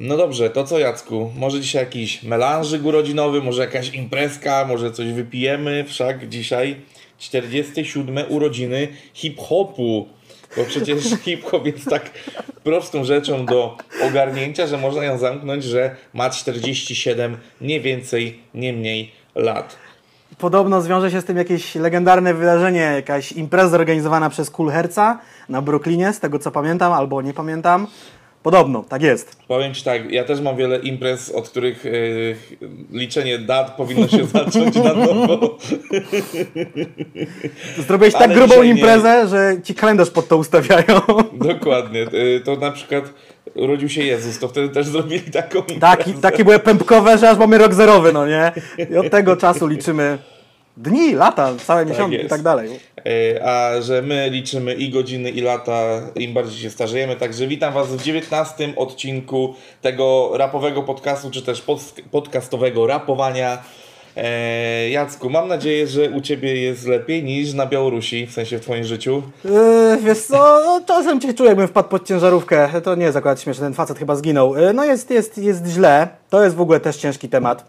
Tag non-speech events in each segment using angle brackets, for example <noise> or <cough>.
No dobrze, to co Jacku? Może dzisiaj jakiś melanżyk urodzinowy, może jakaś imprezka, może coś wypijemy? Wszak dzisiaj 47 urodziny hip-hopu. Bo przecież <laughs> hip-hop jest tak prostą rzeczą do ogarnięcia, że można ją zamknąć, że ma 47, nie więcej, nie mniej lat. Podobno zwiąże się z tym jakieś legendarne wydarzenie, jakaś impreza zorganizowana przez Cool Herca na Brooklynie, z tego co pamiętam, albo nie pamiętam. Podobno, tak jest. Powiem Ci tak, ja też mam wiele imprez, od których yy, liczenie dat powinno się <laughs> zacząć na nowo. Zrobiłeś tak grubą dzisiaj nie. imprezę, że ci kalendarz pod to ustawiają. <laughs> Dokładnie. Yy, to na przykład urodził się Jezus, to wtedy też zrobili taką imprezę. Taki, takie były pępkowe, że aż mamy rok zerowy, no nie? I od tego czasu liczymy dni, lata, całe miesiące i tak dalej. Yy, A że my liczymy i godziny, i lata, im bardziej się starzejemy. Także witam Was w 19 odcinku tego rapowego podcastu, czy też pod, podcastowego rapowania. Eee, Jacku, mam nadzieję, że u Ciebie jest lepiej niż na Białorusi, w sensie w Twoim życiu. Yy, wiesz co, no, czasem cię czuję, jakbym wpadł pod ciężarówkę. To nie jest akurat śmieszne, ten facet chyba zginął. Yy, no jest, jest, jest źle. To jest w ogóle też ciężki temat,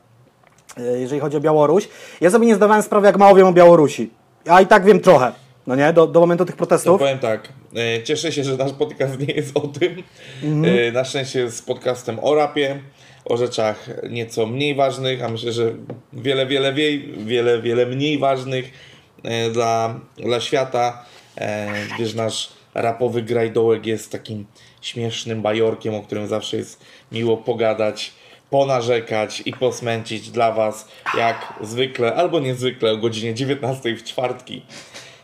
jeżeli chodzi o Białoruś. Ja sobie nie zdawałem sprawy, jak mało wiem o Białorusi. A i tak wiem trochę, no nie, do, do momentu tych To protestów. powiem tak, e, cieszę się, że nasz podcast nie jest o tym. Mhm. E, Na szczęście jest podcastem o rapie, o rzeczach nieco mniej ważnych, a myślę, że wiele, wiele, wiele, wiele, wiele mniej ważnych e, dla, dla świata, gdyż nasz rapowy grajdołek jest takim śmiesznym bajorkiem, o którym zawsze jest miło pogadać, ponarzekać i posmęcić dla Was, jak zwykle, albo niezwykle o godzinie 19 w czwartki.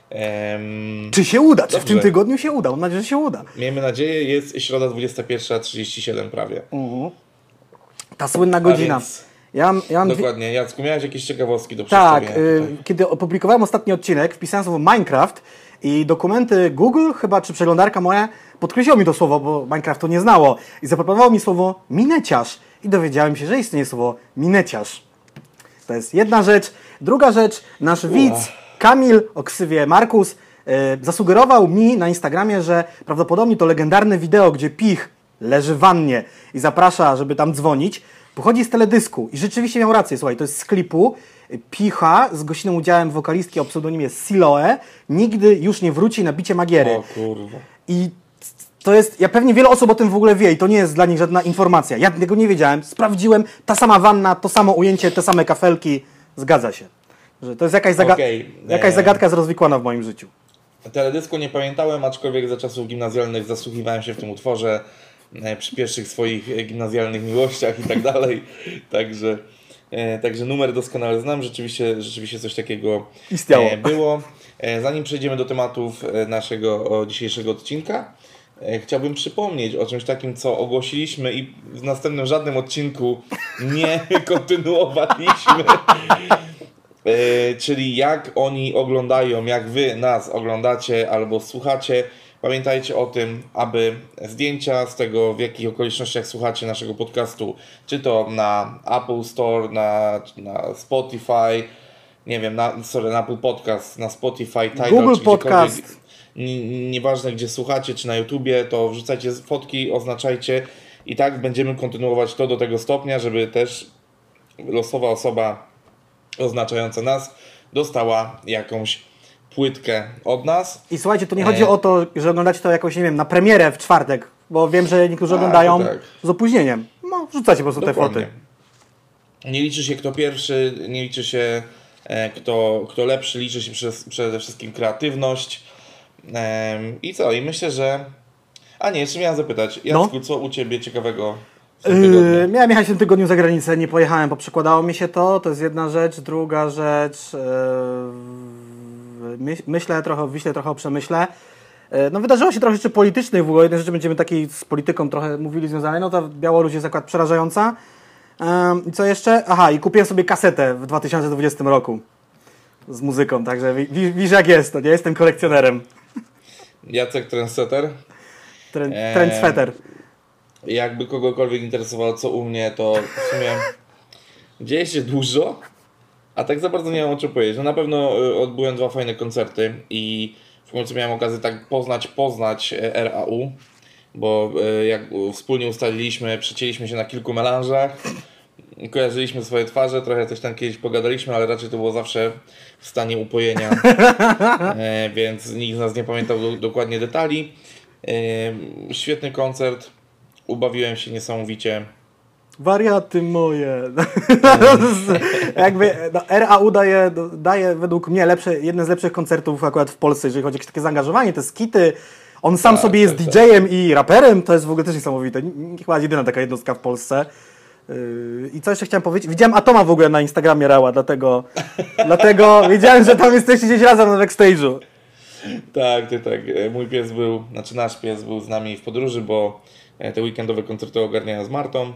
Em, Czy się uda? Czy w tym Dobrze. tygodniu się uda? Mam nadzieję, że się uda. Miejmy nadzieję, jest środa 21.37 prawie. Ta słynna godzina. Ja, mam- ja mam dwie, Dokładnie. Jacku, miałeś jakieś ciekawostki do Tak, y, kiedy opublikowałem ostatni odcinek, wpisałem słowo Minecraft i dokumenty Google, chyba czy przeglądarka moja, podkreśliło mi to słowo, bo Minecraftu nie znało i zaproponowało mi słowo mineciarz i dowiedziałem się, że istnieje słowo mineciarz. To jest jedna rzecz. Druga rzecz, nasz widz Kamil o ksywie Markus y, zasugerował mi na Instagramie, że prawdopodobnie to legendarne wideo, gdzie Pich leży w wannie i zaprasza, żeby tam dzwonić, pochodzi z teledysku. I rzeczywiście miał rację, słuchaj, to jest z klipu Picha z gościnnym udziałem wokalistki o pseudonimie Siloe nigdy już nie wróci na bicie Magiery. O kurwa. I to jest, ja pewnie wiele osób o tym w ogóle wie i to nie jest dla nich żadna informacja. Ja tego nie wiedziałem, sprawdziłem, ta sama wanna, to samo ujęcie, te same kafelki, zgadza się. Że to jest jakaś, zaga- Okej, jakaś e- zagadka zrozwikłana w moim życiu. Teledysku nie pamiętałem, aczkolwiek za czasów gimnazjalnych zasłuchiwałem się w tym utworze e, przy pierwszych swoich e, gimnazjalnych miłościach i tak <laughs> dalej. Także, także numer doskonale znam. Rzeczywiście, rzeczywiście coś takiego Istniało. było. Zanim przejdziemy do tematów naszego dzisiejszego odcinka, chciałbym przypomnieć o czymś takim, co ogłosiliśmy i w następnym żadnym odcinku nie <laughs> kontynuowaliśmy. E, czyli jak oni oglądają, jak wy nas oglądacie albo słuchacie. Pamiętajcie o tym, aby zdjęcia z tego, w jakich okolicznościach słuchacie naszego podcastu, czy to na Apple Store, na, na Spotify, nie wiem, na, sorry, na Apple Podcast, na Spotify, Tidal, Google Podcast. Nieważne gdzie słuchacie, czy na YouTubie, to wrzucajcie fotki, oznaczajcie i tak będziemy kontynuować to do tego stopnia, żeby też losowa osoba oznaczająca nas dostała jakąś płytkę od nas. I słuchajcie, to nie E. chodzi o to, że oglądacie to jakoś, nie wiem, na premierę w czwartek, bo wiem, że niektórzy Tak, oglądają tak. z opóźnieniem. No, wrzucacie po prostu te Dokładnie. foty. Nie liczy się kto pierwszy, nie liczy się e, kto, kto lepszy, liczy się przez, przede wszystkim kreatywność. I co? I myślę, że... A nie, jeszcze miałem zapytać. Jacku, co u Ciebie ciekawego w tym tygodniu? Yy, miałem jechać w tym tygodniu za granicę, nie pojechałem, bo przekładało mi się to. To jest jedna rzecz. Druga rzecz, yy, my, myślę trochę o Wiśle, trochę o Przemyśle. Yy, no wydarzyło się trochę rzeczy politycznych w ogóle. Jednej rzeczy będziemy takiej z polityką trochę mówili związanej. No ta Białoruś jest akurat przerażająca. Yy, I co jeszcze? Aha, i kupiłem sobie kasetę w 2020 roku z muzyką, także wi- wi- widzisz jak jest, to nie jestem kolekcjonerem. Jacek Trendsetter. Trend, Eee, trend sweter. Jakby kogokolwiek interesowało, co u mnie, to w sumie dzieje się dużo, a tak za bardzo nie mam o czym powiedzieć. No na pewno y, odbyłem dwa fajne koncerty i w końcu miałem okazję tak poznać, poznać e, RAU. bo e, jak wspólnie ustaliliśmy, przecięliśmy się na kilku melanżach, kojarzyliśmy swoje twarze, trochę coś tam kiedyś pogadaliśmy, ale raczej to było zawsze w stanie upojenia, <laughs> e, więc nikt z nas nie pamiętał do, dokładnie detali. E, świetny koncert, ubawiłem się niesamowicie. Wariaty moje. <laughs> Jakby no, RAU daje, daje według mnie lepsze, jedne z lepszych koncertów akurat w Polsce, jeżeli chodzi o jakieś takie zaangażowanie, te skity. On sam Tak, sobie jest tak, tak. DJ-em i raperem, to jest w ogóle też niesamowite. Chyba jedyna taka jednostka w Polsce. Yy, I co jeszcze chciałem powiedzieć? Widziałem Atoma w ogóle na Instagramie Rała, dlatego, <laughs> dlatego wiedziałem, że tam jesteście gdzieś razem na backstage'u. Tak, tak, tak. E, Mój pies był, znaczy nasz pies był z nami w podróży, bo e, te weekendowe koncerty ogarniają z Martą,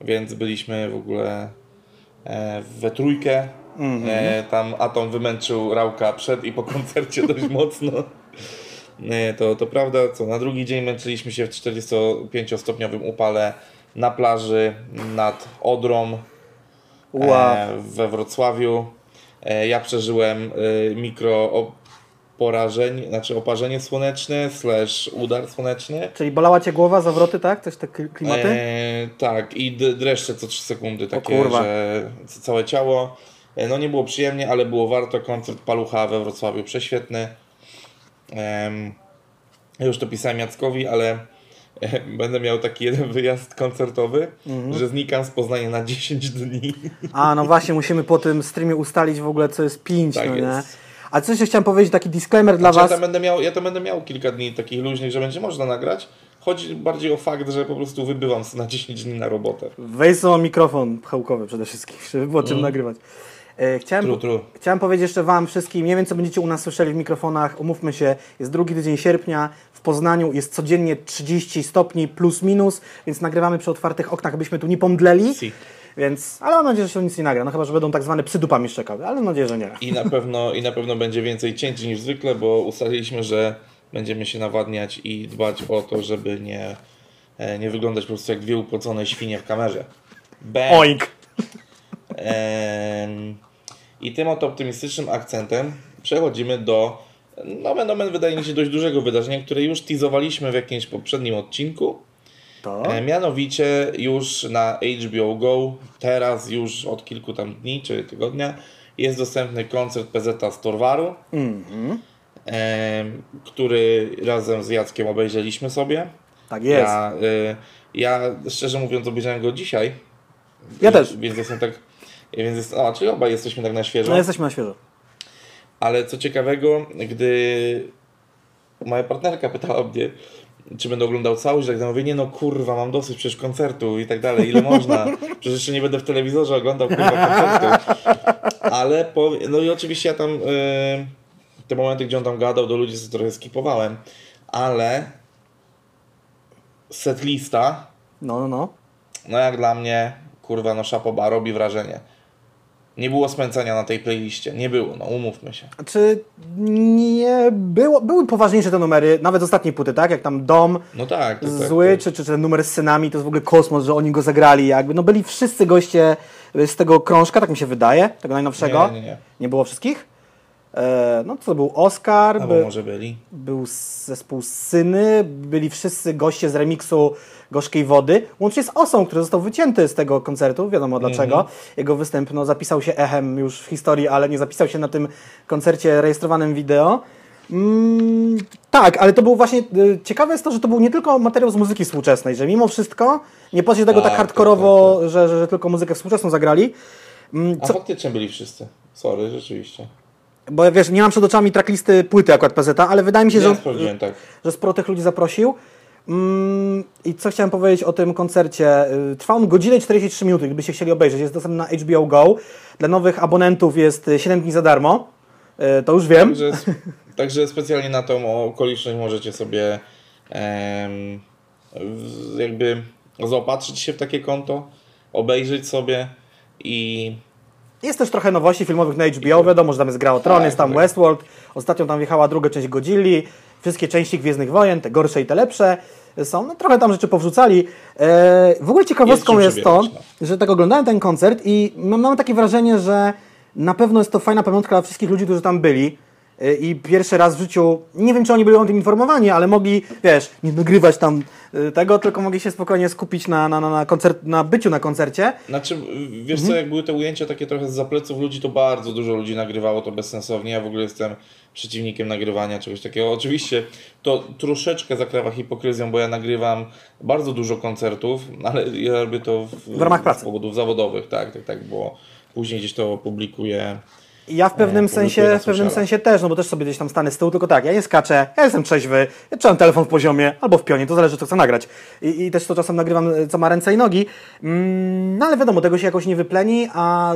więc byliśmy w ogóle e, we trójkę. E, Tam Atom wymęczył Rałka przed i po <laughs> koncercie dość mocno. To, to prawda, co na drugi dzień męczyliśmy się w 45-stopniowym upale na plaży nad Odrą Wow. e, we Wrocławiu. E, ja przeżyłem e, mikro porażenie, znaczy oparzenie słoneczne slash udar słoneczny. Czyli bolała cię głowa, zawroty, tak? Coś te kli- klimaty? Tak, i dreszcze co 3 sekundy, takie, że całe ciało. No nie było przyjemnie, ale było warto. Koncert Palucha we Wrocławiu prześwietny. Ja już to pisałem Jackowi, ale <laughs> będę miał taki jeden wyjazd koncertowy, Mhm. że znikam z Poznania na 10 dni. A, no właśnie, musimy po tym streamie ustalić w ogóle, co jest pięć, Tak no nie? jest. A coś jeszcze chciałem powiedzieć, taki disclaimer dla Znaczy, ja, was. tam będę miał, ja to będę miał kilka dni takich luźnych, że będzie można nagrać. Chodzi bardziej o fakt, że po prostu wybywam na 10 dni na robotę. Weź sobie mikrofon pchełkowy przede wszystkim, <laughs> żeby było czym nagrywać. E, Chciałem, True, true. chciałem powiedzieć jeszcze Wam wszystkim, nie wiem co będziecie u nas słyszeli w mikrofonach, umówmy się, jest drugi tydzień sierpnia, w Poznaniu jest codziennie 30 stopni plus minus, więc nagrywamy przy otwartych oknach, abyśmy tu nie pomdleli, Si. więc, ale mam nadzieję, że się nic nie nagra, no chyba, że będą tak zwane psy dupami szczekały, ale mam nadzieję, że nie. I na pewno, I na pewno będzie więcej cięć niż zwykle, bo ustaliliśmy, że będziemy się nawadniać i dbać o to, żeby nie, e, nie wyglądać po prostu jak dwie upłocone świnie w kamerze. Bam. Oink! Em, I tym oto optymistycznym akcentem przechodzimy do nomen nomen wydaje mi się dość dużego wydarzenia, które już teasowaliśmy w jakimś poprzednim odcinku. To? E, mianowicie już na HBO Go, teraz już od kilku tam dni czy tygodnia, jest dostępny koncert PZ z Torwaru, Mhm. em, który razem z Jackiem obejrzeliśmy sobie. Tak jest. Ja, y, ja szczerze mówiąc obejrzałem go dzisiaj. Ja też. Więc jestem tak. Więc jest, a, czyli obaj jesteśmy tak na świeżo. No jesteśmy na świeżo. Ale co ciekawego, gdy moja partnerka pytała mnie, czy będę oglądał całość, tak mówię, nie no kurwa, mam dosyć przecież koncertu i tak dalej, ile można, przecież jeszcze nie będę w telewizorze oglądał kurwa koncertu. Ale, po, no i oczywiście ja tam, y, te momenty, gdzie on tam gadał do ludzi, sobie trochę skipowałem, ale setlista, No, no, no. no jak dla mnie, kurwa, no szapoba, robi wrażenie. Nie było spędzania na tej playliście, nie było, no umówmy się. Czy nie było, były poważniejsze te numery, nawet z ostatniej płyty, tak? Jak tam Dom, No tak, tak, tak, zły, tak. Czy, czy ten numer z synami, to jest w ogóle kosmos, że oni go zagrali jakby. No byli wszyscy goście z tego krążka, tak mi się wydaje, tego najnowszego. Nie, nie, nie. Nie było wszystkich? E, no to był Oscar, Albo by, może byli. był zespół Syny, byli wszyscy goście z remiksu Gorzkiej Wody, łącznie z Osą, który został wycięty z tego koncertu, wiadomo dlaczego. Mhm. Jego występ no, zapisał się echem już w historii, ale nie zapisał się na tym koncercie rejestrowanym wideo. Mm, tak, ale to był właśnie, y, ciekawe jest to, że to był nie tylko materiał z muzyki współczesnej, że mimo wszystko nie poszli tego tak, Tak, hardkorowo, tak, Że, że, że tylko muzykę współczesną zagrali. Mm, A co, faktycznie byli wszyscy. Sorry, rzeczywiście. Bo wiesz, nie mam przed oczami tracklisty płyty akurat PZ, ale wydaje mi się, że, tak. że sporo tych ludzi zaprosił. Mm, I co chciałem powiedzieć o tym koncercie? Y, Trwał on godzinę i 43 minuty, gdybyście chcieli obejrzeć. Jest dostępny na HBO Go. Dla nowych abonentów jest y, 7 dni za darmo. Y, To już wiem. Także, także specjalnie na tą okoliczność możecie sobie em, jakby zaopatrzyć się w takie konto, obejrzeć sobie i Jest też trochę nowości filmowych na HBO. Wiadomo, że tam jest Gra o Tron, Tak, jest tam tak. Westworld. Ostatnio tam wjechała druga część Godzilli. Wszystkie części Gwiezdnych Wojen, te gorsze i te lepsze są. No, trochę tam rzeczy powrzucali. E, w ogóle ciekawostką Jest jest, to, przebierać, że tak oglądałem ten koncert i mam, mam takie wrażenie, że na pewno jest to fajna pamiątka dla wszystkich ludzi, którzy tam byli. Y, i pierwszy raz w życiu, nie wiem czy oni byli o tym informowani, ale mogli, wiesz, nie nagrywać tam y, tego, tylko mogli się spokojnie skupić na, na, na, na, koncert, na byciu na koncercie. Znaczy, wiesz co, jak były te ujęcia takie trochę z zapleców ludzi, to bardzo dużo ludzi nagrywało to bezsensownie. Ja w ogóle jestem przeciwnikiem nagrywania czegoś takiego. Oczywiście to troszeczkę zakrawa hipokryzją, bo ja nagrywam bardzo dużo koncertów, ale ja robię to w, W ramach pracy. z powodów zawodowych, tak, tak, tak, bo później gdzieś to publikuję. Ja w pewnym sensie, w pewnym sensie też, no bo też sobie gdzieś tam stanę z tyłu, tylko tak, ja nie skaczę, ja jestem trzeźwy, ja trzymam telefon w poziomie albo w pionie, to zależy co chcę nagrać. I, i też to czasem nagrywam, co ma ręce i nogi, mm, no ale wiadomo, tego się jakoś nie wypleni, a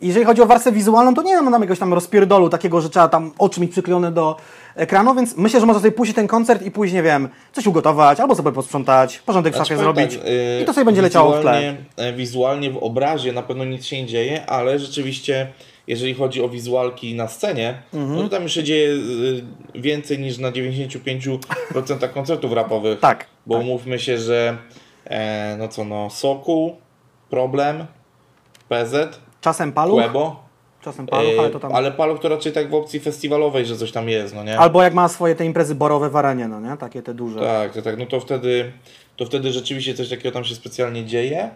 jeżeli chodzi o warstwę wizualną, to nie mam jakiegoś tam rozpierdolu takiego, że trzeba tam oczy mieć przyklejone do ekranu, więc myślę, że można sobie puścić ten koncert i pójść, nie wiem, coś ugotować, albo sobie posprzątać, porządek w Znaczy, szafie powiem zrobić tak, y, i to sobie będzie leciało w tle. wizualnie- e, Wizualnie w obrazie na pewno nic się nie dzieje, ale rzeczywiście, jeżeli chodzi o wizualki na scenie, Mhm. no to tam już się dzieje y, więcej niż na 95% koncertów rapowych. Tak, Bo tak. umówmy się, że e, no co no, Sokół, Problem, PZ, Czasem paluch, Quebo. czasem paluch, ale to tam... Ale Paluch to raczej tak w opcji festiwalowej, że coś tam jest, no nie? Albo jak ma swoje te imprezy borowe w arenie, no nie? Takie te duże. Tak, tak, tak. No to wtedy, to wtedy rzeczywiście coś takiego tam się specjalnie dzieje.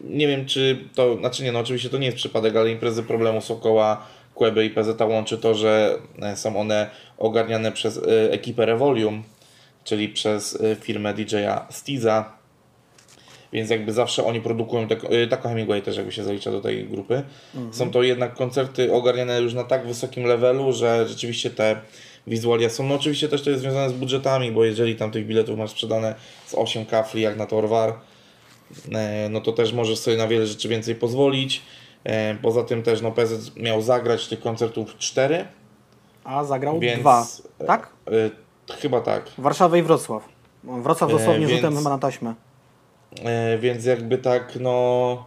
Nie wiem, czy to, znaczy nie, no oczywiście to nie jest przypadek, ale imprezy problemu Sokoła, Kłeby i PZ łączy to, że e, są one ogarniane przez e, ekipę Revolium, czyli przez e, firmę DJ-a Stiza. Więc jakby zawsze oni produkują, tak, e, Taco Hemingway też jakby się zalicza do tej grupy. Są to jednak koncerty ogarniane już na tak wysokim levelu, że rzeczywiście te wizualia są. No oczywiście też to jest związane z budżetami, bo jeżeli tam tych biletów masz sprzedane z 8 kafli jak na Torwar, e, no to też możesz sobie na wiele rzeczy więcej pozwolić. E, Poza tym też no PZ miał zagrać tych koncertów 4, A zagrał Więc- dwa, tak? e, chyba tak. Warszawę i Wrocław. Wrocław dosłownie E, rzutem więc- chyba na taśmę. E, więc jakby tak, no.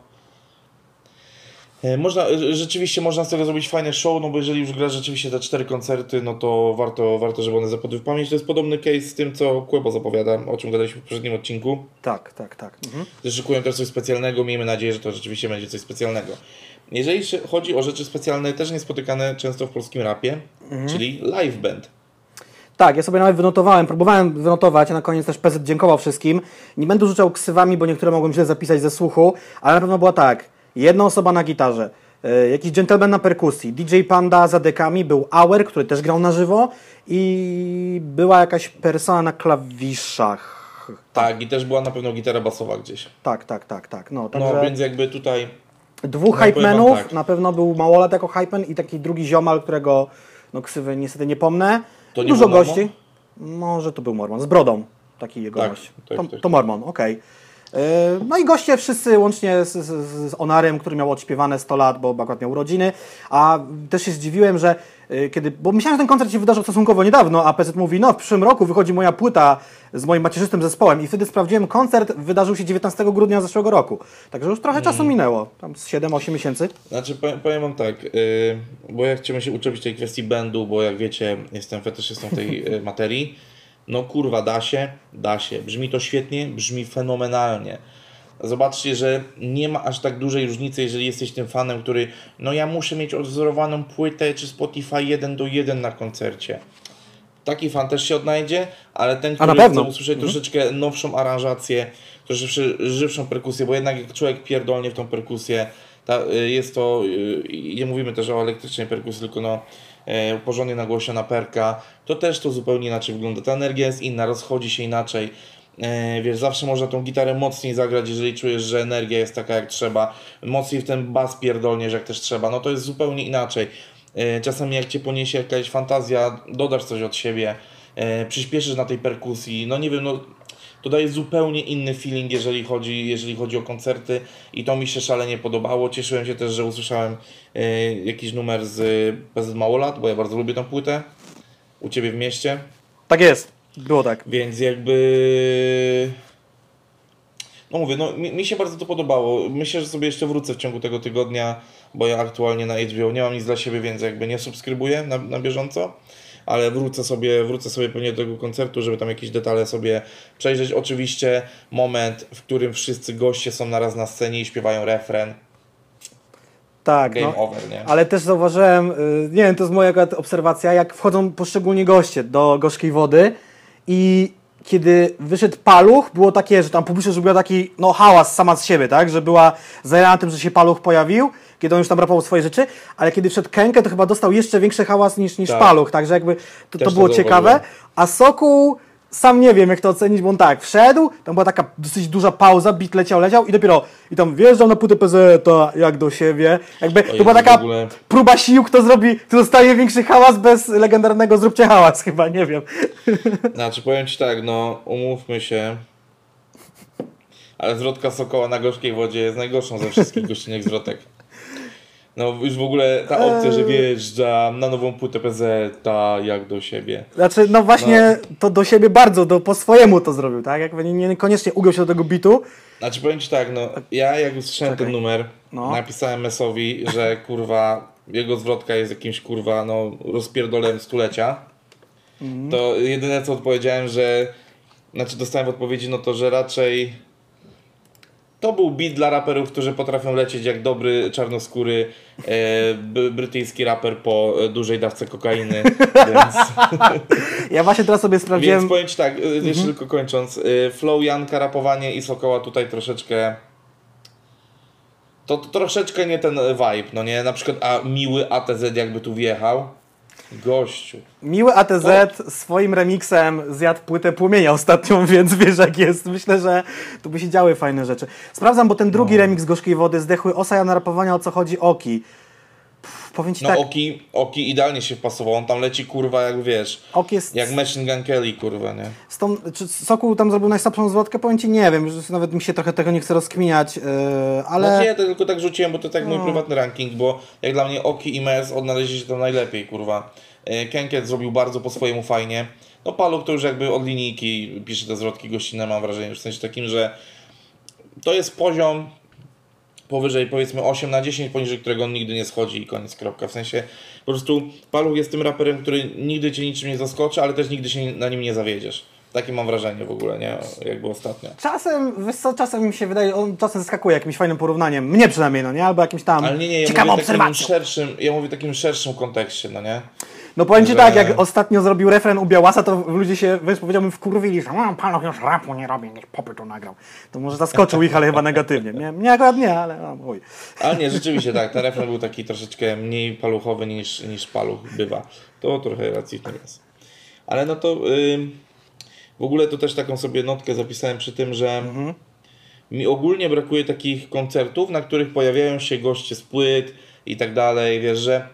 e, Można, rzeczywiście można z tego zrobić fajne show, no bo jeżeli już grasz rzeczywiście te cztery koncerty, no to warto, warto żeby one zapadły w pamięć. To jest podobny case z tym, co Kłebo zapowiada, o czym gadaliśmy w poprzednim odcinku. Tak, tak, tak. Mhm. szykują też coś specjalnego, miejmy nadzieję, że to rzeczywiście będzie coś specjalnego. Jeżeli chodzi o rzeczy specjalne, też niespotykane często w polskim rapie, Mhm. czyli live band. Tak, ja sobie nawet wynotowałem, próbowałem wynotować, a na koniec też PZ dziękował wszystkim. Nie będę rzucał ksywami, bo niektóre mogłem źle zapisać ze słuchu, ale na pewno było tak. Jedna osoba na gitarze, e, jakiś gentleman na perkusji, DJ Panda za dekami, był Auer, który też grał na żywo i była jakaś persona na klawiszach. Tak, i też była na pewno gitara basowa gdzieś. Tak, tak, tak, tak. No, także... No, więc jakby tutaj Dwóch No, hypemenów, tak. na pewno był Małolat jako hypen i taki drugi ziomal, którego no ksywy niestety nie pomnę. To nie Dużo gości. Mormon? Może to był Mormon, z brodą taki jego Tak, tak, to, tak. to Mormon, okej. Yy, No i goście wszyscy łącznie z, z, z Onarem, który miał odśpiewane 100 lat, bo akurat miał urodziny, a też się zdziwiłem, że yy, kiedy, bo myślałem, że ten koncert się wydarzył stosunkowo niedawno, a PZ mówi, no w przyszłym roku wychodzi moja płyta z moim macierzystym zespołem i wtedy sprawdziłem, koncert wydarzył się 19 grudnia zeszłego roku. Także już trochę Mm. czasu minęło, tam z 7-8 miesięcy. Znaczy, powiem, powiem wam tak, yy, bo ja chciałem się uczepić tej kwestii bandu, bo jak wiecie, jestem fetyszystą tej yy, materii. No kurwa, da się, da się. Brzmi to świetnie, brzmi fenomenalnie. Zobaczcie, że nie ma aż tak dużej różnicy, jeżeli jesteś tym fanem, który, no ja muszę mieć odwzorowaną płytę czy Spotify 1 do 1 na koncercie. Taki fan też się odnajdzie, ale ten, który chce usłyszeć troszeczkę nowszą aranżację, troszeczkę żywszą perkusję, bo jednak jak człowiek pierdolnie w tą perkusję, ta, y, jest to, y, nie mówimy też o elektrycznej perkusji, tylko no porządnie nagłośniona perka, to też to zupełnie inaczej wygląda. Ta energia jest inna, rozchodzi się inaczej. E, Wiesz, zawsze można tą gitarę mocniej zagrać, jeżeli czujesz, że energia jest taka jak trzeba. Mocniej w ten bas pierdolniesz jak też trzeba. No to jest zupełnie inaczej. E, Czasami jak cię poniesie jakaś fantazja, dodasz coś od siebie, e, przyspieszysz na tej perkusji. No nie wiem, no to daje zupełnie inny feeling, jeżeli chodzi, jeżeli chodzi o koncerty i to mi się szalenie podobało. Cieszyłem się też, że usłyszałem e, jakiś numer z PZ Małolat, bo ja bardzo lubię tą płytę u Ciebie w mieście. Tak jest, było tak. Więc jakby. No mówię, no mi, mi się bardzo to podobało. Myślę, że sobie jeszcze wrócę w ciągu tego tygodnia, bo ja aktualnie na HBO nie mam nic dla siebie, więc jakby nie subskrybuję na, na bieżąco. Ale wrócę sobie, wrócę sobie pewnie do tego koncertu, żeby tam jakieś detale sobie przejrzeć. Oczywiście moment, w którym wszyscy goście są naraz na scenie i śpiewają refren. Tak, game no. over, nie? Ale też zauważyłem, y, nie wiem, to jest moja obserwacja, jak wchodzą poszczególni goście do gorzkiej wody i kiedy wyszedł paluch, było takie, że tam publiczność zrobiła taki no, hałas sama z siebie, tak? Że była zajarana tym, że się paluch pojawił, kiedy on już tam rapował swoje rzeczy, ale kiedy wszedł Kenke, to chyba dostał jeszcze większy hałas niż, niż Tak. paluch, także jakby to, to to było ciekawe. zauważyłem. A Sokół, sam nie wiem jak to ocenić, bo on tak, wszedł, tam była taka dosyć duża pauza, bit leciał, leciał i dopiero, i tam wjeżdżał na płytę PZ, jak do siebie, jakby to była taka ogóle- próba sił, kto zrobi, kto dostaje większy hałas bez legendarnego zróbcie hałas chyba, nie wiem. <laughs> Znaczy powiem Ci tak, no umówmy się, ale zwrotka Sokoła na gorzkiej wodzie jest najgorszą ze wszystkich gościnek zwrotek. No już w ogóle ta opcja, że wjeżdża na nową płytę PZ, ta jak do siebie. Znaczy, no właśnie to do siebie bardzo, do, po swojemu to zrobił, tak? Jakby nie- niekoniecznie ugiął się do tego bitu. Znaczy powiem Ci tak, no ja jak usłyszałem ten Czekaj. numer, No. napisałem Mesowi, że <laughs> kurwa jego zwrotka jest jakimś kurwa no rozpierdolem stulecia. Mhm. To jedyne co odpowiedziałem, że znaczy dostałem w odpowiedzi no to, że raczej to był beat dla raperów, którzy potrafią lecieć jak dobry czarnoskóry e, brytyjski raper po e, dużej dawce kokainy, <laughs> więc... Ja właśnie teraz sobie Więc sprawdziłem, powiem Ci tak, y, Mhm. jeszcze tylko kończąc. y, Flow, Janka, rapowanie i Sokoła tutaj troszeczkę... To, to troszeczkę nie ten vibe, no nie? Na przykład a miły ATZ jakby tu wjechał. Gościu. miły ATZ swoim remixem zjadł płytę płomienia ostatnią, <laughs> więc wiesz jak jest. Myślę, że tu by się działy fajne rzeczy. Sprawdzam, bo ten No. drugi remix Gorzkiej Wody zdechły Osaja na rapowania o co chodzi Oki. Powiem Ci No tak, Oki, Oki idealnie się wpasował, on tam leci kurwa jak wiesz, Ok jest... jak Machine Gun Kelly kurwa, nie? Z tą, czy Sokół tam zrobił najsłabszą zwrotkę? Powiem Ci, nie wiem, że nawet mi się trochę tego nie chce rozkminiać, yy, ale... Znaczy ja to tylko tak rzuciłem, bo to tak mój No. prywatny ranking, bo jak dla mnie Oki i Mes odnaleźli się tam najlepiej, kurwa. E, Kenket zrobił bardzo po swojemu fajnie. No Paluch to już jakby od linijki pisze te zwrotki gościnne, mam wrażenie, w sensie takim, że to jest poziom powyżej powiedzmy 8 na 10, poniżej którego on nigdy nie schodzi i koniec, kropka. W sensie po prostu Paluch jest tym raperem, który nigdy Cię niczym nie zaskoczy, ale też nigdy się na nim nie zawiedziesz. Takie mam wrażenie w ogóle, nie? Jakby ostatnio. Czasem, wiesz co, czasem mi się wydaje, on czasem zaskakuje jakimś fajnym porównaniem, mnie przynajmniej, no nie? Albo jakimś tam Ale nie, nie, ja ciekawą mówię, takim szerszym, ja mówię w takim szerszym kontekście, no nie? No powiem Ci że- tak, jak ostatnio zrobił refren u Białasa, to ludzie się, wiesz, powiedziałbym, wkurwili, że "A, pan już rapu nie robi, niech popy to nagrał. To może zaskoczył ich, ale chyba negatywnie. Nie, mnie akurat nie, ale no. Ale nie, rzeczywiście tak, ten refren był taki troszeczkę mniej paluchowy niż, niż paluch bywa. To trochę racji w tym jest. Ale no to ym, w ogóle to też taką sobie notkę zapisałem przy tym, że mi ogólnie brakuje takich koncertów, na których pojawiają się goście z płyt i tak dalej, wiesz, że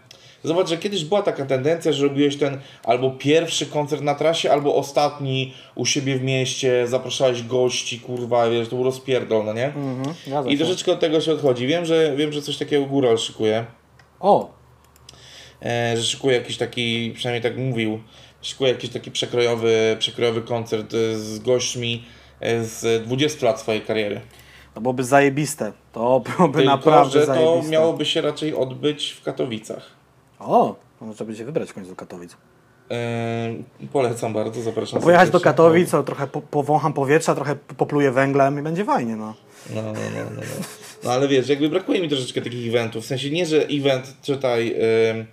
Zobacz, że kiedyś była taka tendencja, że robiłeś ten albo pierwszy koncert na trasie, albo ostatni u siebie w mieście, zapraszałeś gości, kurwa, wiesz, to był rozpierdol, no nie? Mhm, zgadza I troszeczkę od tego się odchodzi. Wiem, że wiem, że coś takiego Góral szykuje. O, E, że szykuje jakiś taki, przynajmniej tak mówił, szykuje jakiś taki przekrojowy, przekrojowy koncert e, z gośćmi e, z 20 lat swojej kariery. to byłoby zajebiste. To byłoby Tylko, naprawdę że to zajebiste. miałoby się raczej odbyć w Katowicach. O, to może będzie wybrać w końcu do Katowic. E, polecam bardzo, zapraszam Pojechać do. Katowic, o, trochę po, powącham powietrza, trochę popluję węglem i będzie fajnie, no. No, no, no, no, no. no ale wiesz, jakby brakuje mi troszeczkę takich eventów. W sensie nie, że event, czytaj ym,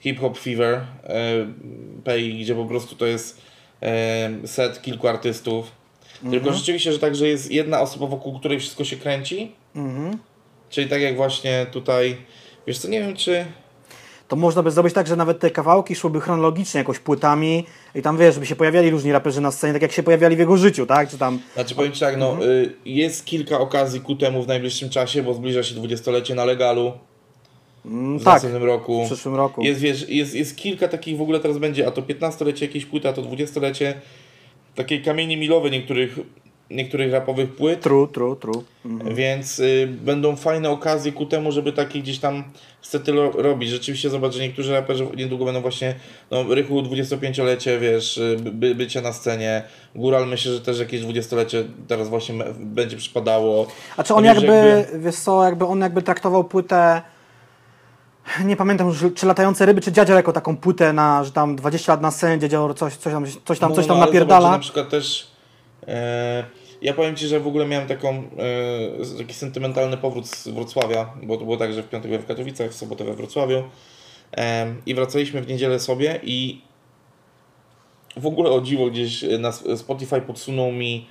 Hip Hop Fever, ym, pay, gdzie po prostu to jest ym, set kilku artystów. Tylko rzeczywiście, że także jest jedna osoba, wokół której wszystko się kręci. Mhm. Czyli tak jak właśnie tutaj, wiesz co, nie wiem czy... To można by zrobić tak, że nawet te kawałki szłyby chronologicznie jakoś płytami i tam wiesz, żeby się pojawiali różni raperzy na scenie, tak jak się pojawiali w jego życiu, tak? Czy tam... Znaczy powiem Ci tak, no Mhm. y, jest kilka okazji ku temu w najbliższym czasie, bo zbliża się dwudziestolecie na legalu Mm, w tak, następnym roku. w przyszłym roku. Jest, wiesz, jest, jest kilka takich w ogóle teraz będzie, a to 15-lecie jakiejś płyty, a to 20-lecie takiej kamienie milowe niektórych, niektórych rapowych płyt, True, true, true. Mhm. więc y, będą fajne okazje ku temu, żeby takie gdzieś tam stety lo- robić. Rzeczywiście zobacz, że niektórzy raperzy niedługo będą właśnie, no Rychu 25-lecie, wiesz, y, by, bycie na scenie, Góral myślę, że też jakieś 20-lecie teraz właśnie będzie przypadało. A czy on No wiesz, jakby, wiesz co, jakby on jakby traktował płytę, nie pamiętam już, czy Latające Ryby, czy Dziadzior jako taką płytę na, że tam 20 lat na scenie, Dziadzior coś, coś tam, coś tam, coś tam No, ale napierdala. Zobacz, na przykład też e, Ja powiem Ci, że w ogóle miałem taką, e, taki sentymentalny powrót z Wrocławia, bo to było tak, że w piątek byłem w Katowicach, w sobotę we Wrocławiu i wracaliśmy w niedzielę sobie i w ogóle o dziwo gdzieś na Spotify podsunął mi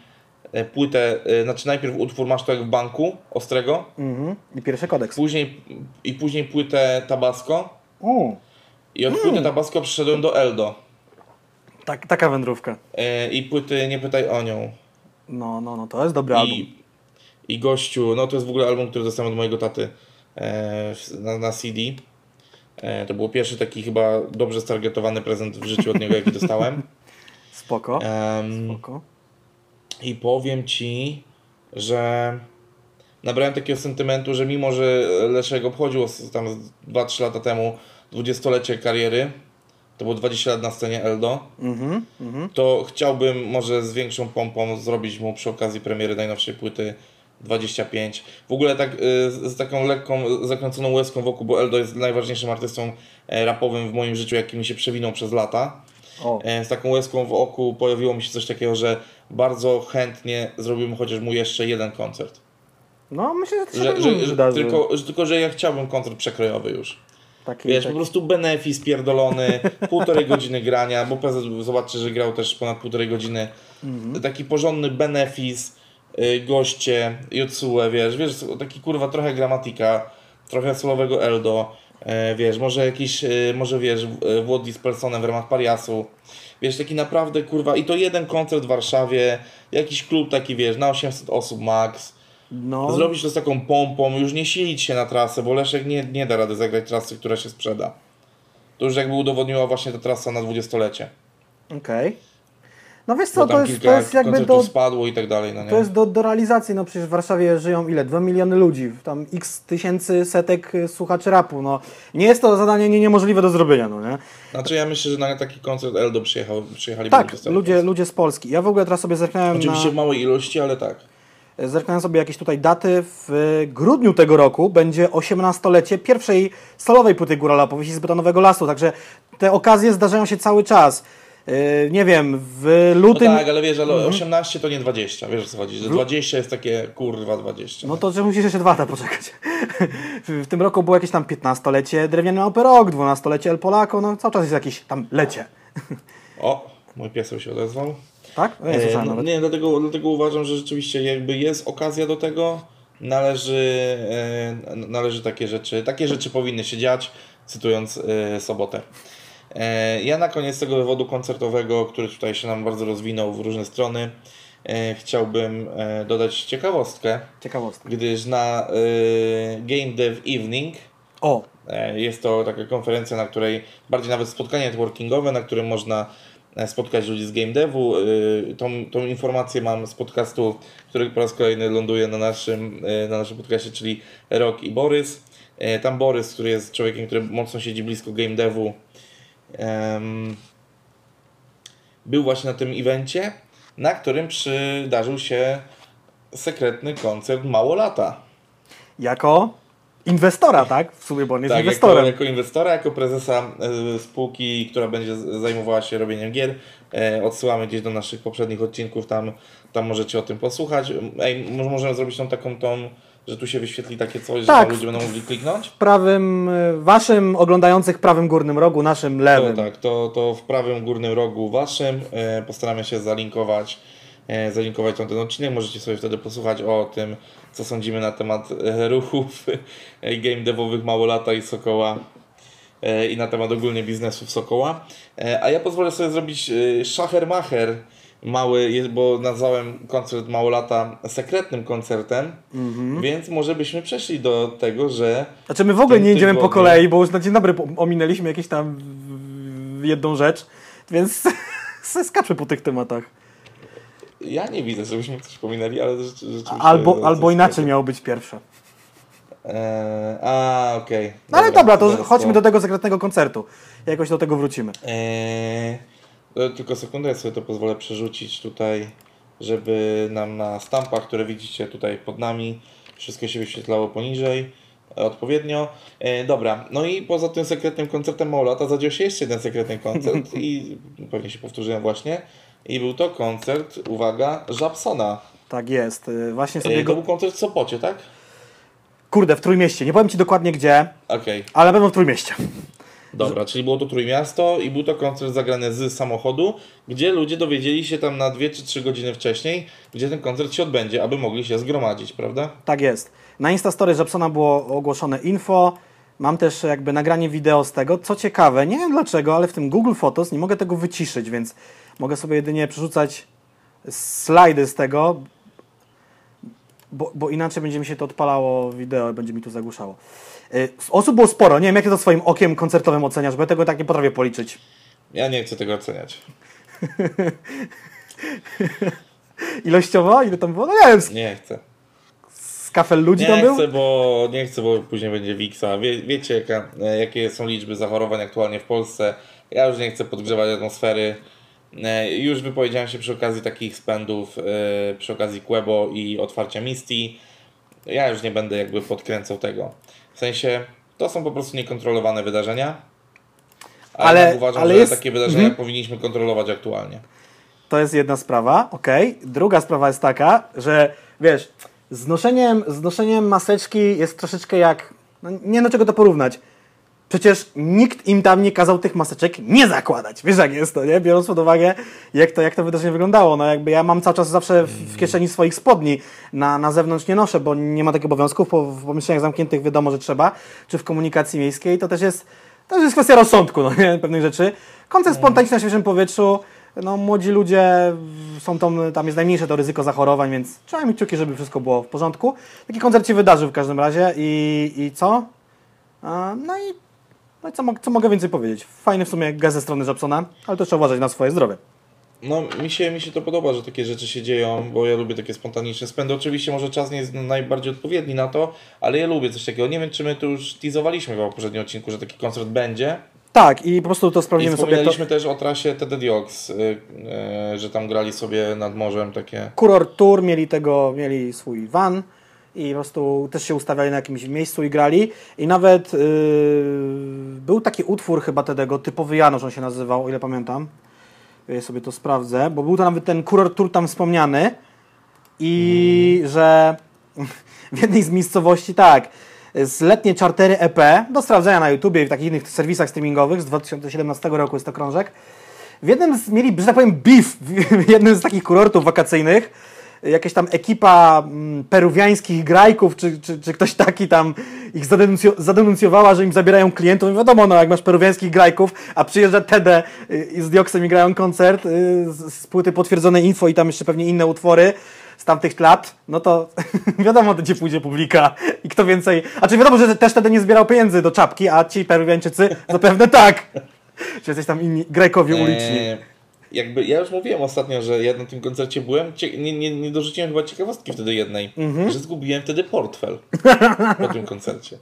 e, płytę, e, znaczy najpierw utwór Masz to jak w banku, Ostrego, Mhm. I pierwszy kodeks. później, i później płytę Tabasco O, i od płyty Tabasco przyszedłem do Eldo tak, taka wędrówka. e, i płyty Nie pytaj o nią. No, no, no, to jest dobry album. I, I gościu, no to jest w ogóle album, który dostałem od mojego taty e, na, na CD. E, to był pierwszy taki chyba dobrze stargetowany prezent w życiu od niego, jaki dostałem. <laughs> Spoko. Em, Spoko. I powiem Ci, że nabrałem takiego sentymentu, że mimo, że Leszek obchodził tam z 2-3 lata temu dwudziestolecie kariery, to było 20 lat na scenie Eldo, Mhm, mhm. to chciałbym może z większą pompą zrobić mu przy okazji premiery najnowszej płyty 25. W ogóle tak y, z, taką lekką, zakręconą łezką wokół, bo Eldo jest najważniejszym artystą e, rapowym w moim życiu, jaki mi się przewinął przez lata. O, E, Z taką łezką w oku pojawiło mi się coś takiego, że bardzo chętnie zrobimy chociaż mu jeszcze jeden koncert. no myślę, że to się Że, że, że, że, tylko, że, tylko, że ja chciałbym koncert przekrojowy już. Taki, Wiesz, taki. po prostu benefis pierdolony, <laughs> półtorej godziny grania, bo prezes zobaczy, że grał też ponad półtorej godziny. Mhm. Taki porządny benefis, y, goście, Jotsue, wiesz, wiesz, taki kurwa trochę gramatika, trochę solowego Eldo, e, wiesz, może jakiś, y, może wiesz, w- Włodzi z Personem w ramach Pariasu. Wiesz, taki naprawdę kurwa, i to jeden koncert w Warszawie, jakiś klub taki, wiesz, na 800 osób max. No, Zrobić to z taką pompą, już nie silić się na trasę, bo Leszek nie, nie da rady zagrać trasy, która się sprzeda. To już jakby udowodniła właśnie ta trasa na dwudziestolecie. okej. No wiesz co, to jest, to jest jakby do, spadło i tak dalej, no nie? to jest do, do realizacji, no przecież w Warszawie żyją ile? 2 miliony ludzi, tam x tysięcy setek y, słuchaczy rapu, no. Nie jest to zadanie nie, niemożliwe do zrobienia, no nie? Znaczy ja myślę, że na taki koncert Eldo przyjechał, przyjechali Tak, ludzie, ludzie z Polski. Ja w ogóle teraz sobie zerknąłem Oczywiście na... w małej ilości, ale tak. Zerknąłem sobie jakieś tutaj daty. W grudniu tego roku będzie 18-lecie pierwszej solowej płyty Górala powieści z betonowego lasu, także te okazje zdarzają się cały czas. Yy, nie wiem, w No lutym... tak, ale wiesz, ale 18 to nie 20, wiesz o co chodzi, że 20 jest takie kurwa 20. No to że musisz jeszcze dwa lata poczekać. w, tym roku było jakieś tam 15-lecie Drewniany Małpy Rok, 12-lecie El Polaco, no cały czas jest jakieś tam lecie. O, mój piesek się odezwał. Tak? No, nie E, nawet. nie, dlatego, dlatego uważam, że rzeczywiście jakby jest okazja do tego, należy, e, należy takie rzeczy, takie rzeczy powinny się dziać, cytując e, sobotę. E, ja na koniec tego wywodu koncertowego, który tutaj się nam bardzo rozwinął w różne strony, e, chciałbym e, dodać ciekawostkę, Ciekawostka. gdyż na Game Dev Evening O, Jest to taka konferencja, na której bardziej nawet spotkanie networkingowe, na którym można spotkać ludzi z game devu. E, Tą, tą informację mam z podcastu, który po raz kolejny ląduje na naszym, e, na naszym podcastie, czyli Rok i Borys. E, Tam Borys, który jest człowiekiem, który mocno siedzi blisko game devu, był właśnie na tym evencie, na którym przydarzył się sekretny koncert Mało Lata. jako inwestora, tak? W sumie, bo on jest Tak, jako, inwestorem. jako inwestora, jako prezesa e, spółki, która będzie zajmowała się robieniem gier. E, odsyłamy gdzieś do naszych poprzednich odcinków, tam, tam możecie o tym posłuchać. Ej, może możemy zrobić tą taką tą, że tu się wyświetli takie coś, że Tak. tam ludzie będą mogli kliknąć? prawym, y, waszym oglądających prawym górnym rogu, naszym To lewym. tak, to, to w prawym górnym rogu waszym e, postaramy się zalinkować, e, zalinkować ten odcinek. Możecie sobie wtedy posłuchać o tym, co sądzimy na temat e, ruchów e, game devowych Małolata i Sokoła e, i na temat ogólnie biznesów Sokoła. E, a ja pozwolę sobie zrobić szachermacher mały, bo nazwałem koncert Małolata sekretnym koncertem, więc może byśmy przeszli do tego, że Znaczy my w ogóle nie idziemy po kolei, bo już na dzień dobry ominęliśmy jakieś tam w- w- jedną rzecz, więc <laughs> se skaczmy po tych tematach. Ja nie widzę, żebyśmy coś pominęli, ale rzeczy, rzeczywiście... Albo, to albo inaczej miało być pierwsze. Eee, a, okej. No ale dobra, to chodźmy do tego sekretnego koncertu. Jakoś do tego wrócimy. Eee, to tylko sekundę, ja sobie to pozwolę przerzucić tutaj, żeby nam na stampach, które widzicie tutaj pod nami, wszystko się wyświetlało poniżej e, odpowiednio. E, dobra, no i poza tym sekretnym koncertem Maulata zadział się jeszcze jeden sekretny koncert <laughs> i pewnie się powtórzyłem właśnie. I był to koncert, uwaga, Żabsona. Tak jest. Y, Właśnie sobie E, To był koncert w Sopocie, tak? Kurde, w Trójmieście. Nie powiem Ci dokładnie gdzie, Okej, ale na pewno w Trójmieście. dobra, czyli było to Trójmiasto i był to koncert zagrany z samochodu, gdzie ludzie dowiedzieli się tam na 2 czy 3 godziny wcześniej, gdzie ten koncert się odbędzie, aby mogli się zgromadzić, prawda? Tak jest. Na Instastory Żabsona było ogłoszone info. Mam też jakby nagranie wideo z tego. Co ciekawe, nie wiem dlaczego, ale w tym Google Photos nie mogę tego wyciszyć, więc mogę sobie jedynie przerzucać slajdy z tego, bo, bo inaczej będzie mi się to odpalało wideo i będzie mi to zagłuszało. Y, Osób było sporo, nie wiem jak ty to swoim okiem koncertowym oceniasz, bo ja tego tak nie potrafię policzyć. Ja nie chcę tego oceniać. <laughs> Ilościowo? Ile tam było? No nie wiem, z, Nie chcę. z kafel ludzi tam Nie był? chcę, bo nie chcę, bo później będzie Wiksa. Wie, wiecie, jaka, e, jakie są liczby zachorowań aktualnie w Polsce. Ja już nie chcę podgrzewać atmosfery. E, Już wypowiedziałem się przy okazji takich spędów, e, przy okazji Quebo i otwarcia Misty. Ja już nie będę jakby podkręcał tego. W sensie, to są po prostu niekontrolowane wydarzenia. Ale, Ale- uważam, ale że jest- takie wydarzenia mhm. powinniśmy kontrolować aktualnie. To jest jedna sprawa, okej. Druga sprawa jest taka, że wiesz, z noszeniem, z noszeniem maseczki jest troszeczkę jak. No, nie wiem do czego to porównać. Przecież nikt im tam nie kazał tych maseczek nie zakładać. Wiesz jak jest to, nie? Biorąc pod uwagę, jak to, jak to wydarzenie wyglądało. No jakby ja mam cały czas zawsze w, kieszeni swoich spodni. Na, na zewnątrz nie noszę, bo nie ma takich obowiązków. Po, w pomieszczeniach zamkniętych wiadomo, że trzeba. Czy w komunikacji miejskiej. To też jest, to też jest kwestia rozsądku, no nie? Pewnych rzeczy. Koncert spontaniczny na świeżym powietrzu. No, młodzi ludzie są tam, tam jest najmniejsze to ryzyko zachorowań, więc trzeba mieć kciuki, żeby wszystko było w porządku. Taki koncert się wydarzył w każdym razie i, i co? No i, no i co, co mogę więcej powiedzieć? Fajny w sumie gest ze strony Jobsona, ale też trzeba uważać na swoje zdrowie. No, mi się, mi się to podoba, że takie rzeczy się dzieją, bo ja lubię takie spontaniczne spędy. Oczywiście może czas nie jest najbardziej odpowiedni na to, ale ja lubię coś takiego. Nie wiem, czy my tu już teasowaliśmy w poprzednim odcinku, że taki koncert będzie. Tak, i po prostu to I sprawdzimy sobie. To, wspominaliśmy też o trasie TD Diox, y, y, że tam grali sobie nad morzem takie... Kuror Tour mieli tego, mieli swój van i po prostu też się ustawiali na jakimś miejscu i grali. I nawet yy, był taki utwór chyba tego, typowy Janusz on się nazywał, o ile pamiętam. Ja sobie to sprawdzę, bo był to nawet ten Kuror Tour tam wspomniany i że <laughs> w jednej z miejscowości tak, z letnie czartery EP, do sprawdzenia na YouTubie i w takich innych serwisach streamingowych z 2017 roku jest to krążek. W jednym z, mieli, że tak powiem, beef w <laughs> jednym z takich kurortów wakacyjnych. Jakaś tam ekipa mm, peruwiańskich grajków, czy, czy, czy ktoś taki tam ich zadenuncio- zadenuncjowała, że im zabierają klientów. I wiadomo, no jak masz peruwiańskich grajków, a przyjeżdża TD y, i z Dioksem i grają koncert y, z, płyty potwierdzone info i tam jeszcze pewnie inne utwory z tamtych lat, no to <laughs> wiadomo, gdzie pójdzie publika i kto więcej. A czy wiadomo, że też wtedy nie zbierał pieniędzy do czapki, a ci peruwiańczycy zapewne tak. Czy jesteś tam inni grajkowie uliczni. Jakby, ja już mówiłem ostatnio, że ja na tym koncercie byłem, nie, nie, nie dorzuciłem chyba ciekawostki wtedy jednej, Mhm. że zgubiłem wtedy portfel <laughs> po tym koncercie.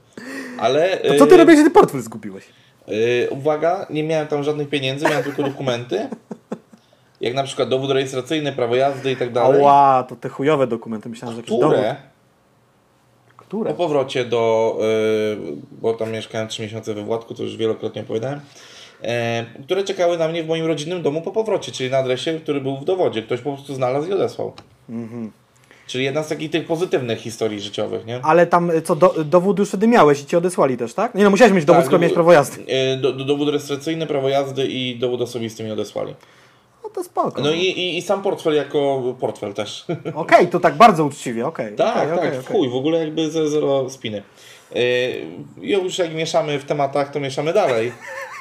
Ale... To co ty e, robisz, że ty portfel zgubiłeś? Yy, uwaga, nie miałem tam żadnych pieniędzy, miałem tylko dokumenty. Jak na przykład dowód rejestracyjny, prawo jazdy i tak dalej. Ała, to te chujowe dokumenty, myślałem, że jakiś dowód. Które Które? po powrocie do, yy, bo tam mieszkałem 3 miesiące we Władku, to już wielokrotnie opowiadałem, które czekały na mnie w moim rodzinnym domu po powrocie, czyli na adresie, który był w dowodzie. Ktoś po prostu znalazł i odesłał. Mhm. Czyli jedna z takich tych pozytywnych historii życiowych, nie? Ale tam, y, co, do, dowód już wtedy miałeś i ci odesłali też, tak? Nie no, musiałeś mieć dowód, Tak, skoro miałeś prawo jazdy. Yy, do, do, dowód rejestracyjny, prawo jazdy i dowód osobisty mi odesłali. No to spoko. No i, i, i sam portfel jako portfel też. Okej, to tak bardzo uczciwie, okej. Tak, okej, tak, okej, w okej. chuj, w ogóle jakby ze zero spiny. Yy, już jak mieszamy w tematach, to mieszamy dalej. <laughs>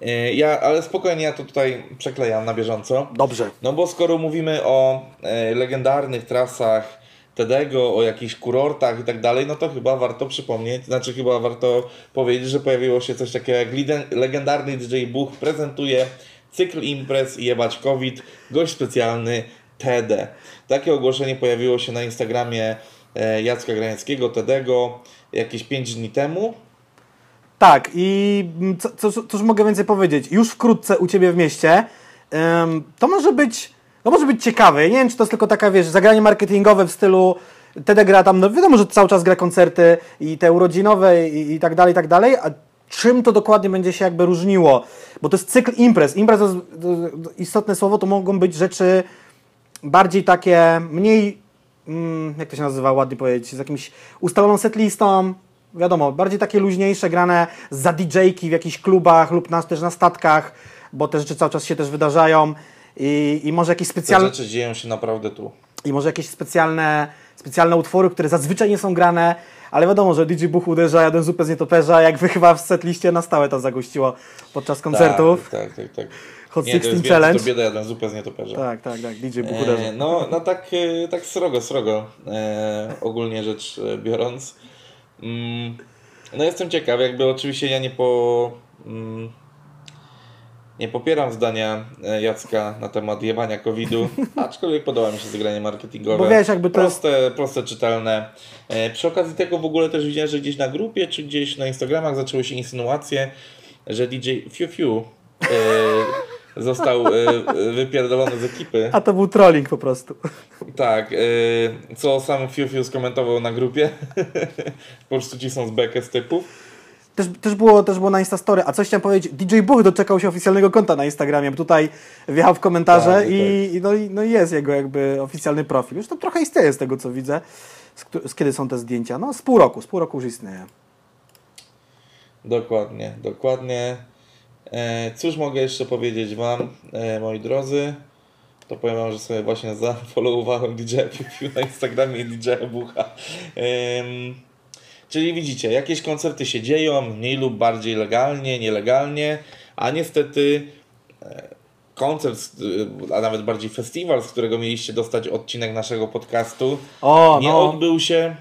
Yy, ja, ale spokojnie, ja to tutaj przeklejam na bieżąco. Dobrze. No bo skoro mówimy o e, legendarnych trasach Tedego, o jakichś kurortach i tak dalej, no to chyba warto przypomnieć, znaczy chyba warto powiedzieć, że pojawiło się coś takiego jak legendarny DJ Buch prezentuje cykl imprez i jebać COVID, gość specjalny TD. Takie ogłoszenie pojawiło się na Instagramie e, Jacka Granieckiego, Tedego, jakieś 5 dni temu. Tak, i mm, co, co, cóż mogę więcej powiedzieć? Już wkrótce u Ciebie w mieście. Ym, to może być, to może być ciekawe. Nie wiem, czy to jest tylko taka, wiesz, zagranie marketingowe w stylu TD gra tam, no wiadomo, że cały czas gra koncerty i te urodzinowe i, i tak dalej, i tak dalej, a czym to dokładnie będzie się jakby różniło? Bo to jest cykl imprez. Imprez to jest to istotne słowo, to mogą być rzeczy bardziej takie, mniej, mm, jak to się nazywa, ładnie powiedzieć, z jakimś ustaloną setlistą, wiadomo, bardziej takie luźniejsze, grane za DJ-ki w jakichś klubach lub na, też na statkach, bo te rzeczy cały czas się też wydarzają i, i może jakieś Te specjalne... rzeczy dzieją się naprawdę tu. I może jakieś specjalne, specjalne utwory, które zazwyczaj nie są grane, ale wiadomo, że DJ Buch uderza, jeden zupę z nietoperza, jakby chyba w setliście na stałe to zagościło podczas koncertów. Tak, tak, tak. tak. Hot Nie, to 16 jest więcej, Challenge. to bieda jeden zupę z nietoperza. Tak, tak, tak, DJ Buch uderza. E, no, no tak, e, tak srogo, srogo, e, ogólnie rzecz e, biorąc. Mm, no jestem ciekaw, jakby oczywiście ja nie po... Mm, nie popieram zdania e, Jacka na temat jebania COVID-u, <laughs> aczkolwiek podoba mi się zagranie marketingowe. Bo wiesz, jakby to proste, proste, czytelne. E, przy okazji tego w ogóle też widziałem, że gdzieś na grupie, czy gdzieś na Instagramach zaczęły się insynuacje, że DJ Fiu Fiu e, <laughs> został e, e, wypierdolony z ekipy. A to był trolling po prostu. Tak, yy, co sam Fiu skomentował na grupie. <laughs> po prostu ci są z bekę z typów. Też, też, było, też było na Instastory. A coś chciałem powiedzieć, DJ Buch doczekał się oficjalnego konta na Instagramie. bo Tutaj wjechał w komentarze Tak, i, i, no, i no i jest jego jakby oficjalny profil. Już to trochę istnieje z tego, co widzę. Z, z kiedy są te zdjęcia? No z pół roku, z pół roku już istnieje. Dokładnie, dokładnie. E, cóż mogę jeszcze powiedzieć Wam, e, moi drodzy? To powiem Wam, że sobie właśnie zafollowowałem DJ Fiu na Instagramie i DJ Bucha. Czyli widzicie, jakieś koncerty się dzieją, mniej lub bardziej legalnie, nielegalnie, a niestety e, koncert, a nawet bardziej festiwal, z którego mieliście dostać odcinek naszego podcastu, O, nie no. odbył się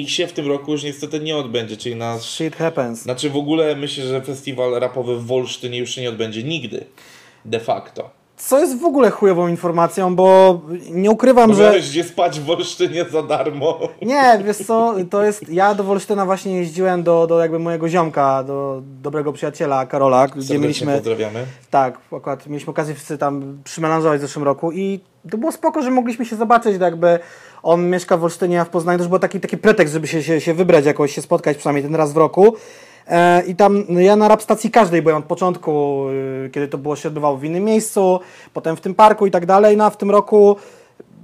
i się w tym roku już niestety nie odbędzie, czyli nasz Shit happens. znaczy w ogóle myślę, że festiwal rapowy w Wolsztynie już się nie odbędzie nigdy. De facto. Co jest w ogóle chujową informacją, bo nie ukrywam, Że... że... Miałeś gdzie spać w Wolsztynie za darmo. Nie, wiesz co, to jest... Ja do Wolsztyna właśnie jeździłem do, do jakby mojego ziomka, do dobrego przyjaciela Karola, gdzie Serdecznie mieliśmy... pozdrawiamy. Tak, akurat mieliśmy okazję wszyscy tam przymelanżować w zeszłym roku i to było spoko, że mogliśmy się zobaczyć, jakby on mieszka w Olsztynie, a w Poznaniu też był taki, taki pretekst, żeby się, się, się wybrać jakoś, się spotkać przynajmniej ten raz w roku. E, I tam no ja na rap stacji każdej byłem od początku, y, kiedy to było się odbywało w innym miejscu, potem w tym parku i tak dalej. No a w tym roku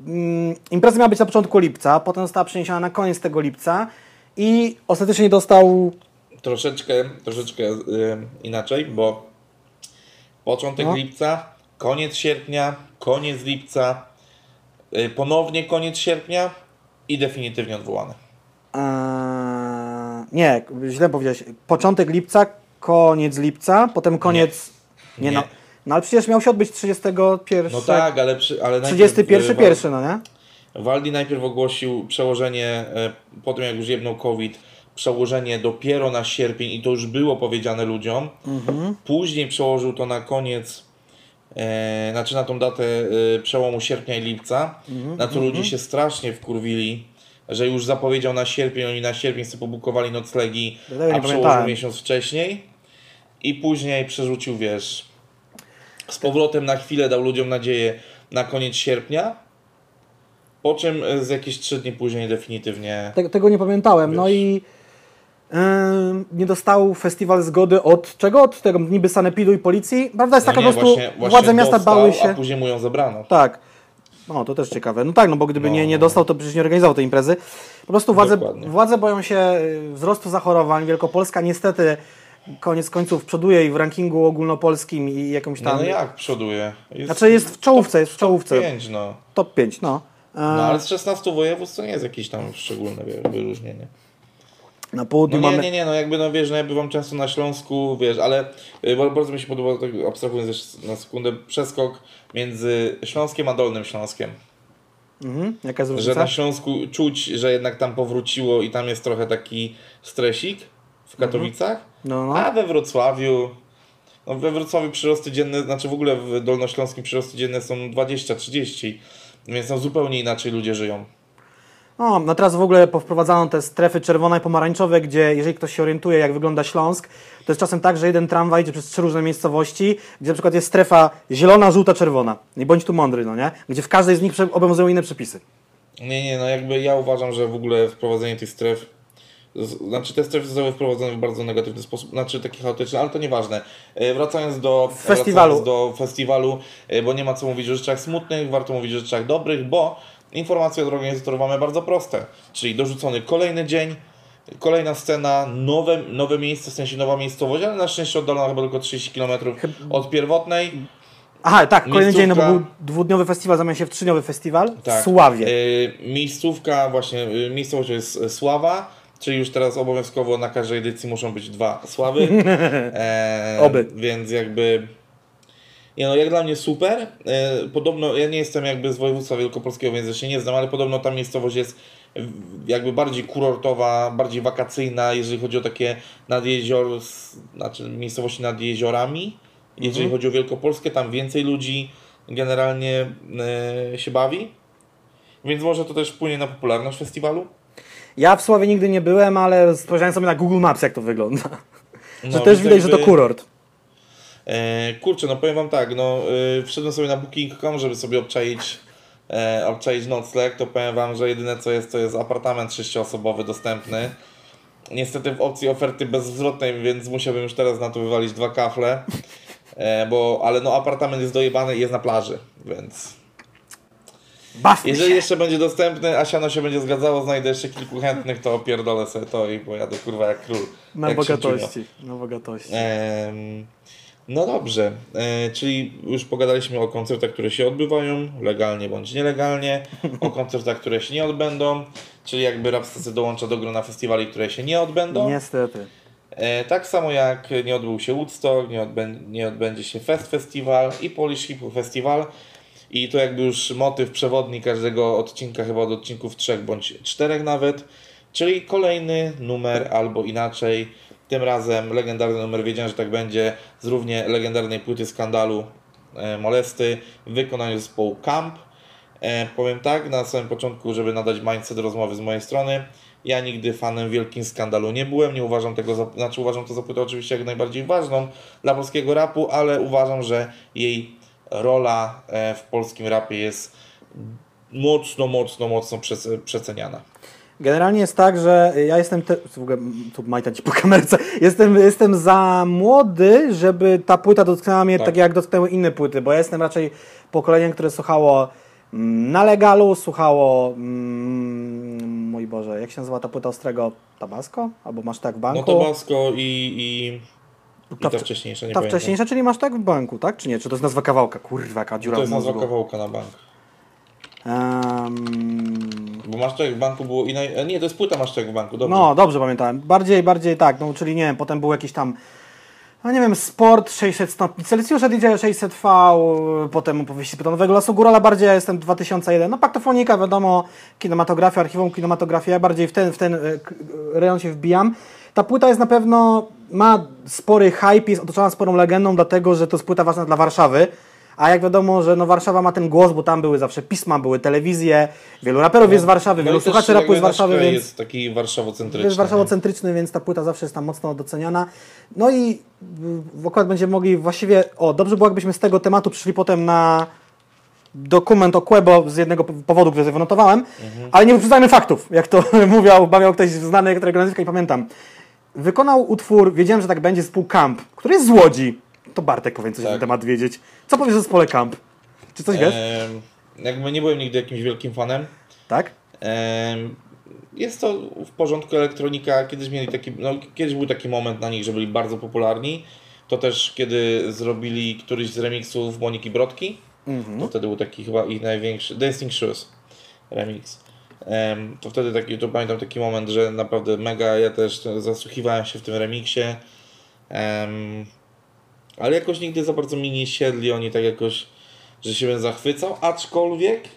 mm, impreza miała być na początku lipca, potem została przeniesiona na koniec tego lipca i ostatecznie dostał Troszeczkę, troszeczkę y, inaczej, bo początek No. lipca, koniec sierpnia, koniec lipca, y, ponownie koniec sierpnia i definitywnie odwołane. Eee, nie, źle powiedziałeś. Początek lipca, koniec lipca, potem koniec. Nie, Nie. no. No ale przecież miał się odbyć 31. No tak, ale, przy, ale najpierw, 31 y, pierwszy, no nie? Waldi najpierw ogłosił przełożenie, e, po tym jak już jebnął COVID, przełożenie dopiero na sierpień i to już było powiedziane ludziom. Później przełożył to na koniec, e, znaczy na tą datę e, przełomu sierpnia i lipca, na to ludzie się strasznie wkurwili, że już zapowiedział na sierpień, oni na sierpień sobie pobukowali noclegi, a przełożył pamiętałem. miesiąc wcześniej i później przerzucił, wiesz, z powrotem na chwilę dał ludziom nadzieję na koniec sierpnia, po czym e, z jakieś trzy dni później definitywnie. Tego, tego nie pamiętałem. No Wiesz. i em, nie dostał festiwal zgody od czego? Od tego niby sanepidu i policji. Prawda jest No taka nie, po prostu właśnie, właśnie władze miasta dostał, bały się. A później mu ją zabrano. Tak. No, to też ciekawe. No tak, no bo gdyby No. nie, nie dostał, to przecież nie organizował tej imprezy. Po prostu władze, Dokładnie. władze boją się y, wzrostu zachorowań. Wielkopolska niestety koniec końców przoduje i w rankingu ogólnopolskim i jakąś Nie, tam... no jak przoduje? Jest Znaczy jest w czołówce, jest w czołówce. 5, no. Top 5, no. E, no. ale z 16 województw to nie jest jakieś tam szczególne wyróżnienie. Na południu No nie, mamy... nie, nie, no jakby no wiesz, no ja bywam często na Śląsku, wiesz, ale y, ba- bardzo mi się podoba, tak abstrahując jeszcze na sekundę, przeskok między Śląskiem a Dolnym Śląskiem. Mhm. Jaka jest Że na Śląsku czuć, że jednak tam powróciło i tam jest trochę taki stresik w Katowicach, No, no. a we Wrocławiu, no we Wrocławiu przyrosty dzienne, znaczy w ogóle w Dolnośląskim przyrosty dzienne są 20-30, więc tam zupełnie inaczej ludzie żyją. O, no teraz w ogóle powprowadzano te strefy czerwone i pomarańczowe, gdzie jeżeli ktoś się orientuje, jak wygląda Śląsk, to jest czasem tak, że jeden tramwaj idzie przez trzy różne miejscowości, gdzie na przykład jest strefa zielona, żółta, czerwona. Nie bądź tu mądry, no nie? Gdzie w każdej z nich obowiązują inne przepisy. Nie, nie, no jakby ja uważam, że w ogóle wprowadzenie tych stref znaczy te strefy zostały wprowadzone w bardzo negatywny sposób, znaczy taki chaotyczny, ale to nieważne. E, Wracając do Festiwalu. Wracając do festiwalu, e, bo nie ma co mówić o rzeczach smutnych, warto mówić o rzeczach dobrych, bo informacje od organizatorów mamy bardzo proste, czyli dorzucony kolejny dzień, kolejna scena, nowe, nowe miejsce, w sensie nowa miejscowość, ale na szczęście oddalona chyba tylko 30 km od pierwotnej. Aha, tak, kolejny dzień, no bo był dwudniowy festiwal, zamienił się w trzydniowy festiwal w Tak. Sławie. Y, miejscówka, właśnie, y, miejscowość jest y, Sława, czyli już teraz obowiązkowo na każdej edycji muszą być dwa Sławy. <laughs> E, Oby. Więc jakby... Nie no, jak dla mnie super. E, podobno, ja nie jestem jakby z województwa wielkopolskiego, więc się nie znam, ale podobno ta miejscowość jest jakby bardziej kurortowa, bardziej wakacyjna, jeżeli chodzi o takie nad jezior, znaczy miejscowości nad jeziorami. Jeżeli chodzi o Wielkopolskę, tam więcej ludzi generalnie e, się bawi. Więc może to też wpłynie na popularność festiwalu. Ja w Sławie nigdy nie byłem, ale spojrzałem sobie na Google Maps, jak to wygląda. że No, też więc widać, że to jakby- kurort. E, kurczę, no powiem wam tak, no e, wszedłem sobie na booking.com, żeby sobie obczaić, e, obczaić nocleg, to powiem wam, że jedyne co jest, to jest apartament sześcioosobowy dostępny. Niestety w opcji oferty bezzwrotnej, więc musiałbym już teraz na to wywalić dwa kafle. E, bo, ale no apartament jest dojebany i jest na plaży, więc Bawmy jeżeli się. jeszcze będzie dostępny, a siano się będzie zgadzało, znajdę jeszcze kilku chętnych, to opierdolę sobie to i pojadę kurwa jak król. Na jak Szymczunio. bogatości. Na bogatości. Em, no dobrze, e, czyli już pogadaliśmy o koncertach, które się odbywają, legalnie bądź nielegalnie, o <laughs> koncertach, które się nie odbędą, czyli jakby Rapstacy dołącza do grona festiwali, które się nie odbędą. Niestety. E, tak samo jak nie odbył się Woodstock, nie, odbę nie odbędzie się Fest Festival i Polish Hip Festival. I to jakby już motyw przewodni każdego odcinka, chyba od odcinków trzech bądź czterech nawet. Czyli kolejny numer albo inaczej. Tym razem legendarny numer, wiedziałem, że tak będzie, z równie legendarnej płyty skandalu e, Molesty w wykonaniu zespołu Camp. E, powiem tak, na samym początku, żeby nadać mindset rozmowy z mojej strony. Ja nigdy fanem wielkim skandalu nie byłem, nie uważam tego, za, znaczy uważam to za płytę oczywiście jak najbardziej ważną dla polskiego rapu, ale uważam, że jej rola e, w polskim rapie jest mocno, mocno, mocno przece- przeceniana. Generalnie jest tak, że ja jestem. Te... W ogóle, tu majta ci po kamerce. Jestem, jestem za młody, żeby ta płyta dotknęła mnie tak. Tak. jak dotknęły inne płyty, bo ja jestem raczej pokoleniem, które słuchało mm, na legalu, słuchało. Mm, mój Boże, jak się nazywa ta płyta ostrego? Tabasco? Albo masz tak w banku? No Tabasco i, i, i Ta ta, wcze- wcześniejsza, nie ta pamiętam. wcześniejsza, czyli masz tak w banku, tak? Czy nie? Czy to jest nazwa kawałka? Kurwa, jaka dziura To w jest nazwa kawałka na bank. Em, Bo masz to jak w banku było i naj... e, Nie, to jest płyta masz to jak w banku, dobrze. No, dobrze pamiętałem. Bardziej, bardziej tak, no czyli nie wiem, potem był jakiś tam, no nie wiem, Sport 600 stopni Celsjusza DJ 600V, potem opowieści pytonowego Lasu Górala, bardziej ja jestem 2001, no paktofonika, wiadomo, kinematografia, archiwum kinematografia, ja bardziej w ten, w ten e, rejon się wbijam. Ta płyta jest na pewno, ma spory hype, jest otoczona sporą legendą, dlatego, że to jest płyta ważna dla Warszawy. A jak wiadomo, że no Warszawa ma ten głos, bo tam były zawsze pisma, były telewizje, wielu raperów jest z Warszawy, No wielu słuchaczy rapu jest z Warszawy, więc... jest taki warszawocentryczny. Jest warszawocentryczny, więc ta płyta zawsze jest tam mocno doceniana. No i w akurat będziemy mogli właściwie, o, dobrze było jakbyśmy z tego tematu przyszli potem na dokument o Quebo z jednego po- powodu, który sobie wynotowałem, Mhm. ale nie wyprzedzajmy faktów, jak to <laughs> mówił, bawiał ktoś znany, którego nazwiska nie pamiętam. Wykonał utwór, wiedziałem, że tak będzie, zespół Camp, który jest z Łodzi. To Bartek powinien coś na Tak. ten temat wiedzieć. Co powiesz o zespole Camp? Czy coś wiesz? Em, jakby nie byłem nigdy jakimś wielkim fanem. Tak? Em, Jest to w porządku elektronika. Kiedyś mieli taki, no, kiedyś był taki moment na nich, że byli bardzo popularni. To też kiedy zrobili któryś z remixów Moniki Brodki. To wtedy był taki chyba ich największy Dancing Shoes remix. Em, to wtedy taki, to pamiętam taki moment, że naprawdę mega, ja też zasłuchiwałem się w tym remiksie. Em, ale jakoś nigdy za bardzo mi nie siedli oni tak jakoś, że się bym zachwycał, aczkolwiek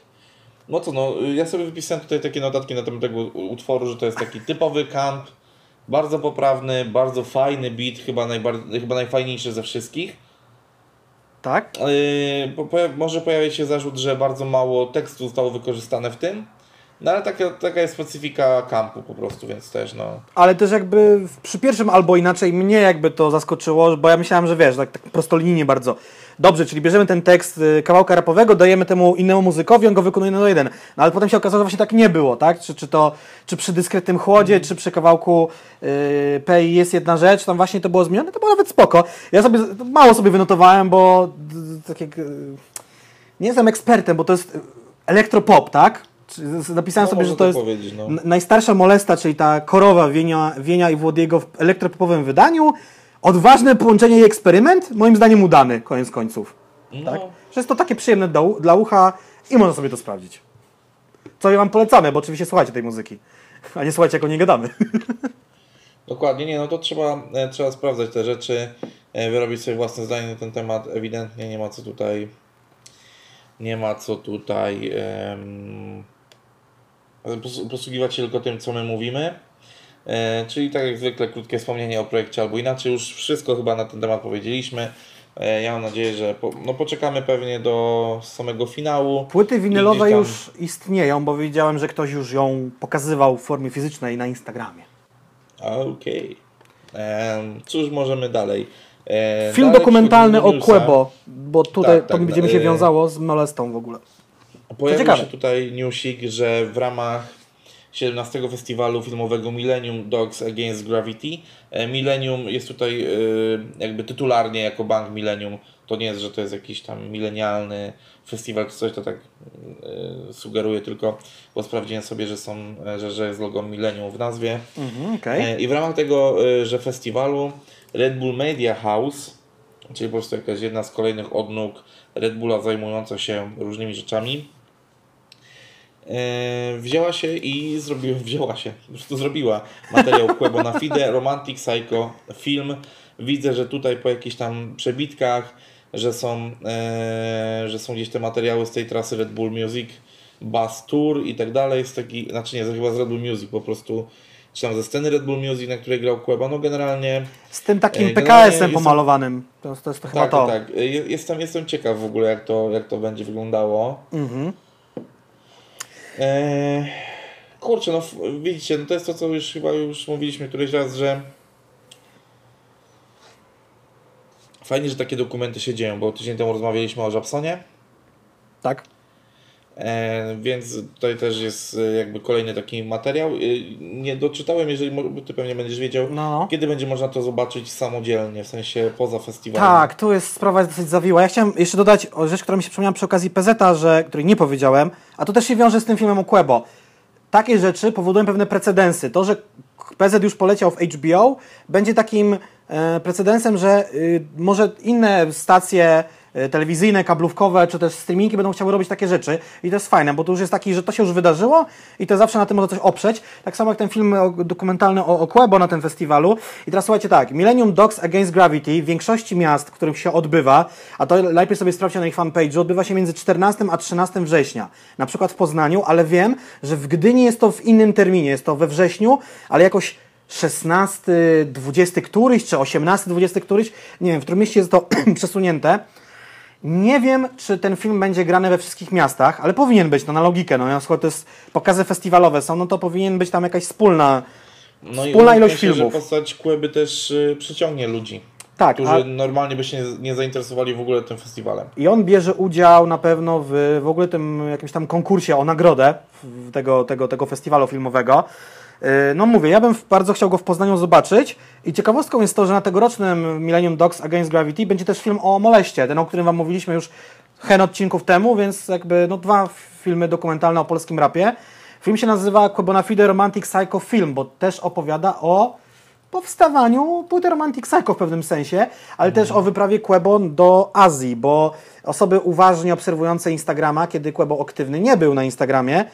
no to no, ja sobie wypisałem tutaj takie notatki na temat tego utworu, że to jest taki typowy camp, bardzo poprawny, bardzo fajny beat, chyba, najbar- chyba najfajniejszy ze wszystkich. Tak? Yy, po, poja- może pojawić się zarzut, że bardzo mało tekstu zostało wykorzystane w tym, No ale taka, taka jest specyfika kampu po prostu, więc też no. Ale też jakby przy pierwszym albo inaczej mnie jakby to zaskoczyło, bo ja myślałem, że wiesz, tak, tak prostolinijnie bardzo. Dobrze, czyli bierzemy ten tekst y, kawałka rapowego, dajemy temu innemu muzykowi, on go wykonuje na jeden. No ale potem się okazało, że właśnie tak nie było, tak? Czy, czy to, czy przy dyskretnym chłodzie, czy przy kawałku y, P jest jedna rzecz, tam właśnie to było zmienione, to było nawet spoko. Ja sobie, mało sobie wynotowałem, bo tak jak, y, nie jestem ekspertem, bo to jest y, elektropop, tak? Czy- z- Napisałem No, sobie, że to tak jest no. Najstarsza molesta, czyli ta korowa Wienia, Wienia i Włodiego w elektropopowym wydaniu. Odważne połączenie i eksperyment, moim zdaniem udany, koniec końców. No, Tak? Że jest to takie przyjemne dla, dla ucha i można sobie to sprawdzić. Co ja wam polecamy, bo oczywiście słuchajcie tej muzyki. A nie słuchajcie, jak o niej gadamy. <laughs> Dokładnie, nie, no to trzeba, e, trzeba sprawdzać te rzeczy, e, wyrobić sobie własne zdanie na ten temat. Ewidentnie nie ma co tutaj, nie ma co tutaj pos- posługiwać się tylko tym, co my mówimy. E, czyli tak jak zwykle krótkie wspomnienie o projekcie albo inaczej, już wszystko chyba na ten temat powiedzieliśmy. E, ja mam nadzieję, że po, no poczekamy pewnie do samego finału. Płyty winylowe tam- już istnieją, bo widziałem, że ktoś już ją pokazywał w formie fizycznej na Instagramie. Okej. Em, Cóż możemy dalej? E, Film dalej dokumentalny o. Quebo, bo tutaj Tak, to tak, będzie mi się e, wiązało z molestą w ogóle. Pojawił się tutaj newsik, że w ramach 17 festiwalu filmowego Millennium Dogs Against Gravity. e, Millennium jest tutaj e, jakby tytularnie jako bank Millennium. To nie jest, że to jest jakiś tam milenialny festiwal czy coś, to tak e, sugeruje tylko, bo sprawdziłem sobie, że są, że, że jest logo Millennium w nazwie. Mhm. E, I w ramach tego, że festiwalu Red Bull Media House, czyli po prostu jakaś jedna z kolejnych odnóg Red Bulla zajmująca się różnymi rzeczami, wzięła się i zrobiła, wzięła się, po prostu zrobiła materiał Quebo na Fide, Romantic Psycho film. Widzę, że tutaj po jakichś tam przebitkach, że są, e, że są gdzieś te materiały z tej trasy Red Bull Music Bus Tour i tak dalej. Jest taki, znaczy nie, chyba z Red Bull Music po prostu, czy tam ze sceny Red Bull Music, na której grał Quebo. No generalnie Z tym takim E, PKS-em pomalowanym. To, to jest to chyba tak, to. tak. E, Jestem, jestem ciekaw w ogóle, jak to, jak to będzie wyglądało. Mhm. Eee, kurczę, no widzicie, no to jest to, co już chyba już mówiliśmy któryś raz, że fajnie, że takie dokumenty się dzieją, bo tydzień temu rozmawialiśmy o Żabsonie, Tak. E, więc tutaj też jest e, jakby kolejny taki materiał. E, nie doczytałem, jeżeli ty pewnie będziesz wiedział, No. kiedy będzie można to zobaczyć samodzielnie, w sensie poza festiwalem. Tak, tu jest sprawa jest dosyć zawiła. Ja chciałem jeszcze dodać rzecz, która mi się przypomniała przy okazji PZ, że, której nie powiedziałem, a to też się wiąże z tym filmem o Quebo. Takie rzeczy powodują pewne precedensy. To, że PZ już poleciał w HBO, będzie takim precedensem, że y, może inne stacje telewizyjne, kablówkowe, czy też streamingi będą chciały robić takie rzeczy. I to jest fajne, bo to już jest taki, że to się już wydarzyło i to zawsze na tym można coś oprzeć. Tak samo jak ten film dokumentalny o, o na tym festiwalu. I teraz słuchajcie tak, Millennium Dogs Against Gravity w większości miast, w których się odbywa, a to najpierw sobie sprawdźcie na ich fanpage'u, odbywa się między 14 a 13 września. Na przykład w Poznaniu, ale wiem, że w Gdyni jest to w innym terminie, jest to we wrześniu, ale jakoś 16, 20 któryś, czy 18, 20 któryś, nie wiem, w którym mieście jest to <clears throat> przesunięte. Nie wiem, czy ten film będzie grany we wszystkich miastach, ale powinien być, no na logikę, no na przykład to jest pokazy festiwalowe są, no to powinien być tam jakaś wspólna, No Wspólna ilość się, filmów. że postać Queby też y, przyciągnie ludzi, tak, którzy a, normalnie by się nie, nie zainteresowali w ogóle tym festiwalem. i on bierze udział na pewno w, w ogóle tym jakimś tam konkursie o nagrodę tego, tego, tego festiwalu filmowego. Yy, No mówię, ja bym bardzo chciał go w Poznaniu zobaczyć i ciekawostką jest to, że na tegorocznym Millennium Dogs Against Gravity będzie też film o moleście, ten o którym Wam mówiliśmy już hen odcinków temu, więc jakby no dwa filmy dokumentalne o polskim rapie. Film się nazywa Quebonafide Romantic Psycho Film, bo też opowiada o powstawaniu płyty Romantic Psycho w pewnym sensie, ale też o wyprawie Quebo do Azji, bo osoby uważnie obserwujące Instagrama, kiedy Quebo aktywny nie był na Instagramie,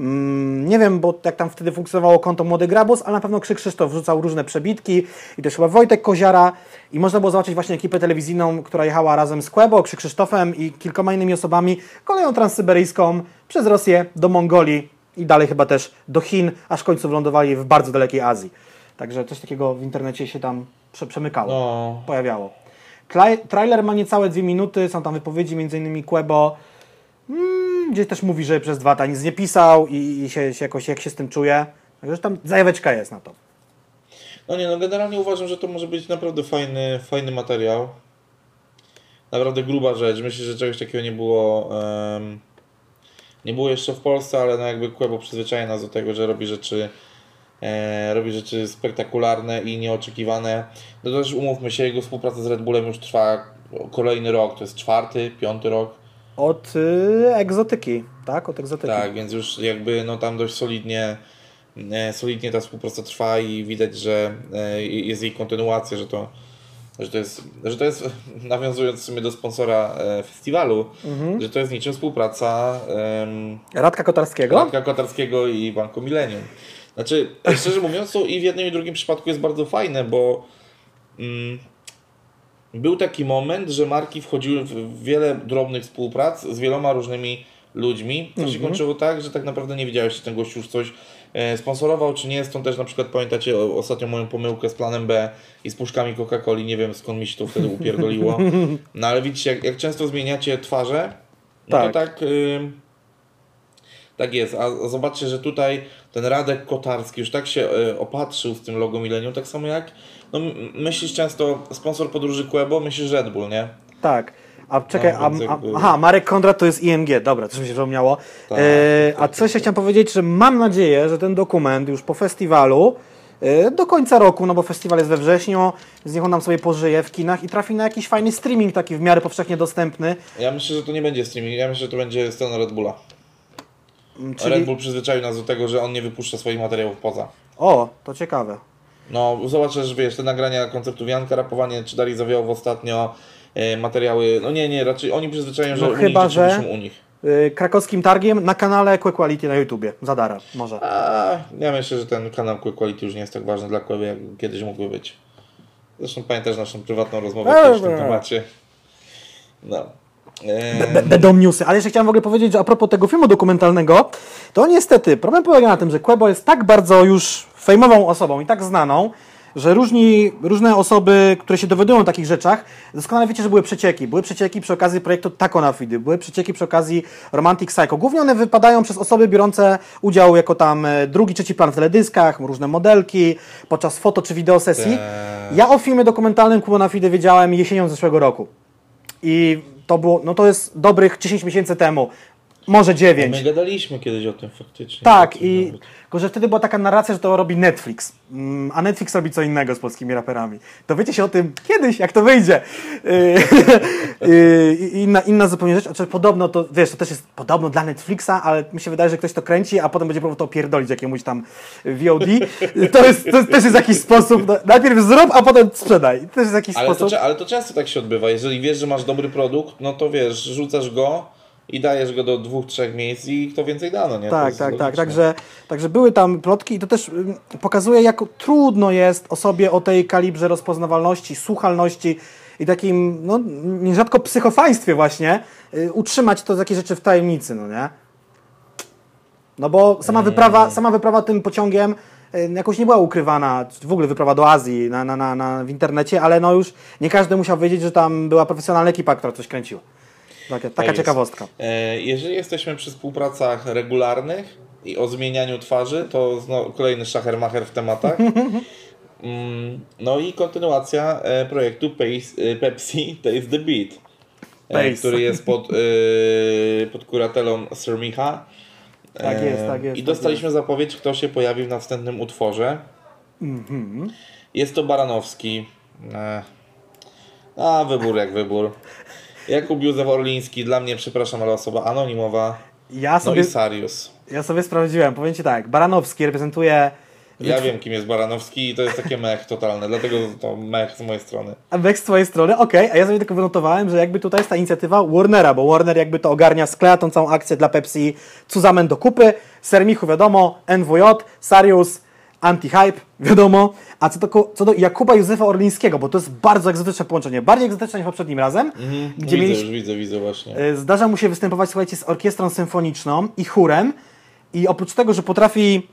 mm, nie wiem, bo jak tam wtedy funkcjonowało konto Młody Grabus, ale na pewno Krzyk Krzysztof wrzucał różne przebitki i też chyba Wojtek Koziara i można było zobaczyć właśnie ekipę telewizyjną, która jechała razem z Quebo, Krzyk Krzysztofem i kilkoma innymi osobami koleją transsyberyjską przez Rosję do Mongolii i dalej chyba też do Chin, aż w końcu wylądowali w bardzo dalekiej Azji. Także coś takiego w internecie się tam prze przemykało, No, pojawiało. Trailer ma niecałe dwie minuty, są tam wypowiedzi innymi Quebo. Mm, gdzieś też mówi, że przez dwa lata nic nie pisał i, i się, się jakoś, jak się z tym czuje. Także tam zajaweczka jest na to. No nie, no generalnie uważam, że to może być naprawdę fajny, fajny materiał. Naprawdę gruba rzecz. Myślę, że czegoś takiego nie było em, nie było jeszcze w Polsce, ale no jakby Quebo przyzwyczaja nas do tego, że robi rzeczy e, robi rzeczy spektakularne i nieoczekiwane. No też umówmy się, jego współpraca z Red Bullem już trwa kolejny rok, to jest czwarty, piąty rok. Od y, egzotyki, tak? Od egzotyki. Tak, więc już jakby no tam dość solidnie e, solidnie ta współpraca trwa i widać, że e, jest jej kontynuacja, że to, że to jest, że to jest <laughs> nawiązując w sumie do sponsora e, festiwalu, że to jest niczym współpraca em, Radka Kotarskiego? Radka Kotarskiego i Banku Millennium. Znaczy, <laughs> szczerze mówiąc, to i w jednym i drugim przypadku jest bardzo fajne, bo mm, był taki moment, że marki wchodziły w wiele drobnych współprac z wieloma różnymi ludźmi. To się kończyło tak, że tak naprawdę nie wiedziałeś, czy ten gość już coś e, sponsorował, czy nie. Stąd też na przykład pamiętacie ostatnio moją pomyłkę z planem B i z puszkami Coca-Coli. Nie wiem skąd mi się to wtedy upierdoliło. <laughs> No ale widzicie, jak, jak często zmieniacie twarze, no Tak. to tak... ym, tak jest, a zobaczcie, że tutaj ten Radek Kotarski już tak się e, opatrzył z tym logo Millennium, tak samo jak no, myślisz często sponsor podróży Quebo, myślisz Red Bull, nie? Tak. A czekaj, No, a, a, aha, Marek Kondrat to jest IMG, dobra, coś mi się przypomniało. Tak, e, tak, a coś ja chciałem powiedzieć, że mam nadzieję, że ten dokument już po festiwalu e, do końca roku, no bo festiwal jest we wrześniu, z niech on nam sobie pożyje w kinach i trafi na jakiś fajny streaming taki w miarę powszechnie dostępny. Ja myślę, że to nie będzie streaming, ja myślę, że to będzie strona Red Bulla. Mm, Red Czyli... Bull przyzwyczaił nas do tego, że on nie wypuszcza swoich materiałów poza. O, to ciekawe. No, zobaczysz, wiesz, te nagrania konceptów Janka, rapowanie, czy Dali Zawioł ostatnio, e, materiały, no nie, nie, raczej oni przyzwyczają, że No u chyba, nich że- u nich. E, krakowskim targiem na kanale Que Quality na YouTubie, za darem, może. A ja myślę, że ten kanał Quick Quality już nie jest tak ważny dla Queby, jak kiedyś mógłby być. Zresztą pamiętasz naszą prywatną rozmowę Eee, w tym eee. temacie. No. Będą newsy, ale jeszcze chciałem w ogóle powiedzieć, że a propos tego filmu dokumentalnego, to niestety problem polega na tym, że Quebo jest tak bardzo już fejmową osobą i tak znaną, że różni, różne osoby, które się dowiadują o takich rzeczach, doskonale wiecie, że były przecieki. Były przecieki przy okazji projektu Taco na Fidy, były przecieki przy okazji Romantic Psycho. Głównie one wypadają przez osoby biorące udział jako tam e, drugi, trzeci plan w teledyskach, różne modelki, podczas foto czy wideo sesji. Tak. Ja o filmie dokumentalnym Kubo na Fidy wiedziałem jesienią zeszłego roku. I to było, no to jest dobrych 10 miesięcy temu, może 9. my gadaliśmy kiedyś o tym faktycznie. Tak, tym i nawet. tylko, że wtedy była taka narracja, że to robi Netflix, Mm, a Netflix robi co innego z polskimi raperami. Dowiecie się o tym kiedyś, jak to wyjdzie. <laughs> Yy, i inna, inna zupełnie rzecz, znaczy podobno to, wiesz, to też jest podobno dla Netflixa, ale mi się wydaje, że ktoś to kręci, a potem będzie próbował to opierdolić jakiemuś tam VOD. To, jest, to też jest jakiś sposób, no, najpierw zrób, a potem sprzedaj. To też jest jakiś ale, to, sposób. cze- ale to często tak się odbywa. Jeżeli wiesz, że masz dobry produkt, no to wiesz, rzucasz go i dajesz go do dwóch, trzech miejsc i kto więcej da, no nie? Tak, tak, tak. logiczne. Także, także były tam plotki i to też ym, pokazuje, jak trudno jest osobie o tej kalibrze rozpoznawalności, słuchalności i takim, no, nierzadko psychofaństwie właśnie, y, utrzymać to takie rzeczy w tajemnicy, no nie? No bo sama wyprawa, sama wyprawa tym pociągiem y, jakoś nie była ukrywana, w ogóle wyprawa do Azji na, na, na, na, w internecie, ale no już nie każdy musiał wiedzieć, że tam była profesjonalna ekipa, która coś kręciła. Taka, taka jest. ciekawostka. E, Jeżeli jesteśmy przy współpracach regularnych i o zmienianiu twarzy, to znowu kolejny szachermacher w tematach. <laughs> Mm, No i kontynuacja e, projektu e, Pepsi Taste the Beat, Pace. który jest pod, pod kuratelą Sir Micha. Tak jest, tak jest, I tak dostaliśmy zapowiedź, kto się pojawi w następnym utworze. Mhm. Jest to Baranowski. A, wybór jak wybór. Jakub Józef Orliński, dla mnie, przepraszam, ale osoba anonimowa. Ja No sobie, i Sarius. ja sobie sprawdziłem, powiem Ci tak, Baranowski reprezentuje Ja wiem, kim jest Baranowski i to jest takie mech totalne, dlatego to mech z mojej strony. Wex z twojej strony, okej, a ja sobie tylko wynotowałem, że jakby tutaj jest ta inicjatywa Warnera, bo Warner jakby to ogarnia, skleja tą całą akcję dla Pepsi, Cuzamen do kupy, Sermichu wiadomo, NWJ, Sarius, Anti-Hype, wiadomo, a co do, co do Jakuba Józefa Orlińskiego, bo to jest bardzo egzotyczne połączenie, bardziej egzotyczne niż poprzednim razem, gdzie widzę, mieliśmy... już widzę, widzę właśnie. Y, Zdarza mu się występować, słuchajcie, z orkiestrą symfoniczną i chórem. I oprócz tego, że potrafi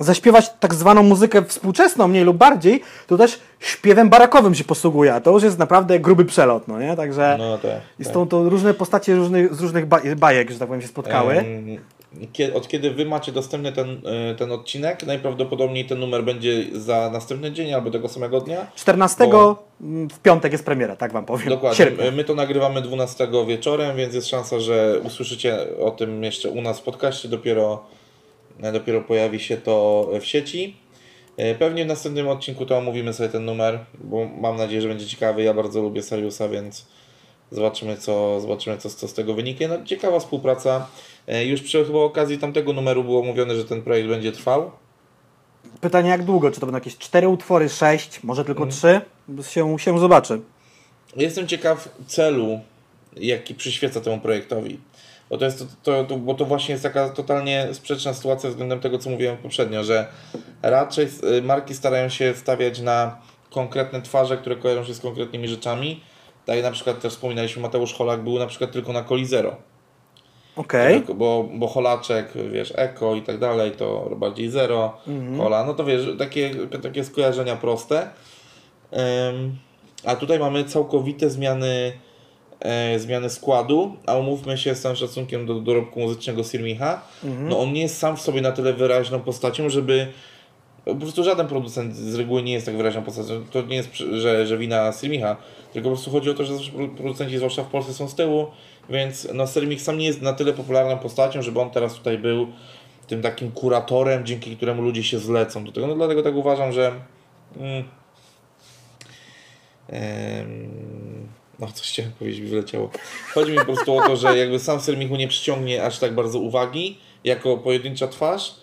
zaśpiewać tak zwaną muzykę współczesną, mniej lub bardziej, to też śpiewem barakowym się posługuje, a to już jest naprawdę gruby przelot, no nie? Także No tak. i tak. to różne postacie różnych, z różnych ba bajek, że tak powiem, się spotkały. Od kiedy wy macie dostępny ten, y, ten odcinek, najprawdopodobniej ten numer będzie za następny dzień albo tego samego dnia. 14 bo- w piątek jest premiera, tak wam powiem. Dokładnie. Sierpnia. My to nagrywamy 12 wieczorem, więc jest szansa, że usłyszycie o tym jeszcze u nas w podcaście. Dopiero, dopiero pojawi się to w sieci. E, Pewnie w następnym odcinku to omówimy sobie ten numer, bo mam nadzieję, że będzie ciekawy. Ja bardzo lubię Seriusa, więc zobaczymy, co, zobaczymy, co, co z tego wyniknie. No, ciekawa współpraca. E, Już przy chyba okazji tamtego numeru było mówione, że ten projekt będzie trwał. Pytanie jak długo? Czy to będą jakieś 4 utwory, 6, może tylko Mhm. 3? Się, się zobaczy. Jestem ciekaw celu, jaki przyświeca temu projektowi. Bo to, jest, to, to, to, bo to właśnie jest taka totalnie sprzeczna sytuacja względem tego, co mówiłem poprzednio, że raczej y, marki starają się stawiać na konkretne twarze, które kojarzą się z konkretnymi rzeczami. Tak jak na przykład też wspominaliśmy, Mateusz Holak był na przykład tylko na Coli Zero. Okej. Tylko, bo, bo Holaczek, wiesz, Eko i tak dalej, to bardziej Zero, Kola, no to wiesz, takie, takie skojarzenia proste. Ym, a tutaj mamy całkowite zmiany, e, zmiany składu, a umówmy się z całym szacunkiem do dorobku muzycznego Sirmicha, no on nie jest sam w sobie na tyle wyraźną postacią, żeby po prostu żaden producent z reguły nie jest tak wyraźną postacią. To nie jest, że, że wina Sirmicha, tylko po prostu chodzi o to, że producenci, zwłaszcza w Polsce, są z tyłu, więc no, Sirmich sam nie jest na tyle popularną postacią, żeby on teraz tutaj był tym takim kuratorem, dzięki któremu ludzie się zlecą do tego. No dlatego tak uważam, że mm, no coś chciałem powiedzieć, mi wyleciało. Chodzi mi po prostu o to, że jakby sam Sermichu nie przyciągnie aż tak bardzo uwagi, jako pojedyncza twarz,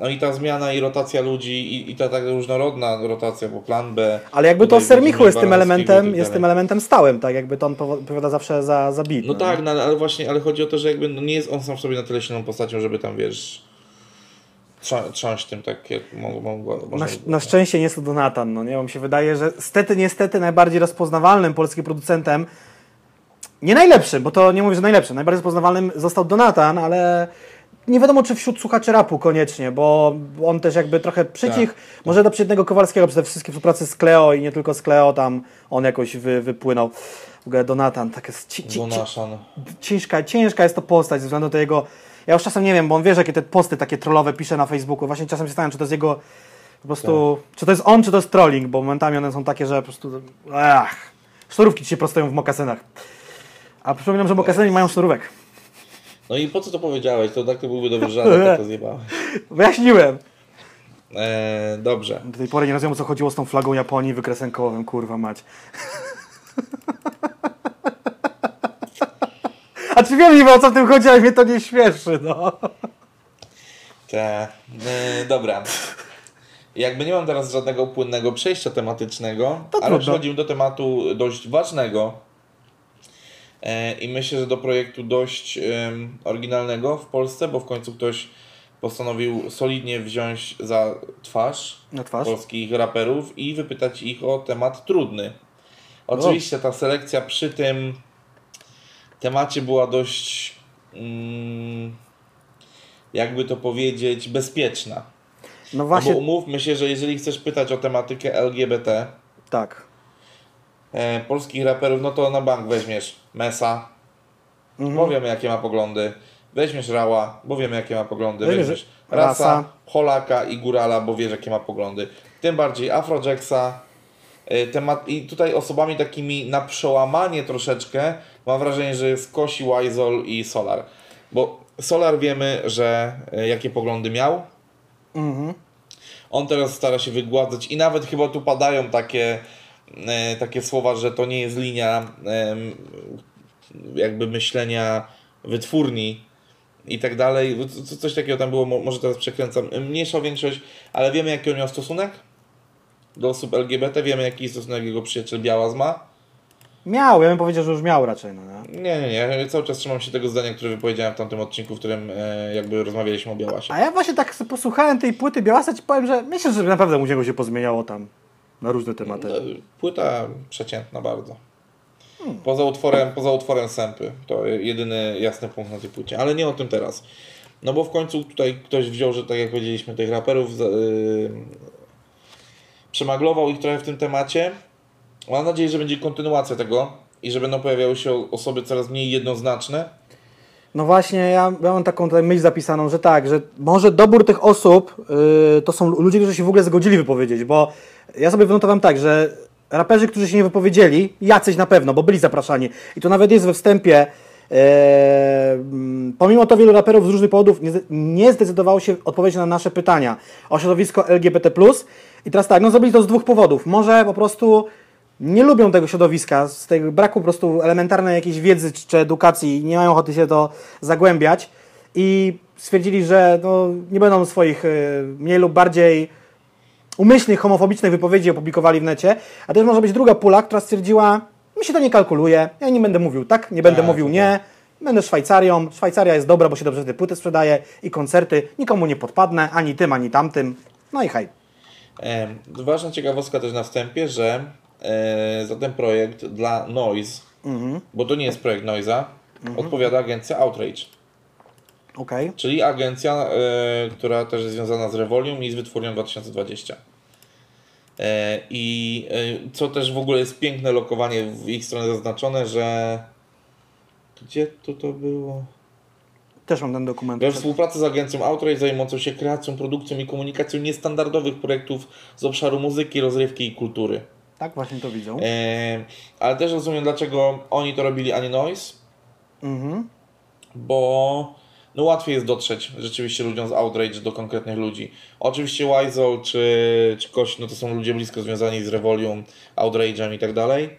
no i ta zmiana i rotacja ludzi i, i ta taka różnorodna rotacja, bo plan B... Ale jakby to Sermichu jest tym elementem, tak jest tym elementem stałym, tak? Jakby to on odpowiada zawsze za, za beat. No tak, no, ale- właśnie, ale chodzi o to, że jakby no nie jest on sam w sobie na tyle silną postacią, żeby tam, wiesz, trząść tym tak, jak mogło... Na, na szczęście nie jest to Donatan, no nie? Bo mi się wydaje, że stety, niestety najbardziej rozpoznawalnym polskim producentem, nie najlepszym, bo to nie mówię, że najlepszym, najbardziej rozpoznawalnym został Donatan, ale nie wiadomo, czy wśród słuchaczy rapu koniecznie, bo on też jakby trochę przycich, Tak, może do przeciętnego Kowalskiego, przez te wszystkie współpracy z Kleo i nie tylko z Kleo, tam on jakoś wy, wypłynął. W ogóle Donatan, tak jest ci, ci, Donaszan. ciężka, ciężka jest to postać ze względu na jego. Ja już czasem nie wiem, bo on wie, że jakie te posty takie trollowe pisze na Facebooku. Właśnie czasem się zastanawiam, czy to jest jego. Po prostu. Czy to jest on, czy to jest trolling, bo momentami one są takie, że po prostu. Ach, sznurówki ci się prostują w mokasynach. A przypominam, że mokasyny nie mają sznurówek. No i po co to powiedziałeś? To tak to byłby dobry żart, to <laughs> zjebałeś. Wyjaśniłem. Eee, dobrze. Do tej pory nie rozumiem, o co chodziło z tą flagą Japonii wykresem kołowym, kurwa mać. <laughs> A czy wiem niby o co w tym chodzi, ale mnie to nie śmieszy, no. Te, e, dobra. Jakby nie mam teraz żadnego płynnego przejścia tematycznego, To ale trudno. przechodzimy do tematu dość ważnego. E, I myślę, że do projektu dość oryginalnego w Polsce, bo w końcu ktoś postanowił solidnie wziąć za twarz twarz. polskich raperów i wypytać ich o temat trudny. Oczywiście ta selekcja przy tym temacie była dość, mm, jakby to powiedzieć, bezpieczna. No No właśnie, bo umówmy się, że jeżeli chcesz pytać o tematykę LGBT tak. E, polskich raperów, no to na bank weźmiesz Mesa, Mhm. bo wiemy jakie ma poglądy, weźmiesz Rała, bo wiemy jakie ma poglądy, Weźmiesz Rasa. Rasa, Holaka i Górala, bo wiesz jakie ma poglądy. Tym bardziej Afrojacksa. e, Temat, I tutaj osobami takimi na przełamanie troszeczkę mam wrażenie, że jest Kosi, Wizol i Solar. Bo Solar wiemy, że e, jakie poglądy miał, Mhm. on teraz stara się wygładzać i nawet chyba tu padają takie, takie słowa, że to nie jest linia jakby myślenia wytwórni i tak dalej. Co- Coś takiego tam było, mo- może teraz przekręcam. Mniejsza większość, ale wiemy jaki on miał stosunek do osób LGBT, wiemy jaki stosunek jego przyjaciel Białaz ma. Miał, ja bym powiedział, że już miał raczej, no nie? Nie, nie, ja cały czas trzymam się tego zdania, które wypowiedziałem w tamtym odcinku, w którym e, jakby rozmawialiśmy o Białasie. A ja właśnie tak posłuchałem tej płyty Białasa ci powiem, że myślę, że naprawdę u niego się pozmieniało tam na różne tematy. No, Płyta przeciętna bardzo. Poza utworem, poza utworem Sępy. To jedyny jasny punkt na tej płycie. Ale nie o tym teraz. No bo w końcu tutaj ktoś wziął, że tak jak powiedzieliśmy, tych raperów, yy, przemaglował ich trochę w tym temacie. Mam nadzieję, że będzie kontynuacja tego i że będą pojawiały się osoby coraz mniej jednoznaczne. No właśnie, ja, ja mam taką tutaj myśl zapisaną, że tak, że może dobór tych osób yy, to są ludzie, którzy się w ogóle zgodzili wypowiedzieć, bo ja sobie wynotowałem tak, że raperzy, którzy się nie wypowiedzieli, jacyś na pewno, bo byli zapraszani i to nawet jest we wstępie, yy, pomimo to wielu raperów z różnych powodów nie, nie zdecydowało się odpowiedzieć na nasze pytania o środowisko LGBT+. I teraz tak, no zrobili to z dwóch powodów. Może po prostu nie lubią tego środowiska, z tego braku po prostu elementarnej jakiejś wiedzy czy edukacji, nie mają ochoty się to zagłębiać i stwierdzili, że no, nie będą swoich y, mniej lub bardziej umyślnych, homofobicznych wypowiedzi opublikowali w necie, a też może być druga pula, która stwierdziła, mi się to nie kalkuluje, ja nie będę mówił tak, nie będę Tak, mówił tak. nie, będę Szwajcarią, Szwajcaria jest dobra, bo się dobrze te płyty sprzedaje i koncerty, nikomu nie podpadnę, ani tym, ani tamtym, no i hej. E, ważna ciekawostka też na wstępie, że e, za ten projekt dla Noise, bo to nie jest projekt Noise'a, odpowiada agencja Outrage. Okej. Czyli agencja, e, która też jest związana z Revolium i z Wytwórnią 2020. E, I e, co też w ogóle jest piękne lokowanie w ich stronę zaznaczone, że gdzie to to było? Też mam ten dokument. We współpracy z agencją Outrage zajmującą się kreacją, produkcją i komunikacją niestandardowych projektów z obszaru muzyki, rozrywki i kultury. Tak, właśnie to widzą. E, ale też rozumiem, dlaczego oni to robili, a nie Noise, Mhm. bo no łatwiej jest dotrzeć rzeczywiście ludziom z Outrage do konkretnych ludzi. Oczywiście Wizo czy, czy Koś, no to są ludzie blisko związani z Revolium, Outrage'em i tak dalej.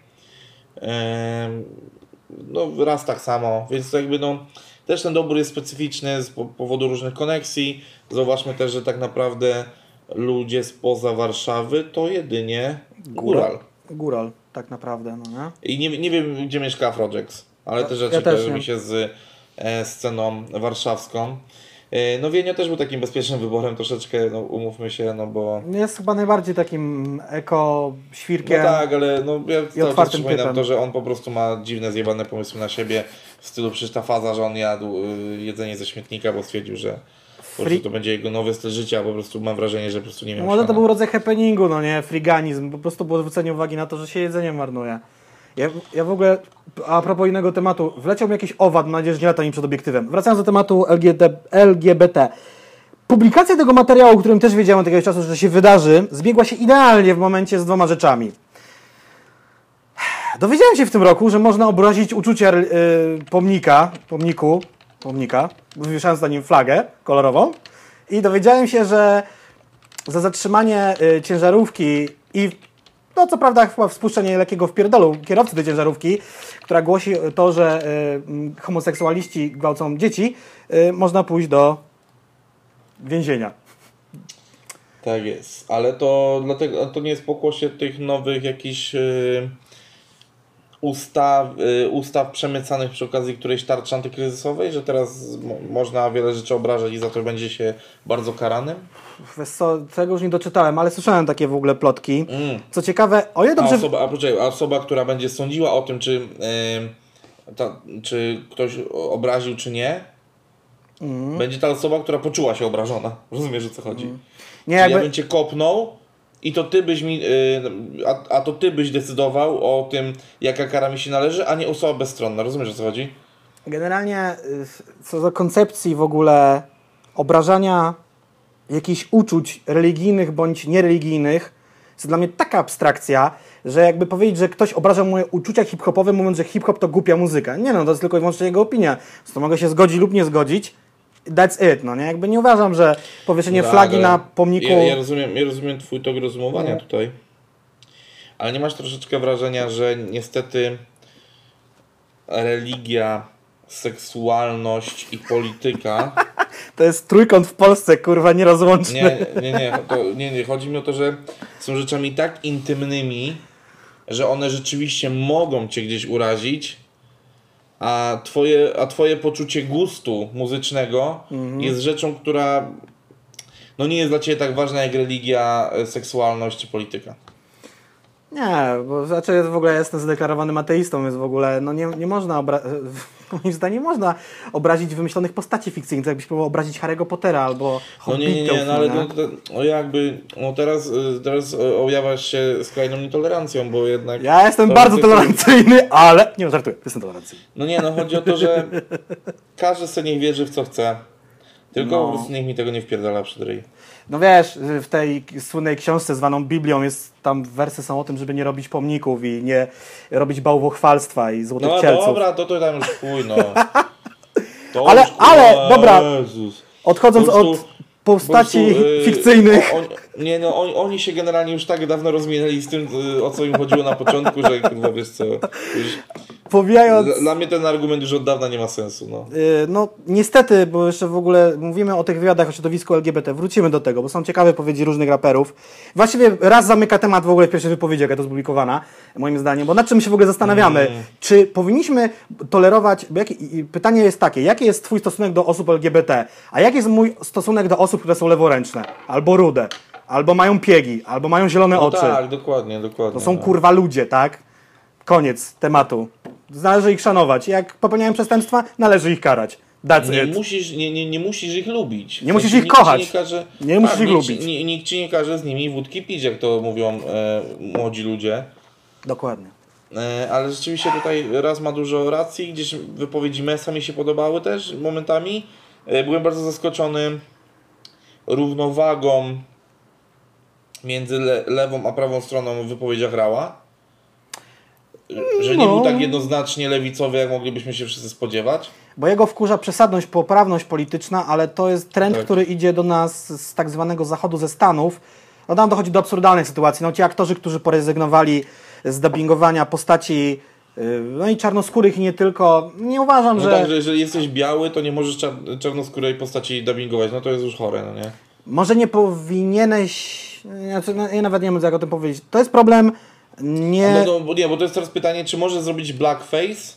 No raz tak samo, więc to jakby no też ten dobór jest specyficzny z po- powodu różnych koneksji. Zauważmy też, że tak naprawdę ludzie spoza Warszawy to jedynie Góral. Góral, tak naprawdę, no nie? I nie, nie wiem, gdzie mieszka Afrojax, ale te Ja rzeczy kojarzą nie. mi się z e, sceną warszawską. E, no Wienio też był takim bezpiecznym wyborem troszeczkę, no umówmy się, no bo... Jest chyba najbardziej takim eko No tak, ale no, ja cały czas przypominam to, że on po prostu ma dziwne, zjebane pomysły na siebie w stylu przecież ta faza, że on jadł y, jedzenie ze śmietnika, bo stwierdził, że prostu to będzie jego nowy styl życia, po prostu mam wrażenie, że po prostu nie No miał może to siana. był rodzaj happeningu, no nie? Friganizm. Po prostu było zwrócenie uwagi na to, że się jedzenie marnuje. Ja, ja w ogóle, a propos innego tematu, wleciał mi jakiś owad, mam nadzieję, że nie lata mi przed obiektywem. Wracając do tematu LGBT, LGBT. Publikacja tego materiału, o którym też wiedziałem od jakiegoś czasu, że się wydarzy, zbiegła się idealnie w momencie z dwoma rzeczami. Dowiedziałem się w tym roku, że można obrazić uczucia y, pomnika, pomniku, pomnika, wywieszając na nim flagę kolorową. I dowiedziałem się, że za zatrzymanie y, ciężarówki i no co prawda chyba spuszczenie lekkiego wpierdolu kierowcy tej ciężarówki, która głosi to, że y, homoseksualiści gwałcą dzieci, y, można pójść do więzienia. Tak jest, ale to dlatego to nie jest pokłosie tych nowych jakichś y, ustaw, y, ustaw przemycanych przy okazji którejś tarczy antykryzysowej, że teraz mo- można wiele rzeczy obrażać i za to będzie się bardzo karanym. Wiesz co, tego już nie doczytałem, ale słyszałem takie w ogóle plotki. Mm. Co ciekawe, o ile A dobrze... osoba, a poczekaj, a osoba, która będzie sądziła o tym, czy, y, ta, czy ktoś obraził, czy nie, Mhm. będzie ta osoba, która poczuła się obrażona. <laughs> Rozumiesz, o co chodzi? Nie, Czyli ja jakby... bym cię kopnął i to ty byś mi, y, a, a to ty byś decydował o tym, jaka kara mi się należy, a nie osoba bezstronna. Rozumiesz o co chodzi? Generalnie y, co do koncepcji w ogóle obrażania jakichś uczuć religijnych bądź niereligijnych, jest dla mnie taka abstrakcja, że jakby powiedzieć, że ktoś obraża moje uczucia hip-hopowe, mówiąc, że hip-hop to głupia muzyka. Nie no, to jest tylko i wyłącznie jego opinia. Z to mogę się zgodzić lub nie zgodzić. That's it, no nie? Jakby nie uważam, że powieszenie No, flagi na pomniku... Ja, ja, rozumiem, ja rozumiem twój tok rozumowania No. tutaj. Ale nie masz troszeczkę wrażenia, że niestety religia, seksualność i polityka <laughs> To jest trójkąt w Polsce, kurwa, nierozłączny. Nie, nie, nie, to, nie, nie. Chodzi mi o to, że są rzeczami tak intymnymi, że one rzeczywiście mogą cię gdzieś urazić, a twoje, a twoje poczucie gustu muzycznego jest rzeczą, która no nie jest dla ciebie tak ważna jak religia, e, seksualność czy polityka. Nie, bo znaczy w ogóle jestem zadeklarowanym ateistą, więc w ogóle no nie, nie można obra- <laughs> Moim zdaniem można obrazić wymyślonych postaci fikcyjnych, jakbyś próbował obrazić Harry'ego Pottera albo No nie, nie, nie, Hobbitów, no ale no, no jakby, no teraz, y, teraz y, objawiasz się skrajną nietolerancją, bo jednak... Ja jestem to- bardzo to- tolerancyjny, ale... Nie, no, żartuję, jestem tolerancyjny. No nie, no chodzi o to, że <laughs> każdy sobie niech wierzy w co chce, tylko No. po prostu niech mi tego nie wpierdala przed ryj. No wiesz, w tej słynnej książce zwaną Biblią jest tam wersy są o tym, żeby nie robić pomników i nie robić bałwochwalstwa i złotych No cielców. dobra, to to tam już chuj, no. <laughs> To Ale- już, ale, dobra. Jezus. Odchodząc prostu- od postaci Po prostu, y, fikcyjnych. o- on- nie no, oni, oni się generalnie już tak dawno rozminęli z tym, y, o co im chodziło na początku, że kurwa wiesz co. Już, Powijając... dla, mnie ten argument już od dawna nie ma sensu. No. y, No niestety, bo jeszcze w ogóle mówimy o tych wywiadach o środowisku LGBT, wrócimy do tego, bo są ciekawe wypowiedzi różnych raperów. Właściwie raz zamyka temat w ogóle w pierwszej wypowiedzi, jaka to opublikowana, moim zdaniem, bo nad czym się w ogóle zastanawiamy? Mm. Czy powinniśmy tolerować, bo jaki, i pytanie jest takie, jaki jest twój stosunek do osób LGBT, a jaki jest mój stosunek do osób, które są leworęczne, albo rude, albo mają piegi, albo mają zielone No oczy. tak, dokładnie, dokładnie. To są no. kurwa ludzie, tak? Koniec tematu. Należy ich szanować. Jak popełniają przestępstwa, należy ich karać. That's Nie it. musisz, nie, nie, nie musisz ich lubić. Nie musisz ich nikt kochać. Nie, każe, Nie musisz ich nikt lubić. nie- Nikt ci nie każe z nimi wódki pić, jak to mówią e, młodzi ludzie. Dokładnie. E, ale rzeczywiście tutaj raz ma dużo racji, gdzieś wypowiedzi Mesa mi się podobały też momentami. E, byłem bardzo zaskoczony równowagą między le, lewą a prawą stroną w wypowiedziach Rała. Że nie No. był tak jednoznacznie lewicowy, jak moglibyśmy się wszyscy spodziewać. Bo jego wkurza przesadność, poprawność polityczna, ale to jest trend, Tak. który idzie do nas z tak zwanego zachodu ze Stanów. No tam dochodzi do absurdalnych sytuacji. No ci aktorzy, którzy porezygnowali z dubbingowania postaci yy, no i czarnoskórych i nie tylko, nie uważam, No że... tak, że jeżeli jesteś biały, to nie możesz czar- czarnoskórej postaci dubbingować. No to jest już chore, no nie? Może nie powinieneś. Ja nawet nie wiem, jak o tym powiedzieć. To jest problem nie. No, no bo nie, bo to jest teraz pytanie, czy możesz zrobić blackface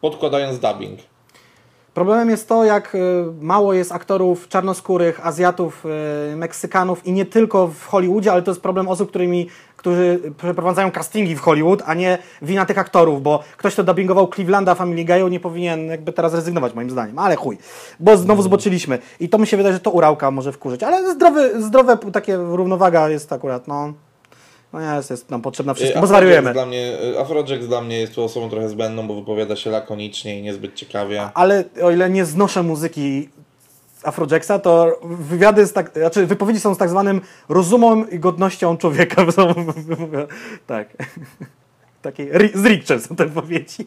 podkładając dubbing? Problemem jest to, jak y, mało jest aktorów czarnoskórych, Azjatów, y, Meksykanów i nie tylko w Hollywoodzie, ale to jest problem osób, którymi, którzy przeprowadzają castingi w Hollywood, a nie wina tych aktorów, bo ktoś, kto dubbingował Clevelanda Family Guy'u nie powinien jakby teraz rezygnować moim zdaniem, ale chuj, bo znowu zboczyliśmy. I to mi się wydaje, że to urałka może wkurzyć, ale zdrowy, zdrowe takie równowaga jest akurat, no, no jest, jest nam potrzebna wszystkim, bo zwariujemy. Dla mnie, y, Afrojack dla mnie jest tu osobą trochę zbędną, bo wypowiada się lakonicznie i niezbyt ciekawie. Ale o ile nie znoszę muzyki Afrojacksa, to wywiady z tak, znaczy wypowiedzi są z tak zwanym rozumem i godnością człowieka. <laughs> Tak. <laughs> Takiej z Rickchem są te wypowiedzi.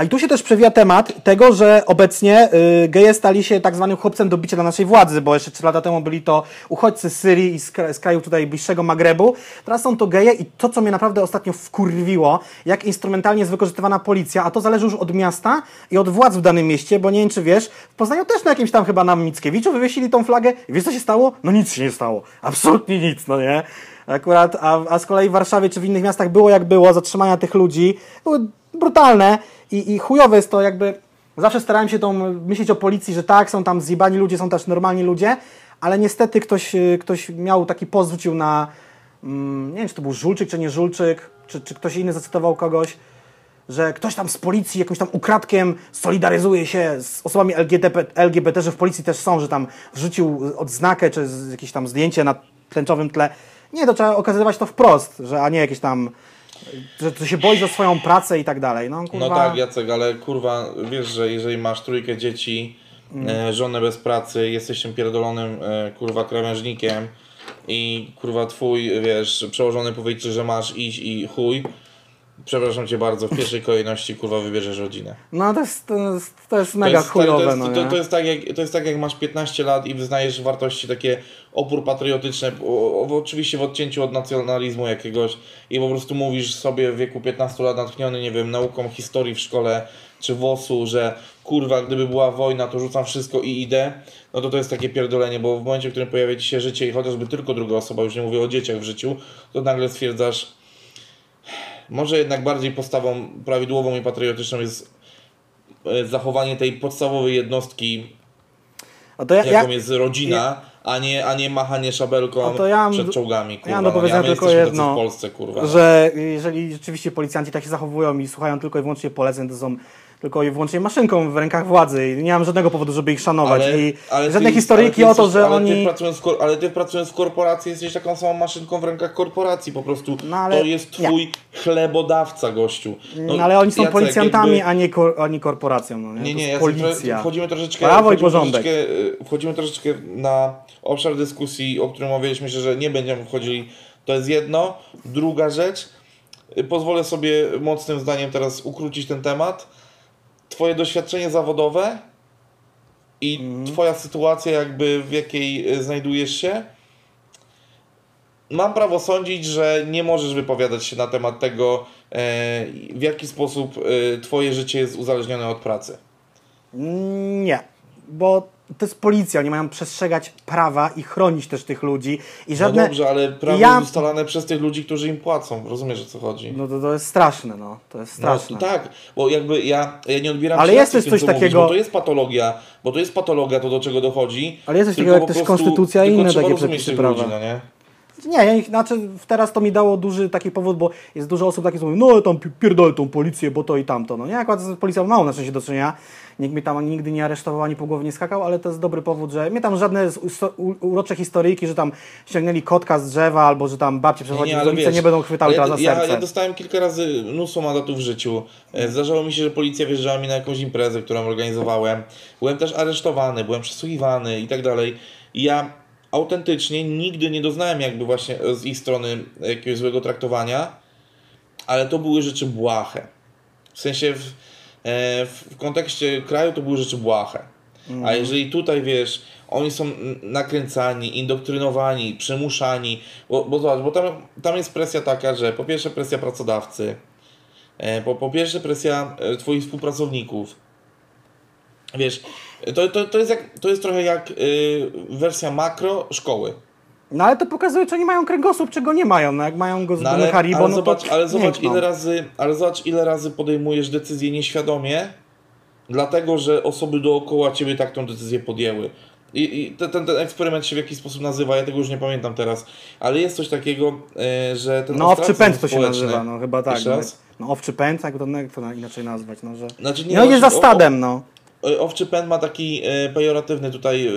A i tu się też przewija temat tego, że obecnie y, geje stali się tak zwanym chłopcem do bicia dla naszej władzy, bo jeszcze 3 lata temu byli to uchodźcy z Syrii i z, z krajów tutaj bliższego Magrebu. Teraz są to geje i to, co mnie naprawdę ostatnio wkurwiło, jak instrumentalnie jest wykorzystywana policja, a to zależy już od miasta i od władz w danym mieście, bo nie wiem, czy wiesz, w Poznaniu też na jakimś tam chyba na Mickiewiczu wywiesili tą flagę i wiesz, co się stało? No nic się nie stało. Absolutnie nic, no nie? Akurat, a, a z kolei w Warszawie czy w innych miastach było jak było, zatrzymania tych ludzi były brutalne i, i chujowe jest to jakby... Zawsze starałem się tą, myśleć o policji, że tak, są tam zjebani ludzie, są też normalni ludzie, ale niestety ktoś, y, ktoś miał taki post, wrzucił na... Mm, nie wiem, czy to był Żulczyk, czy nie Żulczyk, czy, czy ktoś inny zacytował kogoś, że ktoś tam z policji jakimś tam ukradkiem solidaryzuje się z osobami LGBT, LGBT, że w policji też są, że tam wrzucił odznakę czy jakieś tam zdjęcie na tęczowym tle. Nie, to trzeba okazywać to wprost, że a nie jakieś tam, że to się boi za swoją pracę i tak dalej. No, kurwa. No tak, Jacek, ale kurwa, wiesz, że jeżeli masz trójkę dzieci, e, żonę bez pracy, jesteś tym pierdolonym e, kurwa krawężnikiem i kurwa twój, wiesz, przełożony powiedzieć, że masz iść i chuj, przepraszam cię bardzo, w pierwszej kolejności kurwa wybierzesz rodzinę. No to jest, to jest, to jest To mega jest, chujowe. to, jest, no, to, jest tak jak, to jest tak jak masz 15 lat i wyznajesz wartości takie opór patriotyczny, o, o, oczywiście w odcięciu od nacjonalizmu jakiegoś i po prostu mówisz sobie w wieku 15 lat natchniony, nie wiem, nauką historii w szkole czy WOS-u, że kurwa, gdyby była wojna, to rzucam wszystko i idę, no to to jest takie pierdolenie, bo w momencie, w którym pojawia Ci się życie i chociażby tylko druga osoba, już nie mówię o dzieciach w życiu, to nagle stwierdzasz, może jednak bardziej postawą prawidłową i patriotyczną jest e, zachowanie tej podstawowej jednostki No to ja- jaką ja- jest rodzina, a, nie, a nie machanie szabelką No ja przed czołgami, kurwa. ja no, nie? powiedzenia A my tylko jedno, w Polsce, kurwa. że jeżeli rzeczywiście policjanci tak się zachowują i słuchają tylko i wyłącznie poleceń, to są tylko i wyłącznie maszynką w rękach władzy i nie mam żadnego powodu, żeby ich szanować. I ty- żadne ale historyjki ty o to, że ale oni... Ty pracując ale ty pracując w korporacji jesteś taką samą maszynką w rękach korporacji, po prostu No, ale to jest nie. twój chlebodawca, gościu. No, ale oni są Jacek, policjantami, jakby- a nie, kor, a nie korporacją. No, nie? Nie, nie, jest ja trochę, policja. wchodzimy troszeczkę, Prawo i porządek. Troszeczkę, y, wchodzimy troszeczkę na obszar dyskusji, o którym omawialiśmy się, że nie będziemy wchodzili. To jest jedno. Druga rzecz, y, pozwolę sobie mocnym zdaniem teraz ukrócić ten temat. Twoje doświadczenie zawodowe i Mhm. twoja sytuacja jakby w jakiej y, znajdujesz się. Mam prawo sądzić, że nie możesz wypowiadać się na temat tego, e, w jaki sposób e, twoje życie jest uzależnione od pracy. Nie, bo to jest policja, oni mają przestrzegać prawa i chronić też tych ludzi i żadne... No dobrze, ale prawo Ja- jest ustalane przez tych ludzi, którzy im płacą. Rozumiesz o co chodzi? No to, to jest straszne, no. To jest No, straszne. tak, bo jakby ja, ja nie odbieram Ale jest też coś mówisz, takiego- Bo to jest patologia, bo to jest patologia, to do czego dochodzi. Ale jest coś takiego jak też konstytucja i inne takie przepisy prawa. Ludzi, no nie? Nie, ja nie, znaczy teraz to mi dało duży taki powód, bo jest dużo osób takich, co mówią, no tam pi- pierdolę tą policję, bo to i tamto. No nie, akurat z policją mało na szczęście do czynienia. Nikt mnie tam nigdy nie aresztował, ani po głowie nie skakał, ale to jest dobry powód, że mnie tam żadne urocze historyjki, że tam ściągnęli kotka z drzewa, albo że tam babcie przechodzi z ulicy, nie będą chwytały teraz ja, za ja, serce. ja dostałem kilka razy mnóstwo mandatów w życiu. E, Zdarzało mi się, że policja wjeżdżała mi na jakąś imprezę, którą organizowałem. Byłem też aresztowany, byłem przesłuchiwany i tak dalej. I ja autentycznie nigdy nie doznałem jakby właśnie z ich strony jakiegoś złego traktowania, ale to były rzeczy błahe. W sensie w, e, w kontekście kraju to były rzeczy błahe. A jeżeli tutaj wiesz, oni są nakręcani, indoktrynowani, przymuszani, bo, bo zobacz, bo tam, tam jest presja taka, że po pierwsze presja pracodawcy, e, po, po pierwsze presja e, twoich współpracowników. Wiesz, to, to, to, jest, jak, to jest trochę jak y, wersja makro szkoły. No ale to pokazuje, czy oni mają kręgosłup, czego nie mają. No jak mają go z No ale, Haribo, ale no zobacz, to ale zobacz ile razy, ale zobacz ile razy podejmujesz decyzję nieświadomie, dlatego że osoby dookoła ciebie tak tą decyzję podjęły. I, i te- ten, ten eksperyment się w jakiś sposób nazywa, ja tego już nie pamiętam teraz, ale jest coś takiego, e, że ten No owczy pęd to się nazywa, no chyba tak. No, no owczy pęd, jak to, jak to inaczej nazwać, no że... Znaczy, Nie, on jest właśnie- za stadem, no. O, o, owczy pęd ma taki e, pejoratywny tutaj, e,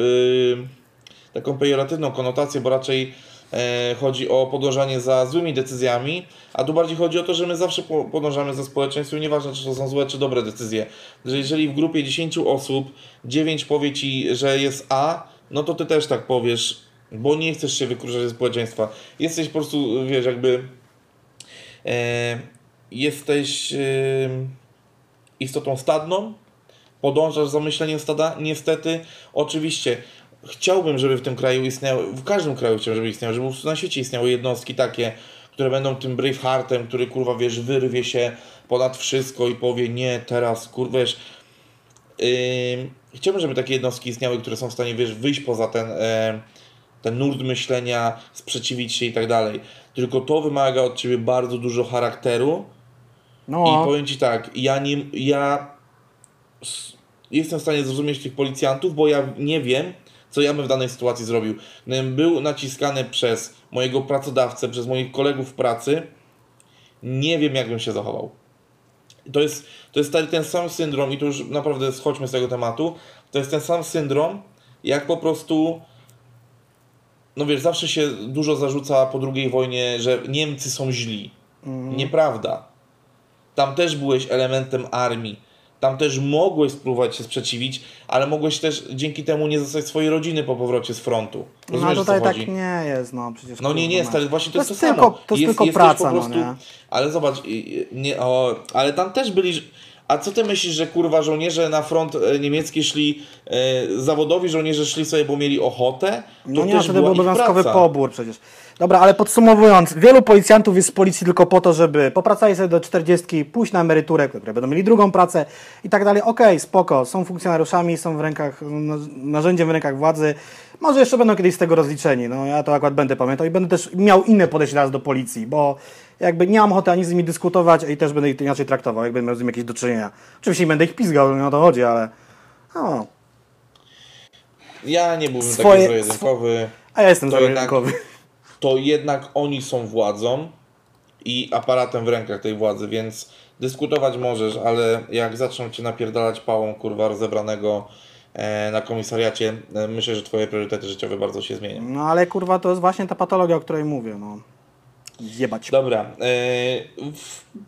taką pejoratywną konotację, bo raczej e, chodzi o podążanie za złymi decyzjami, a tu bardziej chodzi o to, że my zawsze po, podążamy za społeczeństwem, nieważne czy to są złe czy dobre decyzje. Że jeżeli w grupie 10 osób 9 powie ci, że jest A, no to ty też tak powiesz, bo nie chcesz się wykruszać ze społeczeństwa. Jesteś po prostu, wiesz, jakby e, jesteś e, istotą stadną, podążasz za myśleniem stada? Niestety, oczywiście, chciałbym, żeby w tym kraju istniały, w każdym kraju chciałbym, żeby istniały, żeby na świecie istniały jednostki takie, które będą tym Braveheartem, który kurwa wiesz, wyrwie się ponad wszystko i powie nie, teraz kurwa wiesz. Yy, chciałbym, żeby takie jednostki istniały, które są w stanie wiesz, wyjść poza ten, e, ten nurt myślenia, sprzeciwić się i tak dalej. Tylko to wymaga od ciebie bardzo dużo charakteru, No, i powiem Ci tak, ja nie, ja jestem w stanie zrozumieć tych policjantów, bo ja nie wiem, co ja bym w danej sytuacji zrobił. Gdybym był naciskany przez mojego pracodawcę, przez moich kolegów w pracy, nie wiem, jak bym się zachował. To jest, to jest ten, ten sam syndrom, i tu już naprawdę schodźmy z tego tematu, to jest ten sam syndrom, jak po prostu no wiesz, zawsze się dużo zarzuca po II wojnie, że Niemcy są źli. Nieprawda. Tam też byłeś elementem armii. Tam też mogłeś spróbować się sprzeciwić, ale mogłeś też dzięki temu nie zostać swojej rodziny po powrocie z frontu. no Rozumiesz, tutaj o co tak nie jest, no przecież... No nie, nie, kurwa, stary, właśnie to, jest jest to tylko- samo. to jest tylko jesteś praca, po no prostu, nie? Ale zobacz, nie, o, ale tam też byli... A co ty myślisz, że kurwa żołnierze na front e, niemiecki szli, e, zawodowi żołnierze szli sobie, bo mieli ochotę? To No nie, wtedy był obowiązkowy praca. pobór przecież. Dobra, ale podsumowując, wielu policjantów jest z policji tylko po to, żeby popracali sobie do 40, pójść na emeryturę, które będą mieli drugą pracę i tak dalej. Okej, spoko, są funkcjonariuszami, są w rękach, narzędziem w rękach władzy. Może jeszcze będą kiedyś z tego rozliczeni. No ja to akurat będę pamiętał i będę też miał inne podejście teraz do policji, bo jakby nie mam ochoty ani z nimi dyskutować i też będę ich inaczej traktował, jak będę miał z nimi jakieś do czynienia. Oczywiście nie będę ich pizgał, nie o to chodzi, ale no, ja nie byłbym Swoje- taki zero-jedynkowy. A ja jestem zero-jedynkowy. To jednak oni są władzą i aparatem w rękach tej władzy, więc dyskutować możesz, ale jak zaczną cię napierdalać pałą kurwa rozebranego e, na komisariacie, e, myślę, że twoje priorytety życiowe bardzo się zmienią. No ale kurwa, to jest właśnie ta patologia, o której mówię, no. Jebać. Dobra, e,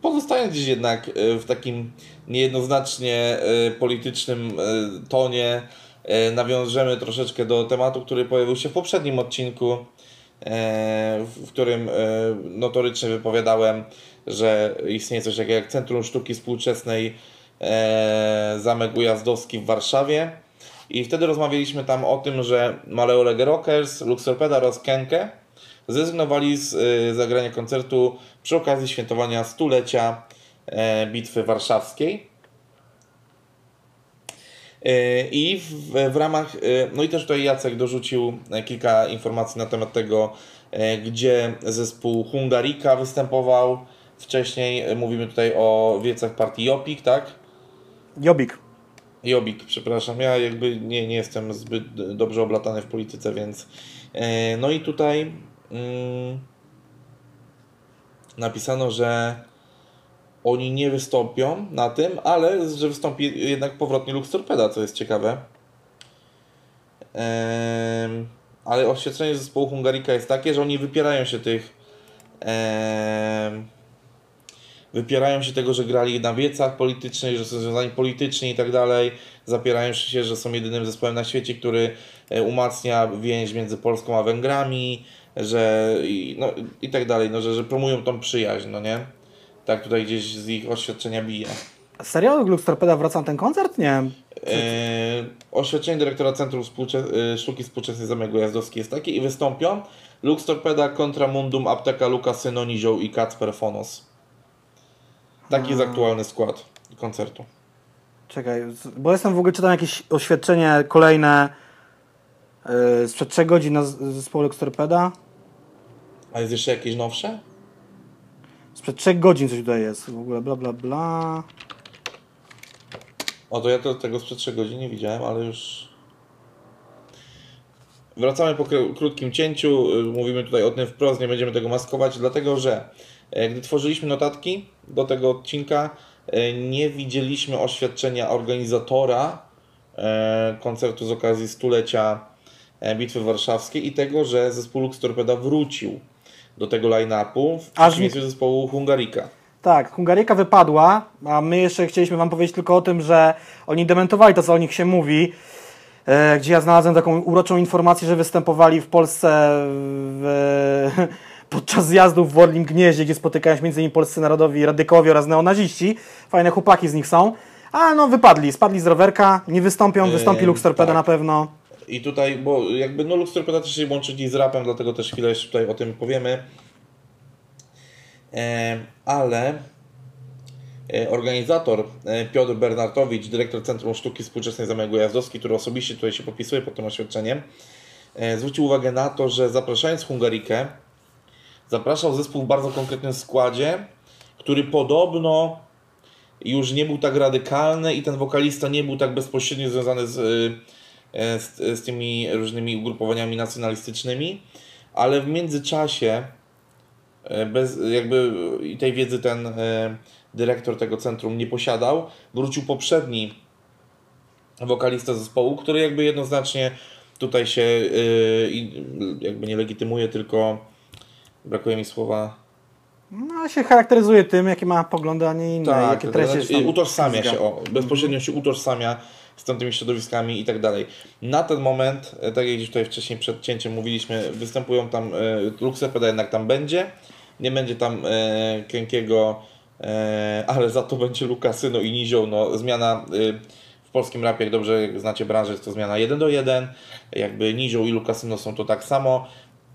pozostając gdzieś jednak e, w takim niejednoznacznie e, politycznym tonie, nawiążemy troszeczkę do tematu, który pojawił się w poprzednim odcinku, w którym notorycznie wypowiadałem, że istnieje coś takiego jak Centrum Sztuki Współczesnej Zamek Ujazdowski w Warszawie. I wtedy rozmawialiśmy tam o tym, że Maleolege Rockers, Luxorpeda oraz Kenke zrezygnowali z y, zagrania koncertu przy okazji świętowania stulecia e, Bitwy Warszawskiej. E, I w, w ramach, e, no i też tutaj Jacek dorzucił kilka informacji na temat tego, gdzie zespół Hungarika występował wcześniej. Mówimy tutaj o wiecach partii Jopik, tak? Jobik. Jobik, przepraszam, ja jakby nie, nie jestem zbyt dobrze oblatany w polityce, więc. No i tutaj mm, napisano, że oni nie wystąpią na tym, ale że wystąpi jednak powrotnie Lux Torpeda, co jest ciekawe. Ale oświadczenie zespołu Hungarika jest takie, że oni wypierają się tych. wypierają się tego, że grali na wiecach politycznych, że są związani politycznie i tak dalej. Zapierają się, że są jedynym zespołem na świecie, który e, umacnia więź między Polską a Węgrami, że i, no, i tak dalej, no, że, że promują tą przyjaźń, no nie? Tak tutaj gdzieś z ich oświadczenia bije. Serio? Lux Torpeda wraca na ten koncert? Nie. E, oświadczenie dyrektora Centrum Współcze- e, Sztuki Współczesnej Zamek Ujazdowski jest takie i wystąpią Lux Torpeda, Contra Mundum, Apteka Luka Synonizioł i Kacper Fonos. Taki jest aktualny skład koncertu. Czekaj, bo jestem w ogóle czytam jakieś oświadczenie kolejne yy, sprzed 3 godzin na z- zespołu Lux Torpeda. A jest jeszcze jakieś nowsze? Sprzed 3 godzin coś tutaj jest. W ogóle bla bla bla. O, to ja to, tego sprzed 3 godzin nie widziałem, ale już... Wracamy po kró- krótkim cięciu. y, Mówimy tutaj o tym wprost, nie będziemy tego maskować, dlatego że e, gdy tworzyliśmy notatki do tego odcinka, e, nie widzieliśmy oświadczenia organizatora e, koncertu z okazji stulecia Bitwy Warszawskiej i tego, że zespół Lux Torpeda wrócił do tego line-upu w Aż przeciwieństwie zespołu Hungarika. Tak, Hungaryka wypadła, a my jeszcze chcieliśmy Wam powiedzieć tylko o tym, że oni dementowali to, co o nich się mówi. E, gdzie ja znalazłem taką uroczą informację, że występowali w Polsce w, <laughs> podczas zjazdów w Orlim Gnieździe, gdzie spotykają się m.in. polscy narodowi radykowie oraz neonaziści. Fajne chłopaki z nich są. A no wypadli, spadli z rowerka, nie wystąpią, wystąpi Eee, Lux tak. na pewno. I tutaj, bo jakby no Lux Torpeda też się łączy z rapem, dlatego też chwilę jeszcze tutaj o tym powiemy. E, ale e, organizator e, Piotr Bernartowicz, dyrektor Centrum Sztuki Współczesnej Zamek Ujazdowski, który osobiście tutaj się podpisuje pod tym oświadczeniem, e, zwrócił uwagę na to, że zapraszając Hungarikę, zapraszał zespół w bardzo konkretnym składzie, który podobno już nie był tak radykalny i ten wokalista nie był tak bezpośrednio związany z, z, z tymi różnymi ugrupowaniami nacjonalistycznymi, ale w międzyczasie e, bez jakby tej wiedzy ten e, dyrektor tego centrum nie posiadał, wrócił poprzedni wokalista zespołu, który jakby jednoznacznie tutaj się jakby nie legitymuje, tylko brakuje mi słowa No się charakteryzuje tym, jakie ma poglądy, a nie inne, tak, jakie treści znaczy, są. utożsamia się, o, bezpośrednio się utożsamia z tamtymi środowiskami i tak dalej. Na ten moment, e, tak jak gdzieś tutaj wcześniej przed cięciem mówiliśmy, występują tam, e, Luxepeda jednak tam będzie, nie będzie tam e, Kenkiego, e, ale za to będzie Lukasyno i Nizioł, no zmiana w polskim rapie, jak dobrze znacie branżę, jest to zmiana 1 do 1, jakby Nizioł i Lukasyno są to tak samo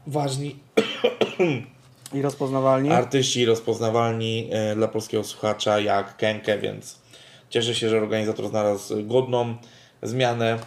ważni I rozpoznawalni. artyści rozpoznawalni dla polskiego słuchacza jak Kenke, więc cieszę się, że organizator znalazł godną zmianę.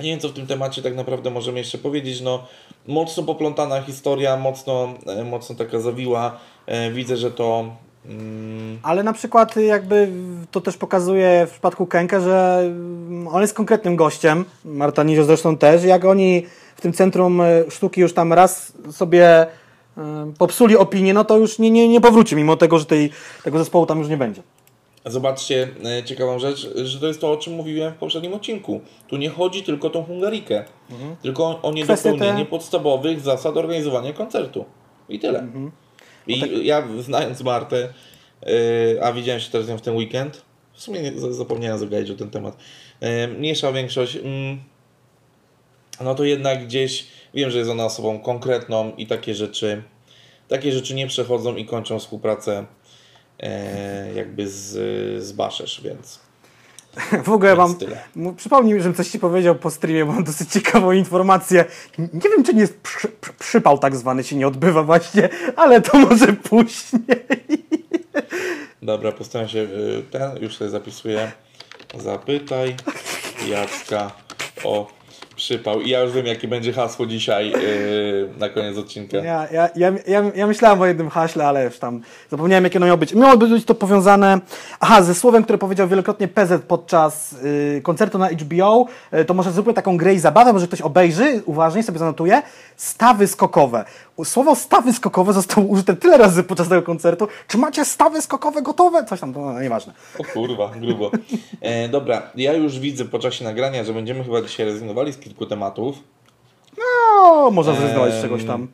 Nie wiem, co w tym temacie tak naprawdę możemy jeszcze powiedzieć. No, mocno poplątana historia, mocno, e, mocno taka zawiła. E, Widzę, że to Mm, Ale na przykład jakby to też pokazuje w przypadku Kenke, że mm, on jest konkretnym gościem, Marta Nizio zresztą też, jak oni w tym Centrum e, Sztuki już tam raz sobie popsuli opinię, no to już nie, nie, nie powróci, mimo tego, że tej, tego zespołu tam już nie będzie. Zobaczcie e, ciekawą rzecz, że to jest to, o czym mówiłem w poprzednim odcinku. Tu nie chodzi tylko o tą Hungarikę, tylko o Mhm. Niedopełnienie te- podstawowych zasad organizowania koncertu. I tyle. Mhm. I ja znając Martę, e, a widziałem się teraz z nią w ten weekend, w sumie nie, zapomniałem zagaić o ten temat, e, mniejsza większość, mm, no to jednak gdzieś wiem, że jest ona osobą konkretną i takie rzeczy, takie rzeczy nie przechodzą i kończą współpracę e, jakby z, z Baszesz, więc <laughs> W ogóle mam. Przypomnij mi, żebym coś ci powiedział po streamie, bo mam dosyć ciekawą informację. Nie wiem, czy nie jest przy, przy, przypał tak zwany się nie odbywa właśnie, ale to może później. <laughs> dobra, postaram się y, ten, już sobie zapisuję, zapytaj Jacka o przypał i ja już wiem jakie będzie hasło dzisiaj y, na koniec odcinka. Ja, ja, ja, ja, ja myślałem o jednym haśle, ale już tam zapomniałem, jakie ono miało być. Miało być to powiązane, aha, ze słowem, które powiedział wielokrotnie PZ podczas y, koncertu na HBO. Y, to może zróbmy taką grę i zabawę, może ktoś obejrzy, uważnie sobie zanotuje. Stawy skokowe. Słowo stawy skokowe zostało użyte tyle razy podczas tego koncertu. Czy macie stawy skokowe gotowe? Coś tam, to no, nieważne. O kurwa, grubo. E, dobra, ja już widzę po czasie nagrania, że będziemy chyba dzisiaj rezygnowali z kilku tematów. No, można zrezygnować z czegoś tam.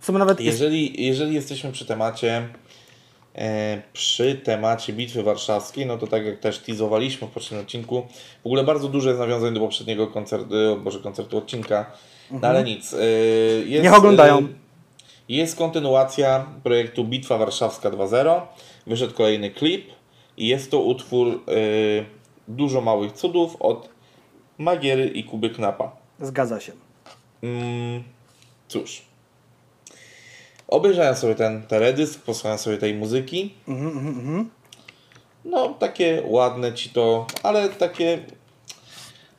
W sumie nawet jest... Jeżeli, jeżeli jesteśmy przy temacie e, przy temacie Bitwy Warszawskiej, no to tak jak też teasowaliśmy w poprzednim odcinku, w ogóle bardzo dużo jest nawiązań do poprzedniego koncertu, e, Boże, koncertu odcinka, no ale nic. E, jest, Niech oglądają. jest kontynuacja projektu Bitwa Warszawska 2.0, wyszedł kolejny klip i jest to utwór Dużo Małych Cudów od Magiery i Kuby Knapa. Zgadza się. Mm, cóż. Obejrzałem sobie ten teledysk, posłuchałem sobie tej muzyki. No, takie ładne ci to, ale takie.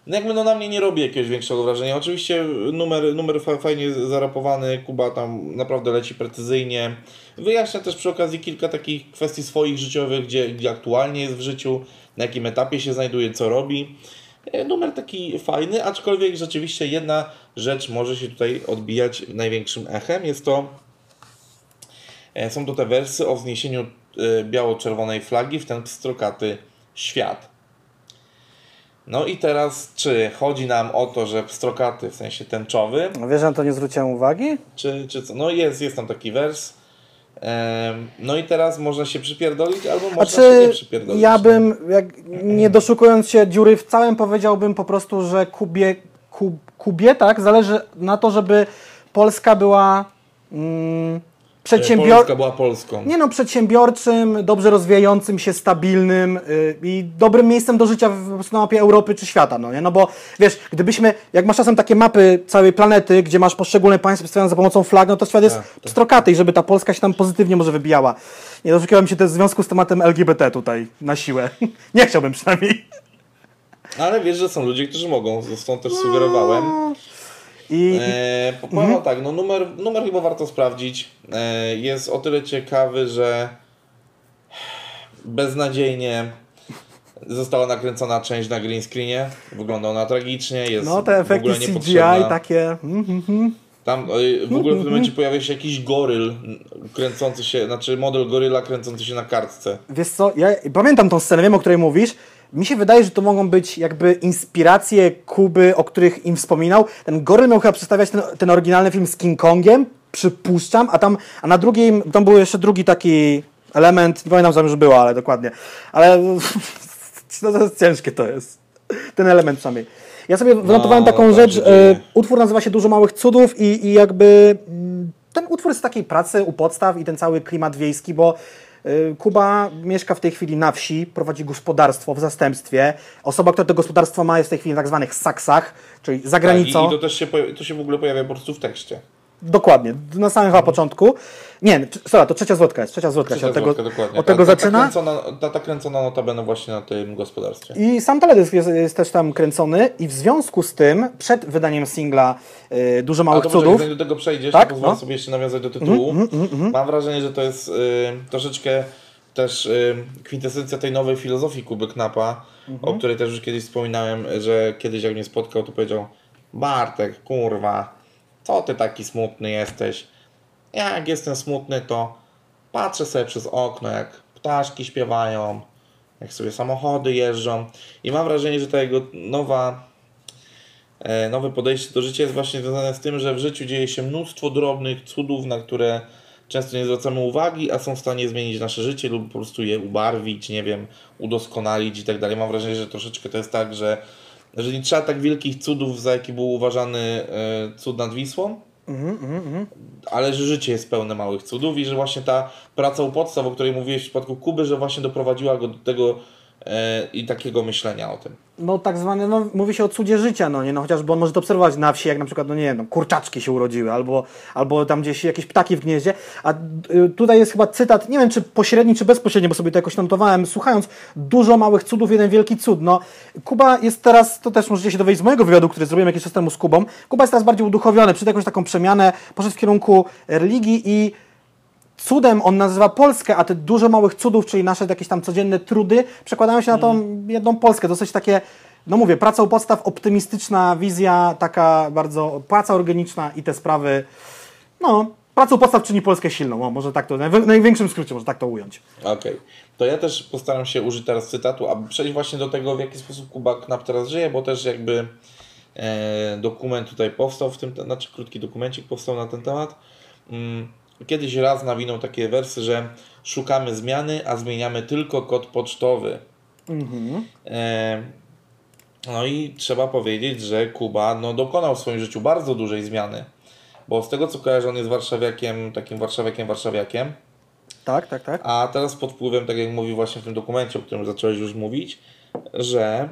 No jakby no na mnie nie robi jakiegoś większego wrażenia. Oczywiście numer, numer fa- fajnie zarapowany, Kuba tam naprawdę leci precyzyjnie. Wyjaśnia też przy okazji kilka takich kwestii swoich życiowych, gdzie, gdzie aktualnie jest w życiu, na jakim etapie się znajduje, co robi. E, Numer taki fajny, aczkolwiek rzeczywiście jedna rzecz może się tutaj odbijać największym echem. Jest to E, Są to te wersy o wzniesieniu e, biało-czerwonej flagi w ten pstrokaty świat. No i teraz, czy chodzi nam o to, że pstrokaty, w sensie tęczowy, Wiesz, że na to nie zwróciłem uwagi? czy, czy co? No jest, jest tam taki wers. No i teraz można się przypierdolić, albo można się nie Znaczy, przypierdolić. ja bym, jak, nie doszukując się dziury w całym, powiedziałbym po prostu, że Kubie, Kub, Kubie tak, zależy na to, żeby Polska była mm, przedsiębior... Polska była Polską. Nie no, przedsiębiorczym, dobrze rozwijającym się, stabilnym yy, i dobrym miejscem do życia w, na mapie Europy czy świata, no nie? No bo wiesz, gdybyśmy, jak masz czasem takie mapy całej planety, gdzie masz poszczególne państwa przedstawione za pomocą flag, no to świat jest Tak, tak. i żeby ta Polska się tam pozytywnie może wybijała. Nie doszukiwałem się też w związku z tematem LGBT tutaj na siłę. <laughs> nie chciałbym przynajmniej. Ale wiesz, że są ludzie, którzy mogą, stąd też sugerowałem. I, E, powiem Mhm. tak, no numer, numer chyba warto sprawdzić. E, jest o tyle ciekawy, że beznadziejnie została nakręcona część na green screenie. Wygląda ona tragicznie, jest no te w efekty ogóle CGI takie... mm, mm. Tam e, w ogóle w pewnym momencie pojawia się jakiś goryl kręcący się, znaczy model goryla kręcący się na kartce. Wiesz co, ja pamiętam tą scenę, wiem o której mówisz. Mi się wydaje, że to mogą być jakby inspiracje Kuby, o których im wspominał. Ten Goryl miał chyba przedstawiać ten, ten oryginalny film z King Kongiem, przypuszczam, a tam, a na drugim, tam był jeszcze drugi taki element, nie pamiętam co tam już było, ale dokładnie. Ale <laughs> no, to jest ciężkie to jest. Ten element przynajmniej. Ja sobie wynotowałem No, taką tak rzecz, e, utwór nazywa się Dużo Małych Cudów i, i jakby mm, ten utwór jest z takiej pracy u podstaw i ten cały klimat wiejski, bo Kuba mieszka w tej chwili na wsi, prowadzi gospodarstwo w zastępstwie. Osoba, która to gospodarstwo ma jest w tej chwili w tak zwanych saksach, czyli za Tak, i, granicą. I to też się, to się w ogóle pojawia po prostu w tekście. Dokładnie, na samym chyba początku. Nie, sorry, to trzecia zwrotka jest, trzecia zwrotka się Trzecia od tego, dokładnie. od tego ta, ta, zaczyna. Ta kręcona, ta, ta kręcona notabene właśnie na tym gospodarstwie. I sam teledysk jest, jest też tam kręcony i w związku z tym przed wydaniem singla y, Dużo Małych może, Cudów zanim do tego przejdziesz, Tak, pozwolę no. sobie jeszcze nawiązać do tytułu. Mam wrażenie, że to jest y, troszeczkę też y, kwintesencja tej nowej filozofii Kuby Knapa, o której też już kiedyś wspominałem, że kiedyś jak mnie spotkał, to powiedział Bartek, kurwa, co ty taki smutny jesteś? Jak jestem smutny, to patrzę sobie przez okno, jak ptaszki śpiewają, jak sobie samochody jeżdżą i mam wrażenie, że ta jego nowa e, nowe podejście do życia jest właśnie związane z tym, że w życiu dzieje się mnóstwo drobnych cudów, na które często nie zwracamy uwagi, a są w stanie zmienić nasze życie lub po prostu je ubarwić, nie wiem, udoskonalić i tak dalej. Mam wrażenie, że troszeczkę to jest tak, że, że nie trzeba tak wielkich cudów, za jaki był uważany e, cud nad Wisłą, ale że życie jest pełne małych cudów i że właśnie ta praca u podstaw, o której mówiłeś w przypadku Kuby, że właśnie doprowadziła go do tego i takiego myślenia o tym. No tak zwane, no mówi się o cudzie życia, no nie, no chociażby on może to obserwować na wsi, jak na przykład, no nie wiem, no, kurczaczki się urodziły, albo, albo tam gdzieś jakieś ptaki w gnieździe, a y, tutaj jest chyba cytat, nie wiem czy pośredni, czy bezpośredni, bo sobie to jakoś notowałem, słuchając, dużo małych cudów, jeden wielki cud, no. Kuba jest teraz, to też możecie się dowiedzieć z mojego wywiadu, który zrobiłem jakiś czas temu z Kubą, Kuba jest teraz bardziej uduchowiony, przed jakąś taką przemianę, poszedł w kierunku religii i cudem on nazywa Polskę, a te dużo małych cudów, czyli nasze jakieś tam codzienne trudy, przekładają się na tą jedną Polskę. Dosyć takie, no mówię, praca u podstaw, optymistyczna wizja, taka bardzo praca organiczna i te sprawy, no, praca u podstaw czyni Polskę silną, o, może tak to, w największym skrócie może tak to ująć. Okej. To ja też postaram się użyć teraz cytatu, aby przejść właśnie do tego, w jaki sposób Kuba Knap teraz żyje, bo też jakby e, dokument tutaj powstał w tym, znaczy krótki dokumencik powstał na ten temat. Kiedyś raz nawinął takie wersy, że szukamy zmiany, a zmieniamy tylko kod pocztowy. E, no i trzeba powiedzieć, że Kuba no, dokonał w swoim życiu bardzo dużej zmiany. Bo z tego co kojarzę, on jest warszawiakiem, takim warszawiakiem, warszawiakiem. Tak, tak, tak. A teraz pod wpływem, tak jak mówił właśnie w tym dokumencie, o którym zacząłeś już mówić, że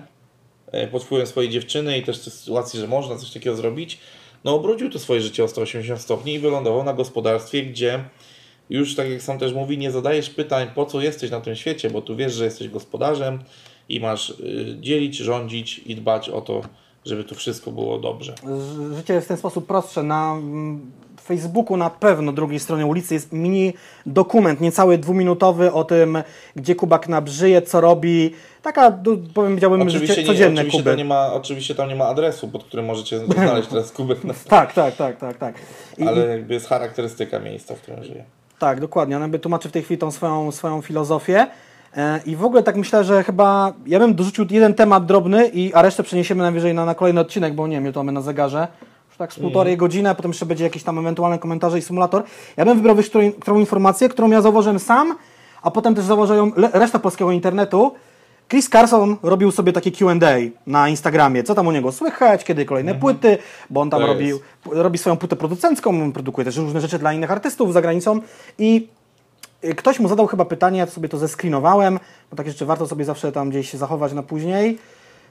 e, pod wpływem swojej dziewczyny i też tej sytuacji, że można coś takiego zrobić, no obrócił to swoje życie o 180 stopni i wylądował na gospodarstwie, gdzie już tak jak sam też mówi, nie zadajesz pytań, po co jesteś na tym świecie, bo tu wiesz, że jesteś gospodarzem i masz y, dzielić, rządzić i dbać o to, żeby tu wszystko było dobrze. Życie jest w ten sposób prostsze. Na mm, Facebooku na pewno drugiej stronie ulicy jest mini dokument, niecały dwuminutowy o tym, gdzie Kuba Knap żyje, co robi. Taka, powiedziałbym, Oczywiście, życie nie, codzienne oczywiście, Kuby. nie ma, oczywiście tam nie ma adresu, pod którym możecie <laughs> znaleźć teraz Kubek, na, <laughs> Tak, tak, tak, tak, tak. I, ale jakby jest charakterystyka miejsca, w którym żyje. Tak, dokładnie. On jakby tłumaczy w tej chwili tą swoją, swoją filozofię. E, I w ogóle tak myślę, że chyba ja bym dorzucił jeden temat drobny, i, a resztę przeniesiemy najwyżej na, na kolejny odcinek, bo nie wiem, ile to mamy na zegarze. Już tak z półtorej godziny, a potem jeszcze będzie jakieś tam ewentualne komentarze i symulator. Ja bym wybrał wiesz, którą, którą informację, którą ja zauważyłem sam, a potem też zauważyłem reszta polskiego internetu. Chris Carson robił sobie takie Q&A na Instagramie. Co tam u niego słychać, kiedy kolejne płyty, bo on tam robił, robi swoją płytę producencką, produkuje też różne rzeczy dla innych artystów za granicą i ktoś mu zadał chyba pytanie, ja sobie to zeskrinowałem, bo takie rzeczy warto sobie zawsze tam gdzieś zachować na później.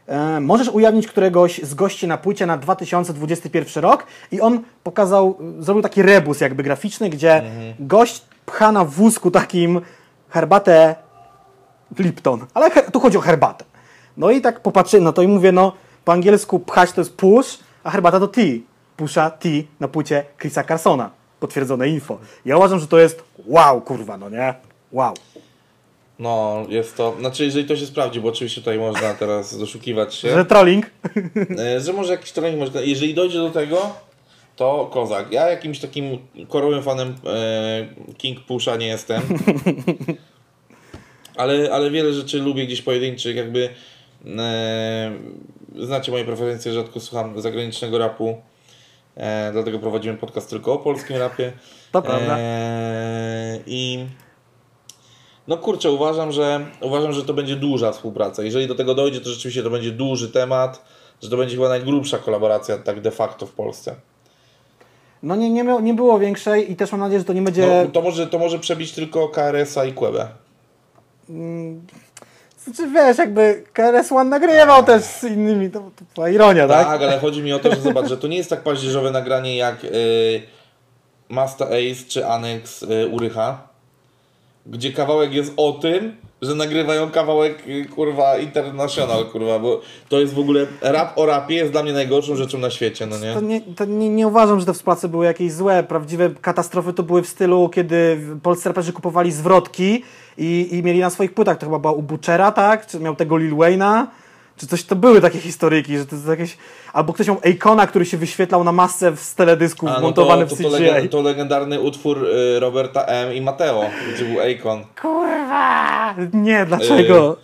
E, możesz ujawnić któregoś z gości na płycie na 2021 rok i on pokazał, zrobił taki rebus jakby graficzny, gdzie gość pcha na wózku takim herbatę Lipton, ale he- tu chodzi o herbatę. No i tak popatrzyłem na to i mówię, no po angielsku pchać to jest push, a herbata to tea. Pusha tea na płycie Chrisa Carsona. Potwierdzone info. Ja uważam, że to jest wow, kurwa, no nie? Wow. No, jest to, znaczy jeżeli to się sprawdzi, bo oczywiście tutaj można teraz doszukiwać się, Że trolling. <laughs> e, że może jakiś trening, może, jeżeli dojdzie do tego, to kozak. Ja jakimś takim korowym fanem e, King Pusha nie jestem, <laughs> ale, ale wiele rzeczy lubię gdzieś pojedynczych, jakby e, znacie moje preferencje, rzadko słucham zagranicznego rapu, e, dlatego prowadzimy podcast tylko o polskim rapie. To prawda. E, I no kurczę, uważam, że uważam, że to będzie duża współpraca. Jeżeli do tego dojdzie, to rzeczywiście to będzie duży temat, że to będzie chyba najgrubsza kolaboracja tak de facto w Polsce. No nie, nie, nie było większej i też mam nadzieję, że to nie będzie... No, to, może, to może przebić tylko KRS-a i Kłebę. Znaczy wiesz, jakby KRS One nagrywał też z innymi, to, to była ironia, tak? Tak, ale chodzi mi o to, że zobacz, że to nie jest tak paździerzowe nagranie jak y, Masta Ace czy Annex y, Urycha. Gdzie kawałek jest o tym, że nagrywają kawałek y, kurwa international, kurwa, bo to jest w ogóle rap o rapie jest dla mnie najgorszą rzeczą na świecie, no nie? To nie, to nie, nie uważam, że te współprace były jakieś złe. Prawdziwe katastrofy to były w stylu, kiedy polscy raperzy kupowali zwrotki i, i mieli na swoich płytach. To chyba była u Butchera, tak? Czy miał tego Lil Wayne'a? Czy coś to były takie historyjki, że to jest jakieś. Albo ktoś miał Akona, który się wyświetlał na masce z teledysków, A, no montowany to, w to, to, CGI. legend, to legendarny utwór y, Roberta M. i Mateo, gdzie był Akon. Kurwa! Nie, dlaczego?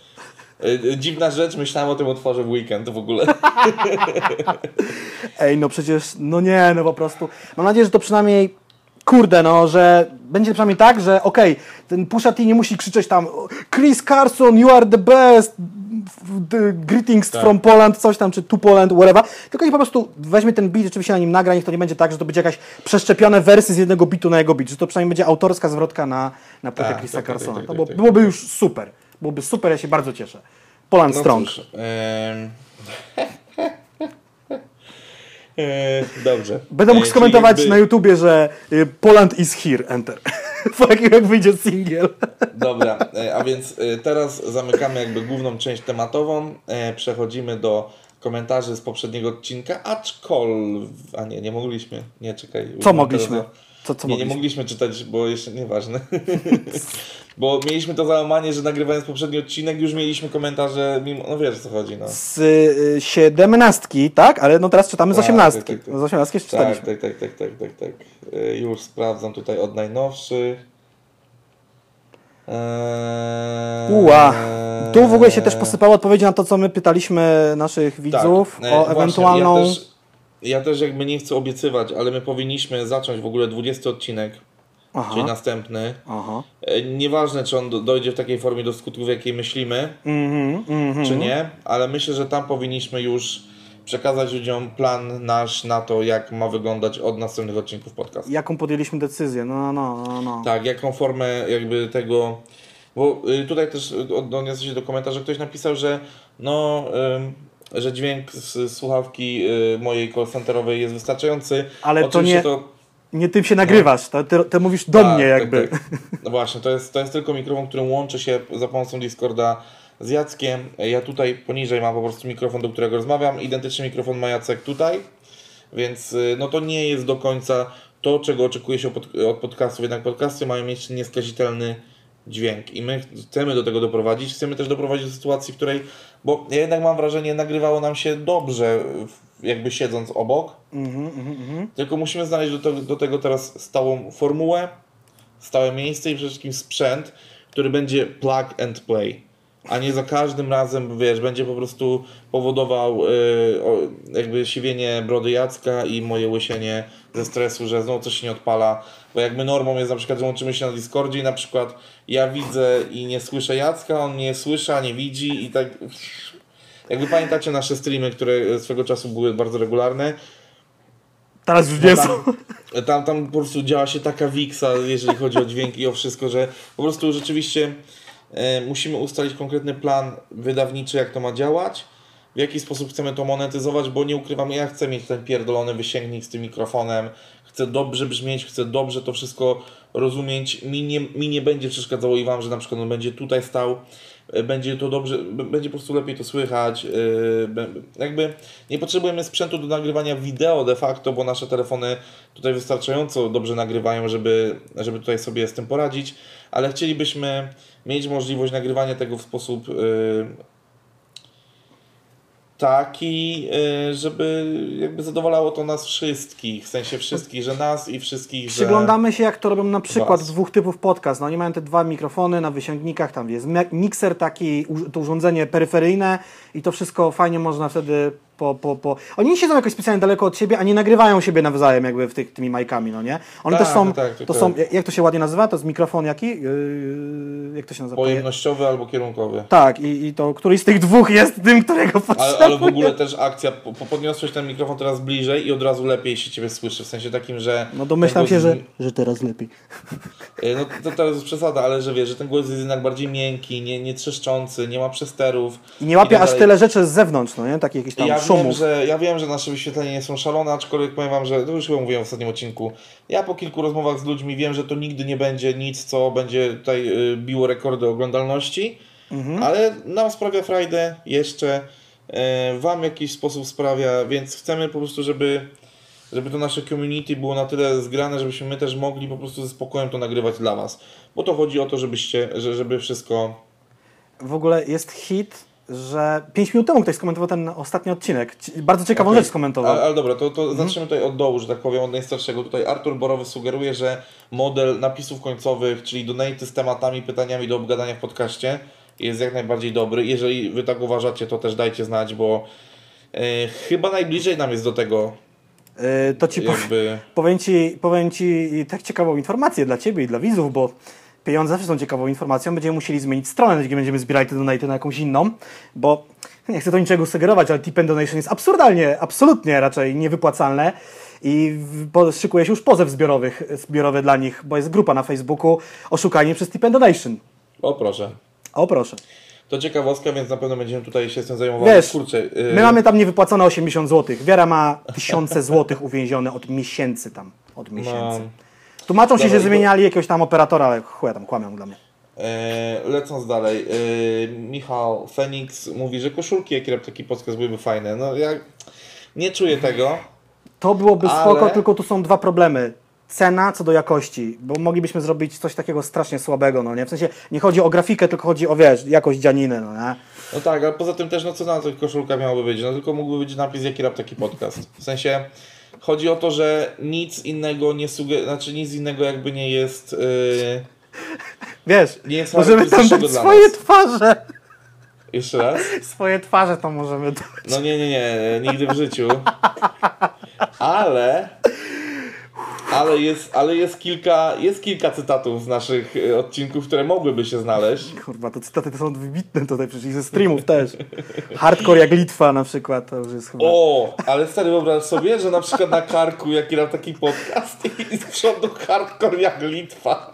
Y, y, dziwna rzecz, myślałem o tym utworze w weekend w ogóle. <laughs> Ej, no przecież, no nie, no po prostu. Mam nadzieję, że to przynajmniej, kurde, no, że będzie przynajmniej tak, że okej, ten Pusha T nie musi krzyczeć tam Chris Carson, you are the best, the greetings Tak. from Poland, coś tam, czy to Poland, whatever, tylko niech po prostu weźmie ten beat, rzeczywiście na nim nagra, niech to nie będzie tak, że to będzie jakaś przeszczepione wersy z jednego bitu na jego beat, że to przynajmniej będzie autorska zwrotka na, na płytę Tak, Chrisa tak, tak, Carsona. tak, to tak, było, tak, byłoby już super. Byłoby super, ja się bardzo cieszę. Poland No Strong. cóż, e, <laughs> Dobrze. Będę mógł E, skomentować jakby- na YouTubie, że y, Poland is here, enter. <laughs> Po jakim jak wyjdzie singiel. Dobra, e, a więc e, teraz zamykamy jakby główną część tematową. E, Przechodzimy do komentarzy z poprzedniego odcinka, aczkolwiek... A nie, nie mogliśmy. Nie, czekaj. Co mogliśmy? teraz- Co, co nie, mogliśmy? nie mogliśmy czytać, bo jeszcze nieważne. <laughs> bo mieliśmy to załamanie, że nagrywając poprzedni odcinek już mieliśmy komentarze, mimo, no wiesz o co chodzi, no. Z y, siedemnastki, tak? Ale no teraz czytamy z Tak, osiemnastki. tak, tak, tak. Z osiemnastki jeszcze Tak, czytaliśmy. tak, tak, tak, tak, tak, tak. Już sprawdzam tutaj od najnowszych. Eee, Uła. Tu w ogóle się też posypały odpowiedzi na to, co my pytaliśmy naszych widzów Tak, o właśnie, ewentualną... Ja też, ja też jakby nie chcę obiecywać, ale my powinniśmy zacząć w ogóle 20 odcinek, Aha, czyli następny. aha. E, Nieważne, czy on do, dojdzie w takiej formie do skutków, w jakiej myślimy, Mhm, mhm. czy nie, ale myślę, że tam powinniśmy już przekazać ludziom plan nasz na to, jak ma wyglądać od następnych odcinków podcastu. Jaką podjęliśmy decyzję? No, no, no, no. Tak, jaką formę jakby tego. Bo y, tutaj też y, odniosę się do komentarza, ktoś napisał, że no, ym, że dźwięk z słuchawki y, mojej call centerowej jest wystarczający. Ale to Oczywiście nie- To, Nie ty się nagrywasz, to, ty, ty mówisz do tak, mnie tak, jakby. tak. No właśnie, to jest, to jest tylko mikrofon, którym łączy się za pomocą Discorda z Jackiem. Ja tutaj poniżej mam po prostu mikrofon, do którego rozmawiam. Identyczny mikrofon ma Jacek tutaj, więc y, no to nie jest do końca to, czego oczekuje się od, od podcastów. Jednak podcasty mają mieć nieskazitelny dźwięk i my chcemy do tego doprowadzić. Chcemy też doprowadzić do sytuacji, w której, bo ja jednak mam wrażenie, nagrywało nam się dobrze, jakby siedząc obok. Mhm, mhm, mhm. Tylko musimy znaleźć do tego, do tego teraz stałą formułę, stałe miejsce i przede wszystkim sprzęt, który będzie plug and play. A nie za każdym razem, wiesz, będzie po prostu powodował y, o, jakby siwienie brody Jacka i moje łysienie ze stresu, że znowu coś się nie odpala. Bo jakby normą jest na przykład, że łączymy się na Discordzie i na przykład ja widzę i nie słyszę Jacka, on nie słyszy, a nie widzi i tak... Jakby pamiętacie nasze streamy, które swego czasu były bardzo regularne, Teraz już nie są. tam, tam, tam po prostu działa się taka wiksa, jeżeli chodzi o dźwięk i o wszystko, że po prostu rzeczywiście e, musimy ustalić konkretny plan wydawniczy, jak to ma działać, w jaki sposób chcemy to monetyzować, bo nie ukrywam, ja chcę mieć ten pierdolony wysięgnik z tym mikrofonem, chcę dobrze brzmieć, chcę dobrze to wszystko rozumieć, mi nie, mi nie będzie przeszkadzało i Wam, że na przykład on będzie tutaj stał, e, będzie to dobrze, będzie po prostu lepiej to słychać, be- jakby nie potrzebujemy sprzętu do nagrywania wideo de facto, bo nasze telefony tutaj wystarczająco dobrze nagrywają, żeby, żeby tutaj sobie z tym poradzić, ale chcielibyśmy mieć możliwość nagrywania tego w sposób yy, taki, yy, żeby jakby zadowalało to nas wszystkich, w sensie wszystkich, że nas i wszystkich, że... Przyglądamy się, jak to robią na przykład Was. dwóch typów podcast. No, oni mają te dwa mikrofony na wysięgnikach, tam jest mikser taki, to urządzenie peryferyjne i to wszystko fajnie można wtedy po, po, po... Oni nie siedzą jakoś specjalnie daleko od siebie, a nie nagrywają siebie nawzajem jakby w tych, tymi majkami, no nie? One Tak, też są, tak, tak, to tak. są, jak to się ładnie nazywa? To jest mikrofon jaki? Yy, jak to się nazywa? Pojemnościowy albo kierunkowy. Tak, i, i to któryś z tych dwóch jest tym, którego Ale, potrzebuję. ale w ogóle też akcja, po, po- podniosłeś ten mikrofon teraz bliżej i od razu lepiej się Ciebie słyszy, w sensie takim, że... No domyślam się, że, że teraz lepiej. <laughs> Y, No to teraz jest przesada, ale że wiesz, że ten głos jest jednak bardziej miękki, nie, nie trzeszczący, nie ma przesterów. I nie łapie tak aż tyle rzeczy z zewnątrz, no nie? Takie jakieś tam Ja szumów. wiem, że, ja wiem, że nasze wyświetlenia nie są szalone, aczkolwiek powiem Wam, że to już chyba mówiłem w ostatnim odcinku. Ja po kilku rozmowach z ludźmi wiem, że to nigdy nie będzie nic, co będzie tutaj y, biło rekordy oglądalności, Mhm. ale nam sprawia frajdę jeszcze, y, Wam w jakiś sposób sprawia, więc chcemy po prostu, żeby, żeby to nasze community było na tyle zgrane, żebyśmy my też mogli po prostu ze spokojem to nagrywać dla Was. Bo to chodzi o to, żebyście, że, żeby wszystko W ogóle jest hit, że 5 minut temu ktoś skomentował ten ostatni odcinek. Ci- Bardzo ciekawą Okej. rzecz skomentował. Ale, ale dobra, to, to Mhm. zaczniemy tutaj od dołu, że tak powiem, od najstarszego. Tutaj Artur Borowy sugeruje, że model napisów końcowych, czyli donaty z tematami, pytaniami do obgadania w podcaście jest jak najbardziej dobry. Jeżeli Wy tak uważacie, to też dajcie znać, bo e, chyba najbliżej nam jest do tego Y, to ci jakby... Powiem ci, powiem ci tak ciekawą informację dla Ciebie i dla widzów, bo pieniądze zawsze są ciekawą informacją. Będziemy musieli zmienić stronę, gdzie będziemy zbierali te donaty na jakąś inną, bo nie chcę to niczego sugerować, ale tip and donation jest absurdalnie, absolutnie raczej niewypłacalne i szykuje się już pozew zbiorowych, zbiorowy dla nich, bo jest grupa na Facebooku Oszukanie przez tip and donation. O proszę. O proszę. To ciekawostka, więc na pewno będziemy tutaj się z tym zajmowali. Wiesz, Kurczę, e, my mamy tam niewypłacone 80 zł. Wiara ma tysiące złotych uwięzione od miesięcy tam. Od miesięcy. No. Tłumaczą się, że zmieniali jakiegoś tam operatora, ale chuja tam kłamią dla mnie. E, lecąc dalej, e, Michał Fenix mówi, że koszulki, jakie taki podcast, byłyby fajne. No ja nie czuję tego. To byłoby Ale- spoko, tylko tu są dwa problemy. Cena co do jakości, bo moglibyśmy zrobić coś takiego strasznie słabego, no nie? W sensie nie chodzi o grafikę, tylko chodzi o, wiesz, jakość dzianiny, no nie? No tak, ale poza tym też, no co na tych koszulka miałoby być? No tylko mógłby być napis, jaki rap taki podcast. W sensie, chodzi o to, że nic innego nie sugeruje, znaczy nic innego jakby nie jest... Yy... Wiesz, Nie jest możemy tam dać swoje twarze. Jeszcze raz? Swoje twarze to możemy dać. No nie, nie, nie, nigdy w życiu. Ale... Ale jest, ale jest, kilka, jest kilka cytatów z naszych y, odcinków, które mogłyby się znaleźć. Kurwa, to cytaty to są wybitne tutaj, przecież i ze streamów też. Hardcore jak Litwa na przykład, to już jest chyba... O, ale stary, wyobraź sobie, że na przykład na karku, jaki ram taki podcast i z przodu hardcore jak Litwa.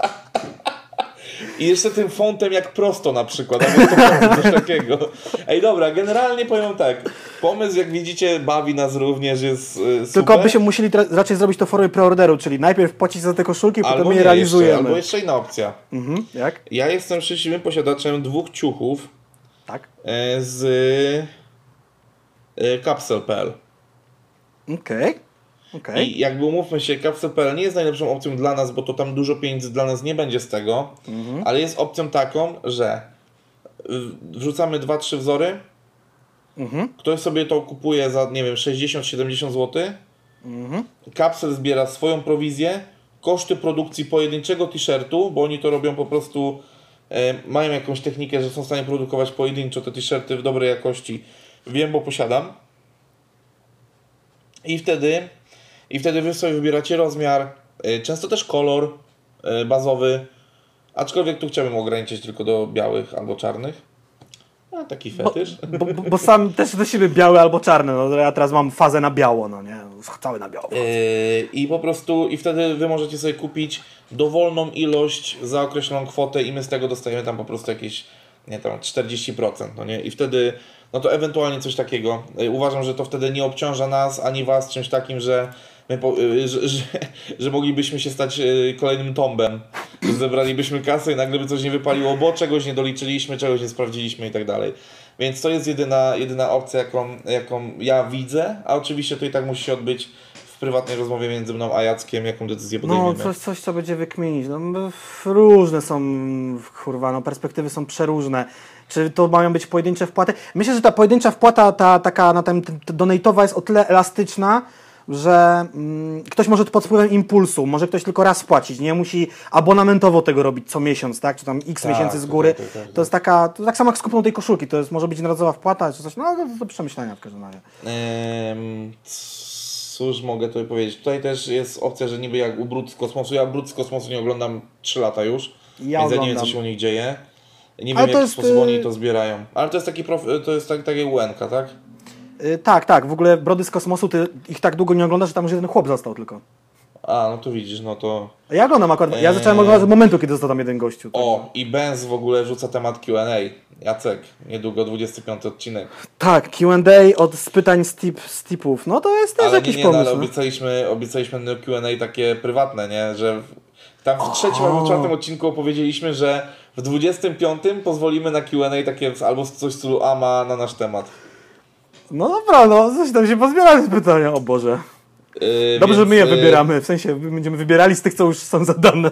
I jeszcze tym fontem jak prosto na przykład, albo to coś <laughs> takiego. Ej, dobra, generalnie powiem tak. Pomysł, jak widzicie, bawi nas również, jest y, super. Tylko by się musieli raczej zrobić to w formie preorderu, czyli najpierw płacić za te koszulki, potem albo je nie realizujemy. Jeszcze, albo jeszcze inna opcja. Mhm, jak? Ja jestem szczęśliwym posiadaczem dwóch ciuchów Tak. e, z e, Capsule.pl. Okej. Okej. I jakby umówmy się, Capsule.pl nie jest najlepszą opcją dla nas, bo to tam dużo pieniędzy dla nas nie będzie z tego, ale jest opcją taką, że y, wrzucamy 2-3 wzory, Mhm. ktoś sobie to kupuje za, nie wiem, 60-70 zł, Mhm. Capsule zbiera swoją prowizję, koszty produkcji pojedynczego t-shirtu, bo oni to robią po prostu, e, mają jakąś technikę, że są w stanie produkować pojedynczo te t-shirty w dobrej jakości. Wiem, bo posiadam. I wtedy, i wtedy wy sobie wybieracie rozmiar, e, często też kolor e, bazowy, aczkolwiek tu chciałbym ograniczyć tylko do białych albo czarnych. A taki fetysz. Bo, bo, bo sam <laughs> też do siebie biały albo czarny, no ja teraz mam fazę na biało, no nie? Cały na biało. Yy, I po prostu, i wtedy wy możecie sobie kupić dowolną ilość za określoną kwotę i my z tego dostajemy tam po prostu jakieś, nie tam 40%, no nie? I wtedy, no to ewentualnie coś takiego. Yy, Uważam, że to wtedy nie obciąża nas ani was czymś takim, że po, yy, że, że, że moglibyśmy się stać yy, kolejnym tombem. Że zebralibyśmy kasę i nagle by coś nie wypaliło, bo czegoś nie doliczyliśmy, czegoś nie sprawdziliśmy i tak dalej. Więc to jest jedyna, jedyna opcja, jaką, jaką ja widzę, a oczywiście to i tak musi się odbyć w prywatnej rozmowie między mną a Jackiem, jaką decyzję podejmiemy. No, coś, coś, co będzie wykminić. No, różne są, kurwa, no, perspektywy są przeróżne. Czy to mają być pojedyncze wpłaty? Myślę, że ta pojedyncza wpłata, ta taka na tym t- t- donatowa jest o tyle elastyczna, że mm, ktoś może pod wpływem impulsu, może ktoś tylko raz płacić, nie musi abonamentowo tego robić co miesiąc, tak? Czy tam x Tak, miesięcy z tak, góry. tak, tak, tak. To jest taka, to tak samo jak z kupną tej koszulki, to jest, może być jednorazowa wpłata, czy coś, no to do przemyślenia w każdym razie. Ehm, cóż mogę tutaj powiedzieć? Tutaj też jest opcja, że niby jak u Brud z kosmosu. Ja Brud z kosmosu nie oglądam 3 lata już, Ja więc ja nie wiem, co się u nich dzieje. Nie wiem, w jaki jest, sposób y- oni to zbierają. Ale to jest taki prof, to jest tak, takie UNK, tak? Y, tak, tak, w ogóle Brody z kosmosu, ty ich tak długo nie oglądasz, że tam już jeden chłop został tylko. A, no to widzisz, no to... Ona ma akurat... Ja Eee. zacząłem oglądać od momentu, kiedy został tam jeden gościu. O, i Benz w ogóle rzuca temat Q&A. Jacek, niedługo 25 odcinek. Tak, Q&A od pytań z, tip, z tipów. No to jest też Ale nie, jakiś nie, no, ale pomysł. no. obiecaliśmy, obiecaliśmy na Q&A takie prywatne, nie? Że tam w trzecim albo w czwartym odcinku opowiedzieliśmy, że w 25 pozwolimy na Q&A takie albo coś w stylu AMA na nasz temat. No dobra, no coś tam się pozbierali z pytania, o Boże. Yy, Dobrze, więc, my je yy, wybieramy, w sensie będziemy wybierali z tych, co już są zadane.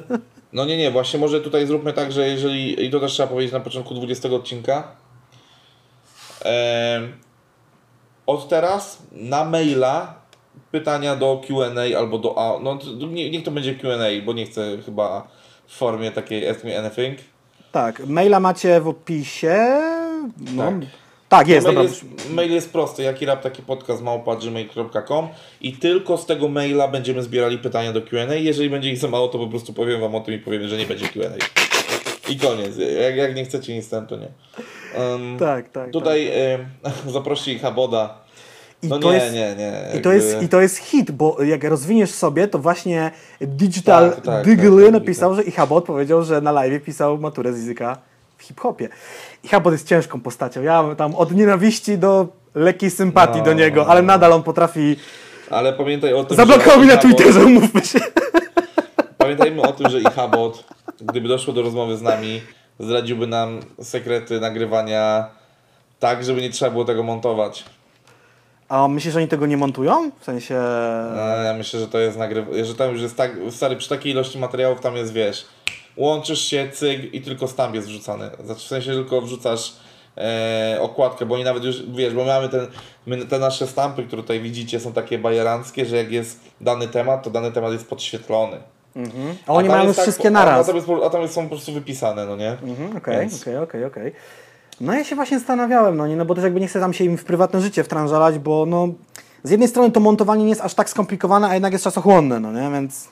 No nie, nie, właśnie może tutaj zróbmy tak, że jeżeli, i to też trzeba powiedzieć na początku 20 odcinka, od teraz na maila pytania do Q&A albo do A, no niech to będzie Q&A, bo nie chcę chyba w formie takiej ask me anything. Tak, maila macie w opisie. No. Tak. Tak, jest, mail, dobra. jest, mail jest prosty, jaki rap taki podcast małpa gmail.com i tylko z tego maila będziemy zbierali pytania do Q&A. Jeżeli będzie ich za mało, to po prostu powiem wam o tym i powiem, że nie będzie Q&A. I koniec. Jak, jak nie chcecie nic tam, to nie. Um, Tak, tak. Tutaj em, <laughs> zaproście ich Aboda. I No to nie, jest- nie, nie. I to, jest, I to jest hit, bo jak rozwiniesz sobie, to właśnie Digital Tak, tak, Diggle tak, tak, napisał, że Ichabod powiedział, że na live pisał maturę z języka hip-hopie. Ichabod jest ciężką postacią. Ja tam od nienawiści do lekkiej sympatii No, do niego, no, ale no. nadal on potrafi... Ale pamiętaj o tym, Zablokował mi na Twitterze, umówmy się. <laughs> Pamiętajmy o tym, że Ichabod, gdyby doszło do rozmowy z nami, zdradziłby nam sekrety nagrywania tak, żeby nie trzeba było tego montować. A myślisz, że oni tego nie montują? W sensie... E, Ja myślę, że to jest nagryw... że tam już jest tak, stary, przy takiej ilości materiałów tam jest, wiesz, łączysz się, cyk i tylko stamp jest wrzucany. Znaczy w sensie tylko wrzucasz e, okładkę, bo oni nawet już, wiesz, bo mamy ten, my, te nasze stampy, które tutaj widzicie są takie bajeranckie, że jak jest dany temat, to dany temat jest podświetlony. Mhm. A oni tam mają już tak- wszystkie a- naraz. A tam, jest, po- a tam są po prostu wypisane, no nie? Mhm, Okej, okej, okej, okej. No ja się właśnie zastanawiałem, no nie, no bo też jakby nie chcę tam się im w prywatne życie wtrążalać, bo no z jednej strony to montowanie nie jest aż tak skomplikowane, a jednak jest czasochłonne, no nie, więc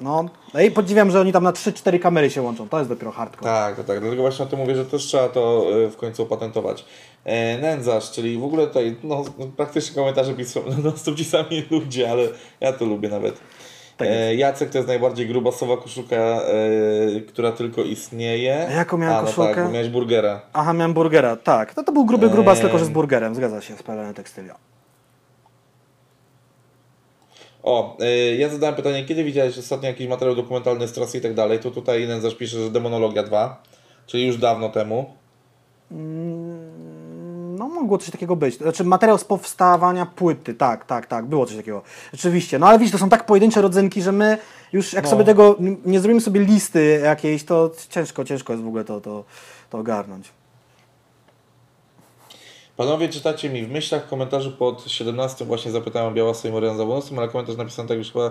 no, no i podziwiam, że oni tam na 3-4 kamery się łączą, to jest dopiero hardcore. Tak, tak, tak. Dlatego właśnie o tym mówię, że też trzeba to e, w końcu opatentować. E, nędzarz, czyli w ogóle tutaj no, praktycznie komentarze piszą <laughs> no, są ci sami ludzie, ale ja to lubię nawet. Tak e, Jacek to jest najbardziej grubasowa koszulka, e, która tylko istnieje. A jaką miałem A, no koszulkę? tak, miałeś burgera. Aha, miałem burgera, tak, no to był gruby grubas, Eee. tylko że z burgerem, zgadza się, spalone tekstylia. O, e, ja zadałem pytanie, kiedy widziałeś ostatnio jakiś materiał dokumentalny z trasy i tak dalej, to tutaj nędzarz pisze, że Demonologia 2, czyli już dawno temu. No mogło coś takiego być. Znaczy materiał z powstawania płyty, tak, tak, tak, było coś takiego. Rzeczywiście. No ale widzisz, to są tak pojedyncze rodzynki, że my już jak No. sobie tego, nie zrobimy sobie listy jakiejś, to ciężko, ciężko jest w ogóle to, to, to ogarnąć. Panowie, czytacie mi w myślach w komentarzu pod 17 właśnie zapytałem o Białasa i Marian Zabłonskim, ale komentarz napisany tak już chyba,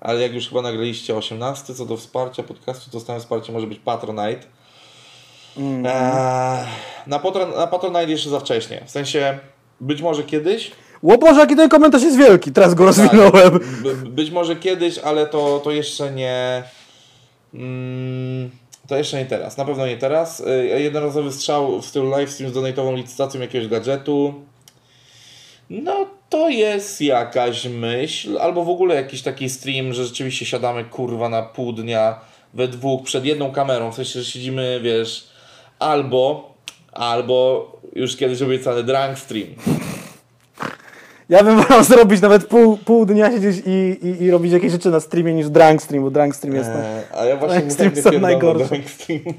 ale jak już chyba nagraliście 18, co do wsparcia podcastu, to stałe wsparcie może być Patronite. Mm. Eee, na, patron, na Patronite jeszcze za wcześnie, w sensie być może kiedyś, O Boże, jaki ten komentarz jest wielki, teraz go rozwinąłem. by, być może kiedyś, ale to, to jeszcze nie... Mm, to jeszcze nie teraz, na pewno nie teraz. Y, Jednorazowy strzał w stylu livestream z donatową licytacją jakiegoś gadżetu. No to jest jakaś myśl, albo w ogóle jakiś taki stream, że rzeczywiście siadamy kurwa na pół dnia we dwóch przed jedną kamerą, w sensie, że siedzimy, wiesz, albo, albo już kiedyś obiecany drunk stream. Ja bym wolał zrobić nawet pół, pół dnia siedzieć i, i, i robić jakieś rzeczy na streamie niż drunk stream, bo drunk stream jest. Eee, a ja właśnie Drunk stream są najgorsze. drunk stream. <laughs>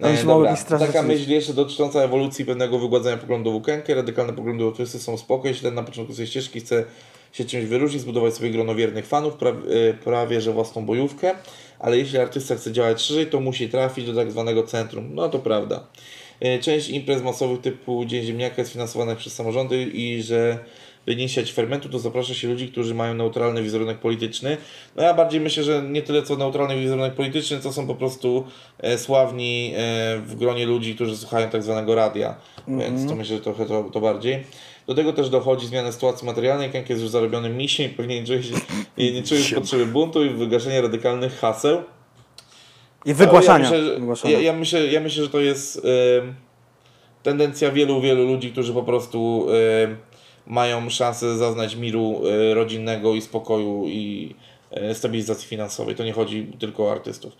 Tam Nie, dobra. Taka myśl jeszcze dotycząca ewolucji pewnego wygładzenia poglądów Łukenkę. Radykalne poglądy łotwysy są spoko, jeśli ten na początku swojej ścieżki chce się czymś wyróżnić, zbudować sobie grono wiernych fanów, pra, e, prawie że własną bojówkę, ale jeśli artysta chce działać szerzej, to musi trafić do tak zwanego centrum. No to prawda. E, Część imprez masowych typu Dzień Ziemniaka jest finansowana przez samorządy i że by nie siać fermentu, to zaprasza się ludzi, którzy mają neutralny wizerunek polityczny. No ja bardziej myślę, że nie tyle co neutralny wizerunek polityczny, co są po prostu e, sławni e, w gronie ludzi, którzy słuchają tak zwanego radia. Więc to myślę, że trochę to, to bardziej. Do tego też dochodzi zmiana sytuacji materialnej. Kank jest już zarobionym misiem i pewnie nie czuje, się, nie czuje potrzeby buntu i wygaszenia radykalnych haseł. I wygłaszania. Ja myślę, że, wygłaszania. ja, ja, myślę, ja myślę, że to jest em, tendencja wielu, wielu ludzi, którzy po prostu em, mają szansę zaznać miru e, rodzinnego i spokoju i e, stabilizacji finansowej. To nie chodzi tylko o artystów.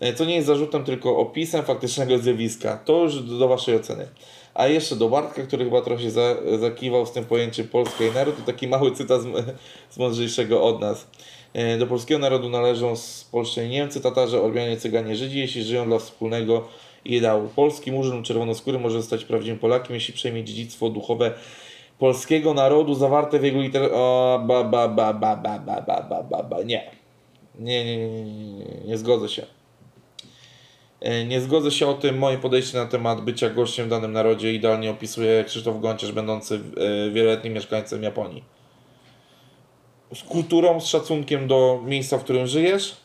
E, Co nie jest zarzutem, tylko opisem faktycznego zjawiska. To już do Waszej oceny. A jeszcze do Bartka, który chyba trochę się za, zakiwał z tym pojęciem naród, to taki mały cytat z, <laughs> z mądrzejszego od nas. E, Do polskiego narodu należą Spolszczeni Niemcy, Tatarzy, Ormianie, Cyganie, Żydzi, jeśli żyją dla wspólnego ideału. Polski murzyn czerwonoskóry może zostać prawdziwym Polakiem, jeśli przejmie dziedzictwo duchowe polskiego narodu zawarte w jego liter... O, ba, ba, ba, ba, ba, ba, ba, ba, ba, ba. Nie. Nie, nie, nie, nie, nie, nie, nie zgodzę się. E, Nie zgodzę się o tym. Moje podejście na temat bycia gościem w danym narodzie idealnie opisuje Krzysztof Gonciarz, będący e, wieloletnim mieszkańcem Japonii. Z kulturą, z szacunkiem do miejsca, w którym żyjesz,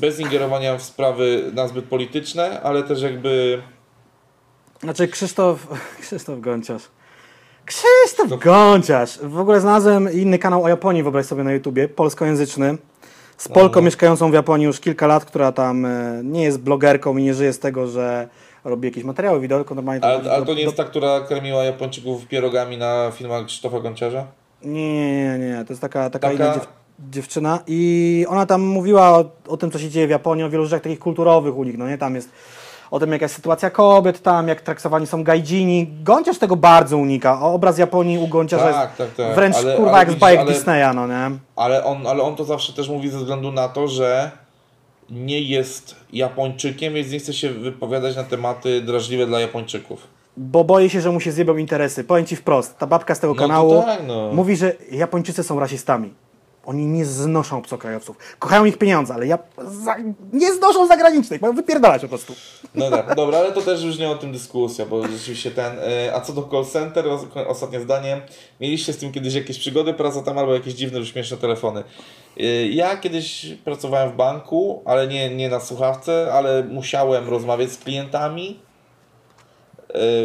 bez ingerowania w sprawy nazbyt polityczne, ale też jakby Znaczy Krzysztof, <laughs> Krzysztof Gonciarz. Krzysztof Gonciarz! W ogóle znalazłem inny kanał o Japonii, wyobraź sobie na YouTubie, polskojęzyczny. Z Polką No. mieszkającą w Japonii już kilka lat, która tam e, nie jest blogerką i nie żyje z tego, że robi jakieś materiały wideo, tylko normalnie... Ale, ale to nie do- jest ta, która karmiła Japończyków pierogami na filmach Krzysztofa Gonciarza? Nie, nie, nie. To jest taka, taka, Taka- dziew, dziewczyna i ona tam mówiła o, o tym, co się dzieje w Japonii, o wielu rzeczach takich kulturowych u nich, no nie? Tam jest o tym, jaka jest sytuacja kobiet tam, jak traktowani są gaijini. Gonciarz tego bardzo unika. Obraz Japonii u Gonciarza Tak, jest tak, tak. wręcz Ale- kurwa ale jak z widzisz, bajek ale- Disneya, no nie? Ale on, ale on to zawsze też mówi ze względu na to, że nie jest Japończykiem, więc nie chce się wypowiadać na tematy drażliwe dla Japończyków. Bo boi się, że mu się zjebią interesy. Powiem ci wprost, ta babka z tego No kanału tak, no. mówi, że Japończycy są rasistami. Oni nie znoszą obcokrajowców. Kochają ich pieniądze, ale ja za... nie znoszą zagranicznych. Mają wypierdalać po prostu. No tak, dobra, ale to też już nie o tym dyskusja, bo rzeczywiście ten. e, A co do call center, os- ostatnie zdanie. Mieliście z tym kiedyś jakieś przygody, praca tam albo jakieś dziwne lub śmieszne telefony. E, Ja kiedyś pracowałem w banku, ale nie, nie na słuchawce, ale musiałem rozmawiać z klientami.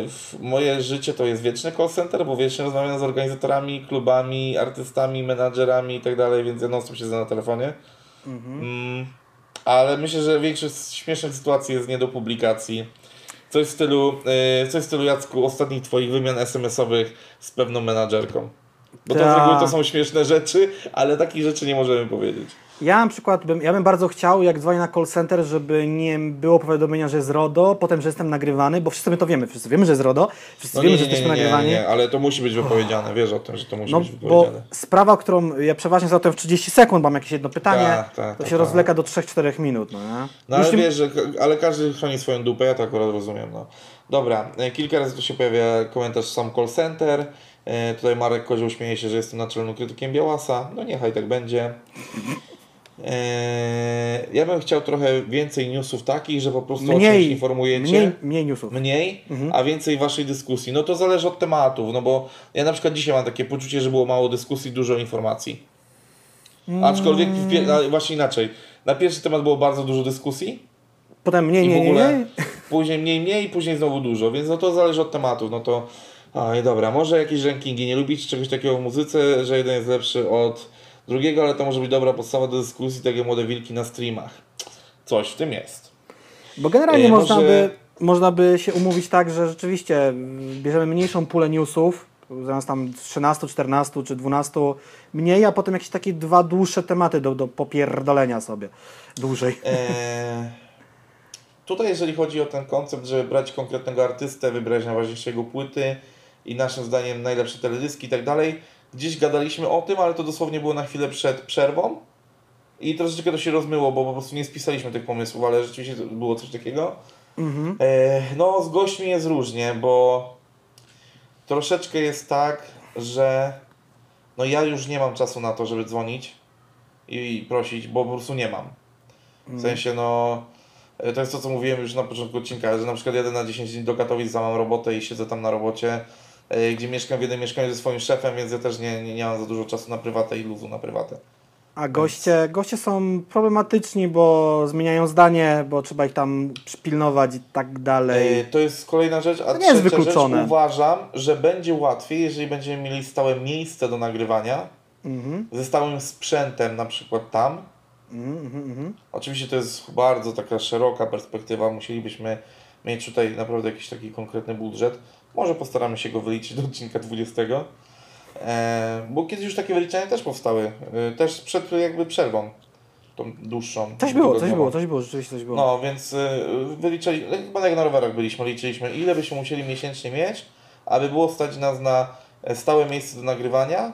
W- Moje życie to jest wieczny call center, bo wiecznie rozmawiam z organizatorami, klubami, artystami, menadżerami i tak dalej, więc ja non stop siedzę na telefonie. Mm, ale myślę, że większość śmiesznych sytuacji jest nie do publikacji. Coś w stylu, yy, coś w stylu Jacku, ostatnich twoich wymian SMS-owych z pewną menadżerką. Bo to z reguły to są śmieszne rzeczy, ale takich rzeczy nie możemy powiedzieć. Ja na przykład bym, ja bym bardzo chciał, jak dzwonię na call center, żeby nie było powiadomienia, że jest RODO, potem, że jestem nagrywany, bo wszyscy my to wiemy, wszyscy wiemy, że jest RODO, wszyscy No wiemy, nie, że jesteśmy nie, nie, nagrywani. nie, ale to musi być wypowiedziane, wiesz o tym, że to musi No, być bo wypowiedziane. sprawa, którą ja przeważnie załatwiam w 30 sekund, mam jakieś jedno pytanie, Tak, tak, to tak, się tak. rozwleka do 3-4 minut, no nie? No Już ale nie- wiesz, że, ale każdy chroni swoją dupę, ja to akurat rozumiem. No. Dobra, e, kilka razy tu się pojawia komentarz sam call center. E, tutaj Marek Kozioł śmieje się, że jestem naczelnym krytykiem Białasa. No niechaj tak będzie. E, ja bym chciał trochę więcej newsów takich, że po prostu o czymś Mniej, informujecie. mniej, mniej newsów. Mniej, a więcej waszej dyskusji. No to zależy od tematów, no bo ja na przykład dzisiaj mam takie poczucie, że było mało dyskusji, dużo informacji. Aczkolwiek w pie- a, właśnie inaczej. Na pierwszy temat było bardzo dużo dyskusji, Potem mniej, ogóle nie. <laughs> później mniej, mniej, później znowu dużo, więc no to zależy od tematów. No to, i dobra, może jakieś rankingi. Nie lubicie czegoś takiego w muzyce, że jeden jest lepszy od drugiego, ale to może być dobra podstawa do dyskusji, takie młode wilki na streamach. Coś w tym jest. Bo generalnie E, można, może- by, można by się umówić tak, że rzeczywiście bierzemy mniejszą pulę newsów, zamiast tam 13, 14 czy 12 mniej, a potem jakieś takie dwa dłuższe tematy do, do popierdolenia sobie dłużej. Eee, tutaj jeżeli chodzi o ten koncept, żeby brać konkretnego artystę, wybrać najważniejsze jego płyty i naszym zdaniem najlepsze teledyski i tak dalej, gdzieś gadaliśmy o tym, ale to dosłownie było na chwilę przed przerwą i troszeczkę to się rozmyło, bo po prostu nie spisaliśmy tych pomysłów, ale rzeczywiście było coś takiego. Mhm. Eee, no z gośćmi jest różnie, bo troszeczkę jest tak, że no ja już nie mam czasu na to, żeby dzwonić i prosić, bo po prostu nie mam. W sensie, no, e, to jest to, co mówiłem już na początku odcinka, że na przykład jadę na 10 dni do Katowic, mam robotę i siedzę tam na robocie, e, gdzie mieszkam w jednym mieszkaniu ze swoim szefem, więc ja też nie, nie, nie mam za dużo czasu na prywatę i luzu na prywatę. A goście, goście są problematyczni, bo zmieniają zdanie, bo trzeba ich tam przypilnować i tak dalej. E, To jest kolejna rzecz, a To nie jest wykluczone. rzecz uważam, że będzie łatwiej, jeżeli będziemy mieli stałe miejsce do nagrywania, Mhm. ze stałym sprzętem na przykład tam. Mhm, mhm, mhm. Oczywiście to jest bardzo taka szeroka perspektywa, musielibyśmy mieć tutaj naprawdę jakiś taki konkretny budżet. Może postaramy się go wyliczyć do odcinka 20. E, bo kiedyś już takie wyliczenia też powstały. E, też przed jakby przerwą. Tą dłuższą. Coś było, coś było, coś było, rzeczywiście coś było. No, więc y, wyliczyli, chyba jak na rowerach byliśmy, liczyliśmy ile byśmy musieli miesięcznie mieć, aby było stać nas na e, stałe miejsce do nagrywania.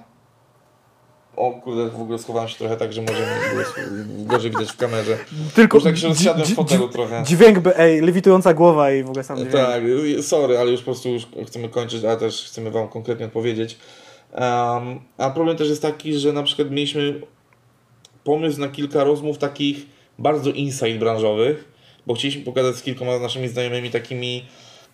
O kurde, w ogóle schowałem się trochę tak, że może gorzej widać w kamerze. Tylko Już tak się rozsiadłem w fotelu trochę. Dźwięk by, ej, lewitująca głowa i w ogóle sam dźwięk. Tak, y, sorry, ale już po prostu już chcemy kończyć, ale też chcemy Wam konkretnie odpowiedzieć. Um, a problem też jest taki, że na przykład mieliśmy pomysł na kilka rozmów takich bardzo inside branżowych, bo chcieliśmy pogadać z kilkoma naszymi znajomymi takimi,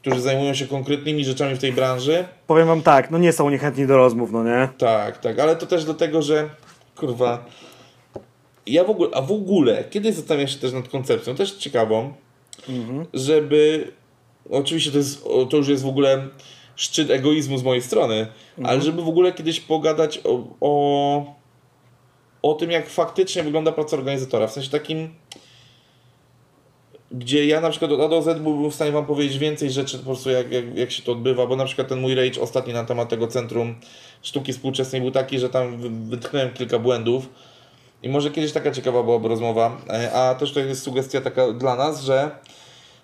którzy zajmują się konkretnymi rzeczami w tej branży. Powiem wam tak, no nie są niechętni do rozmów, no nie? Tak, tak, ale to też dlatego, że kurwa. Ja w ogóle, a w ogóle, kiedyś zastanawiam się też nad koncepcją, też ciekawą, żeby. Oczywiście to, jest, to już jest w ogóle szczyt egoizmu z mojej strony, ale żeby w ogóle kiedyś pogadać o, o, o tym, jak faktycznie wygląda praca organizatora. W sensie takim, gdzie ja na przykład od A do Z byłbym w stanie Wam powiedzieć więcej rzeczy po prostu jak, jak, jak się to odbywa, bo na przykład ten mój rage ostatni na temat tego Centrum Sztuki Współczesnej był taki, że tam wy- wytknąłem kilka błędów i może kiedyś taka ciekawa byłaby rozmowa, E, a też to jest sugestia taka dla nas, że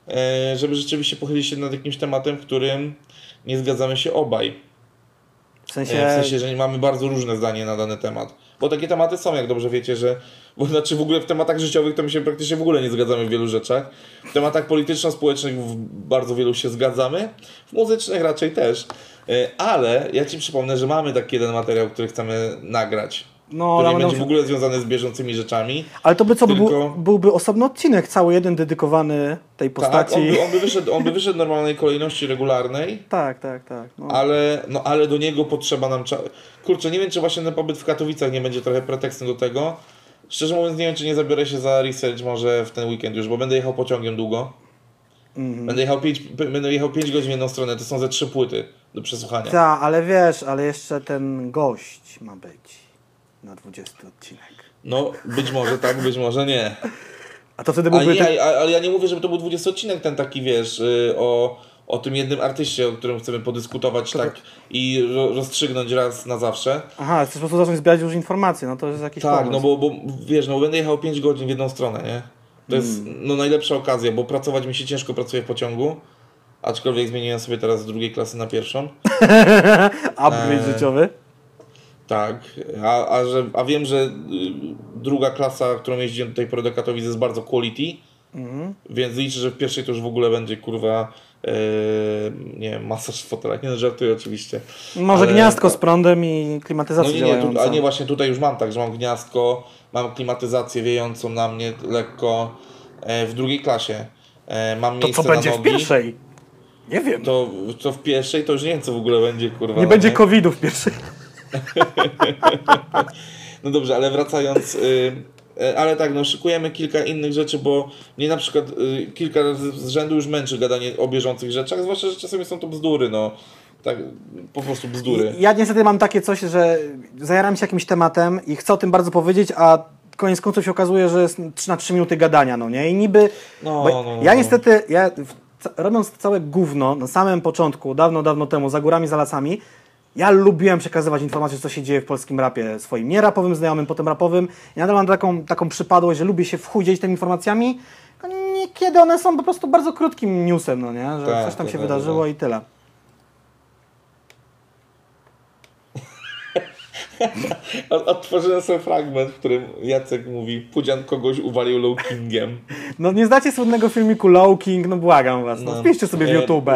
e, żeby rzeczywiście pochylić się nad jakimś tematem, w którym nie zgadzamy się obaj. W E, sensie, W sensie, że mamy bardzo różne zdanie na dany temat. Bo takie tematy są, jak dobrze wiecie, że. Bo znaczy w ogóle w tematach życiowych to my się praktycznie w ogóle nie zgadzamy w wielu rzeczach. W tematach polityczno-społecznych w bardzo wielu się zgadzamy. W muzycznych raczej też. E, Ale ja Ci przypomnę, że mamy taki jeden materiał, który chcemy nagrać. no, który nie no, będzie w ogóle związany z bieżącymi rzeczami. ale to by co, by był, tylko- byłby osobny odcinek, cały jeden dedykowany tej Tak, postaci. on by, on, by wyszedł, on by wyszedł normalnej kolejności regularnej. <laughs> Tak, tak, tak. No. Ale, no, ale do niego potrzeba nam czasu. Kurczę, nie wiem, czy właśnie ten pobyt w Katowicach nie będzie trochę pretekstem do tego. Szczerze mówiąc, nie wiem, czy nie zabiorę się za research może w ten weekend już, bo będę jechał pociągiem długo. Mhm. Będę jechał 5 będę jechał pięć godzin w jedną stronę, to są ze trzy płyty do przesłuchania. Tak, ale wiesz, ale jeszcze ten gość ma być na 20 odcinek. No, być może tak, być może nie. A to wtedy byłby... ale ale ja nie mówię, żeby to był 20 odcinek ten taki, wiesz, y, o, o tym jednym artyście, o którym chcemy podyskutować tak i ro, rozstrzygnąć raz na zawsze. Aha, chcesz po prostu zacząć zbierać już informacje, no to jest jakiś Tak, pomysł. no bo, bo wiesz, no będę jechał 5 godzin w jedną stronę, nie? To jest Mm. no, najlepsza okazja, bo pracować mi się ciężko pracuje w pociągu. Aczkolwiek zmieniłem sobie teraz z drugiej klasy na pierwszą. <laughs> Upgrade Eee. życiowy. Tak, a, a, że, a wiem, że y, druga klasa, którą jeździłem tej pory do Katowic jest bardzo quality, Mhm. więc liczę, że w pierwszej to już w ogóle będzie kurwa e, nie wiem, masaż w fotelach, nie no, żartuję oczywiście. Może Ale- gniazdko z prądem i klimatyzacją No nie, nie, tu, a nie właśnie tutaj już mam tak, że mam gniazdko, mam klimatyzację wiejącą na mnie lekko e, w drugiej klasie. E, mam To co będzie w nogi. pierwszej? Nie wiem. To, to w pierwszej to już nie wiem co w ogóle będzie kurwa. nie będzie COVID-u w pierwszej. <laughs> No dobrze, ale wracając, y, ale tak, no szykujemy kilka innych rzeczy, bo mnie na przykład y, kilka razy z rzędu już męczy gadanie o bieżących rzeczach, zwłaszcza, że czasami są to bzdury, no. Tak, po prostu bzdury. Ja niestety mam takie coś, że zajaram się jakimś tematem i chcę o tym bardzo powiedzieć, a koniec końców się okazuje, że jest 3 na 3 minuty gadania, no nie? I niby... No, no, no, ja no. niestety, ja robiąc całe gówno na samym początku, dawno, dawno temu, za górami, za lasami, ja lubiłem przekazywać informacje, co się dzieje w polskim rapie swoim nierapowym znajomym, potem rapowym. I nadal mam taką, taką przypadłość, że lubię się wchudzić tymi informacjami. a Niekiedy one są po prostu bardzo krótkim newsem, no nie? Że Tak, coś tam to się prawda. wydarzyło i tyle. <laughs> Odtworzyłem sobie fragment, w którym Jacek mówi, Pudzian kogoś uwalił low kingiem. No nie znacie słynnego filmiku Low King? No błagam was, no, No. wpiszcie sobie w YouTube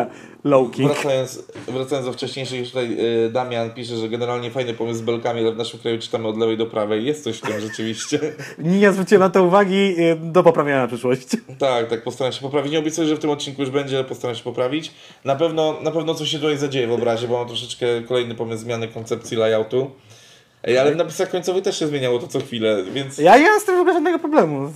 Low King. Wracając, wracając do wcześniejszych, już tutaj y, Damian pisze, że generalnie fajny pomysł z belkami, ale w naszym kraju czytamy od lewej do prawej. Jest coś w tym rzeczywiście. <laughs> Nie zwróciłem na to uwagi y, do poprawienia na przyszłość. <laughs> Tak, tak, postaram się poprawić. Nie obiecuję, że w tym odcinku już będzie, ale postaram się poprawić. Na pewno, na pewno coś się tutaj zadzieje w obrazie, bo mam troszeczkę kolejny pomysł zmiany koncepcji layoutu. Ej, ale w napisach końcowych też się zmieniało to co chwilę, więc Ja nie mam z tym w ogóle żadnego problemu.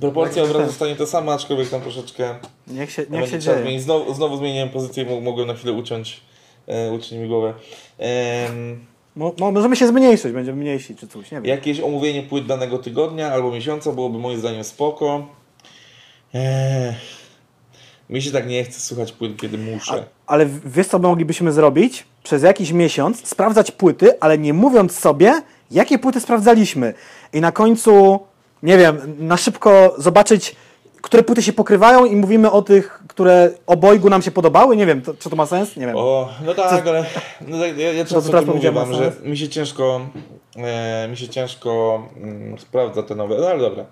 proporcja obrazu tak. zostanie ta sama, aczkolwiek tam troszeczkę Niech się, niech się dzieje. zmienić. Znowu, znowu zmieniłem pozycję, mo- mogłem na chwilę uciąć, e, uciąć mi głowę. Em, Mo, mo, możemy się zmniejszyć, będziemy mniejsi czy coś, nie wiem. Jakieś omówienie płyt danego tygodnia albo miesiąca byłoby moim zdaniem spoko. Eee, Mi się tak nie chce słuchać płyt, kiedy muszę. Ale w- wiesz, co moglibyśmy zrobić? Przez jakiś miesiąc sprawdzać płyty, ale nie mówiąc sobie, jakie płyty sprawdzaliśmy. I na końcu, nie wiem, na szybko zobaczyć, które płyty się pokrywają i mówimy o tych, które obojgu nam się podobały. Nie wiem, to, czy to ma sens? Nie wiem. O, no tak, ale no tak, ja, ja to często że mi się ciężko, e, mi się ciężko mm, sprawdza te nowe, no ale dobra.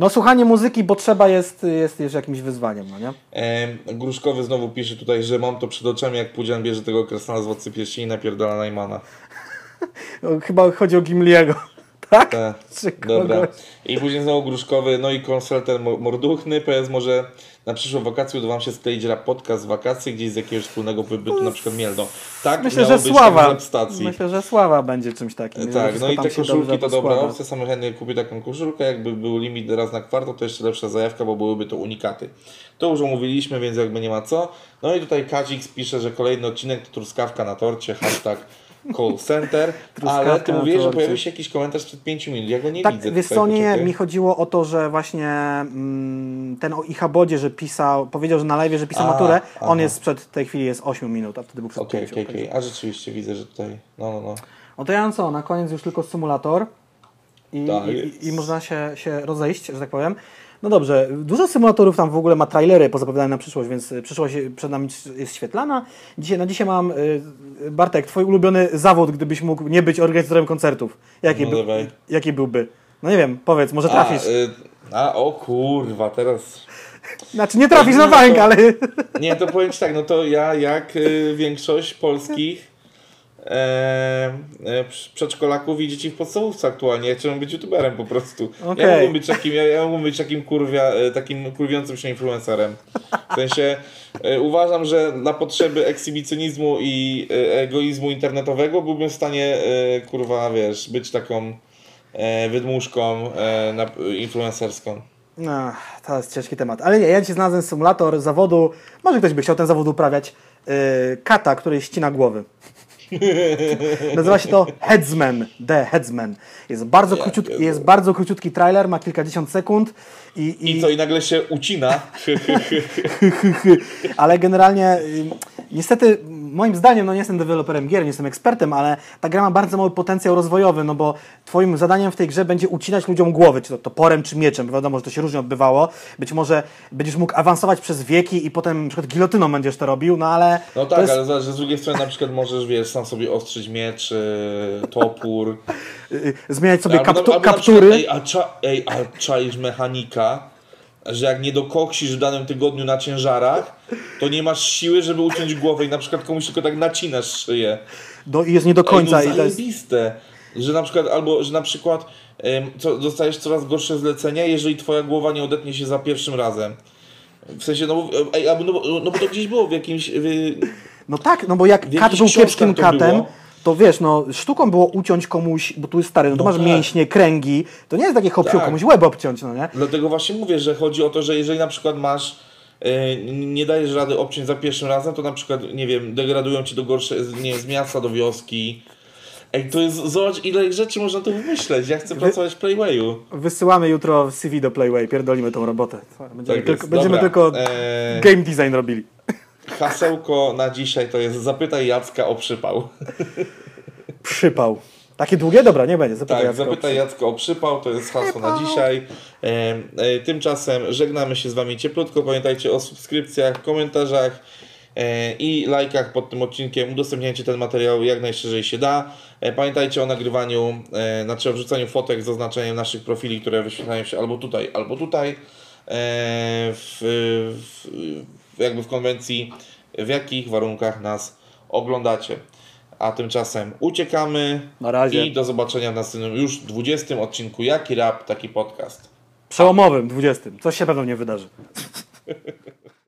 No słuchanie muzyki, bo trzeba jest, jest już jakimś wyzwaniem, no nie? E, Gruszkowy znowu pisze tutaj, że mam to przed oczami, jak Pudzian bierze tego krasnala z Władcy Pierścieni i napierdala Najmana. <laughs> Chyba chodzi o Gimliego, tak? Czy dobra. I później znowu Gruszkowy, no i konsulter mo- morduchny, PS może na przyszłą wakację uda wam się skleić rap podcast z wakacji gdzieś z jakiegoś wspólnego pobytu, na przykład Mielno. Tak Myślę, że Sława. Myślę, że Sława będzie czymś takim. Tak, no i te koszulki to dobra opcja, sam chętnie kupię taką koszulkę, jakby był limit raz na kwartał, to jeszcze lepsza zajawka, bo byłyby to unikaty. To już omówiliśmy, więc jakby nie ma co. No i tutaj Kadzix pisze, że kolejny odcinek to truskawka na torcie, hashtag call center, <laughs> ale ty mówiłeś, że pojawił się jakiś komentarz sprzed 5 minut, ja go nie Tak, widzę. wiesz co, nie, mi chodziło o to, że właśnie mm, ten o Ichabodzie, że pisał, powiedział, że na live, że pisał A, maturę, aha. on jest sprzed, w tej chwili jest 8 minut, a wtedy był przed Okej, 5. okej, okej, a rzeczywiście widzę, że tutaj, no, no, no. No to ja co, na koniec już tylko symulator i, Tak i, jest. i, i można się, się rozejść, że tak powiem. No dobrze, dużo symulatorów tam w ogóle ma trailery pozapowiadane na przyszłość, więc y, przyszłość przed nami jest świetlana. Dzisiaj, na dzisiaj mam, y, Bartek, twój ulubiony zawód, gdybyś mógł nie być organizatorem koncertów. Jaki, No by, jaki byłby? No nie wiem, powiedz, może A, trafisz. y, a, o kurwa, teraz... Znaczy nie trafisz no na bank, to- ale... Nie, to powiem Ci tak, no to ja jak y, większość polskich e, e, przedszkolaków i dzieci w podstawówce aktualnie, ja chciałbym być youtuberem po prostu. Okej. Ja mógłbym być takim, ja, ja mógłbym być takim kurwia, e, takim kurwiącym się influencerem. W sensie e, uważam, że na potrzeby ekshibicjonizmu i e, egoizmu internetowego byłbym w stanie e, kurwa, wiesz, być taką wydmuszką na, influencerską. No, to jest ciężki temat. Ale nie, ja dzisiaj znalazłem symulator zawodu. Może ktoś by chciał ten zawód uprawiać. Yy, kata, który ścina głowy. <laughs> Nazywa się to Headsman. The Headsman. Jest bardzo, króciutki, pierdolę. jest bardzo króciutki trailer, ma kilkadziesiąt sekund. I, i, I co, i nagle się ucina. <laughs> ale generalnie y, niestety moim zdaniem, no nie jestem deweloperem gier, nie jestem ekspertem, ale ta gra ma bardzo mały potencjał rozwojowy, no bo twoim zadaniem w tej grze będzie ucinać ludziom głowy, czy to toporem, czy mieczem, bo wiadomo, że to się różnie odbywało. Być może będziesz mógł awansować przez wieki i potem na przykład gilotyną będziesz to robił, no ale No tak, jest, ale z drugiej strony na przykład możesz, wiesz, sam sobie ostrzyć miecz, yy, topór. <laughs> y, zmieniać sobie Albo kaptu- albo kaptury. Przykład, ej, a, cza, ej, a czaisz mechanika, że jak nie dokoksisz w danym tygodniu na ciężarach, to nie masz siły, żeby uciąć głowę i na przykład komuś tylko tak nacinasz szyję. do, i jest nie do końca. Ej, no i to jest, zajebiste. Że na przykład, albo, że na przykład co, dostajesz coraz gorsze zlecenia, jeżeli twoja głowa nie odetnie się za pierwszym razem. W sensie, no, bo- ej, no, bo- no bo to gdzieś było w jakimś... W, no tak, no bo jak kat był kiepskim katem, było. To wiesz, no sztuką było uciąć komuś, bo tu jest stary, no to No masz tak. mięśnie, kręgi, to nie jest takie hopsiu, Tak. komuś łeb obciąć, no nie? Dlatego właśnie mówię, że chodzi o to, że jeżeli na przykład masz, e, nie dajesz rady obciąć za pierwszym razem, to na przykład, nie wiem, degradują cię do gorsze, nie z miasta do wioski. Ej, to jest, zobacz ile rzeczy można tu wymyśleć. Ja chcę pracować w Playwayu. Wysyłamy jutro CV do Playway, pierdolimy tą robotę. Będziemy, Tak tylko, będziemy tylko e, game design robili. Hasełko na dzisiaj to jest zapytaj Jacka o przypał. <laughs> Przypał. Takie długie? Dobra, nie będzie. Zapytaj Tak, Jacka o zapytaj Jacka o przypał, to jest hasło na dzisiaj. E, e, tymczasem żegnamy się z Wami cieplutko. Pamiętajcie o subskrypcjach, komentarzach e, i lajkach pod tym odcinkiem. Udostępniajcie ten materiał jak najszerzej się da. E, pamiętajcie o nagrywaniu, e, znaczy o wrzucaniu fotek z oznaczeniem naszych profili, które wyświetlają się albo tutaj, albo tutaj. E, w, w, w, jakby w konwencji, w jakich warunkach nas oglądacie. A tymczasem uciekamy. Na razie. I do zobaczenia w następnym już 20 odcinku Jaki Rap, taki podcast. Przełomowym, 20. Coś się pewno nie wydarzy. <laughs>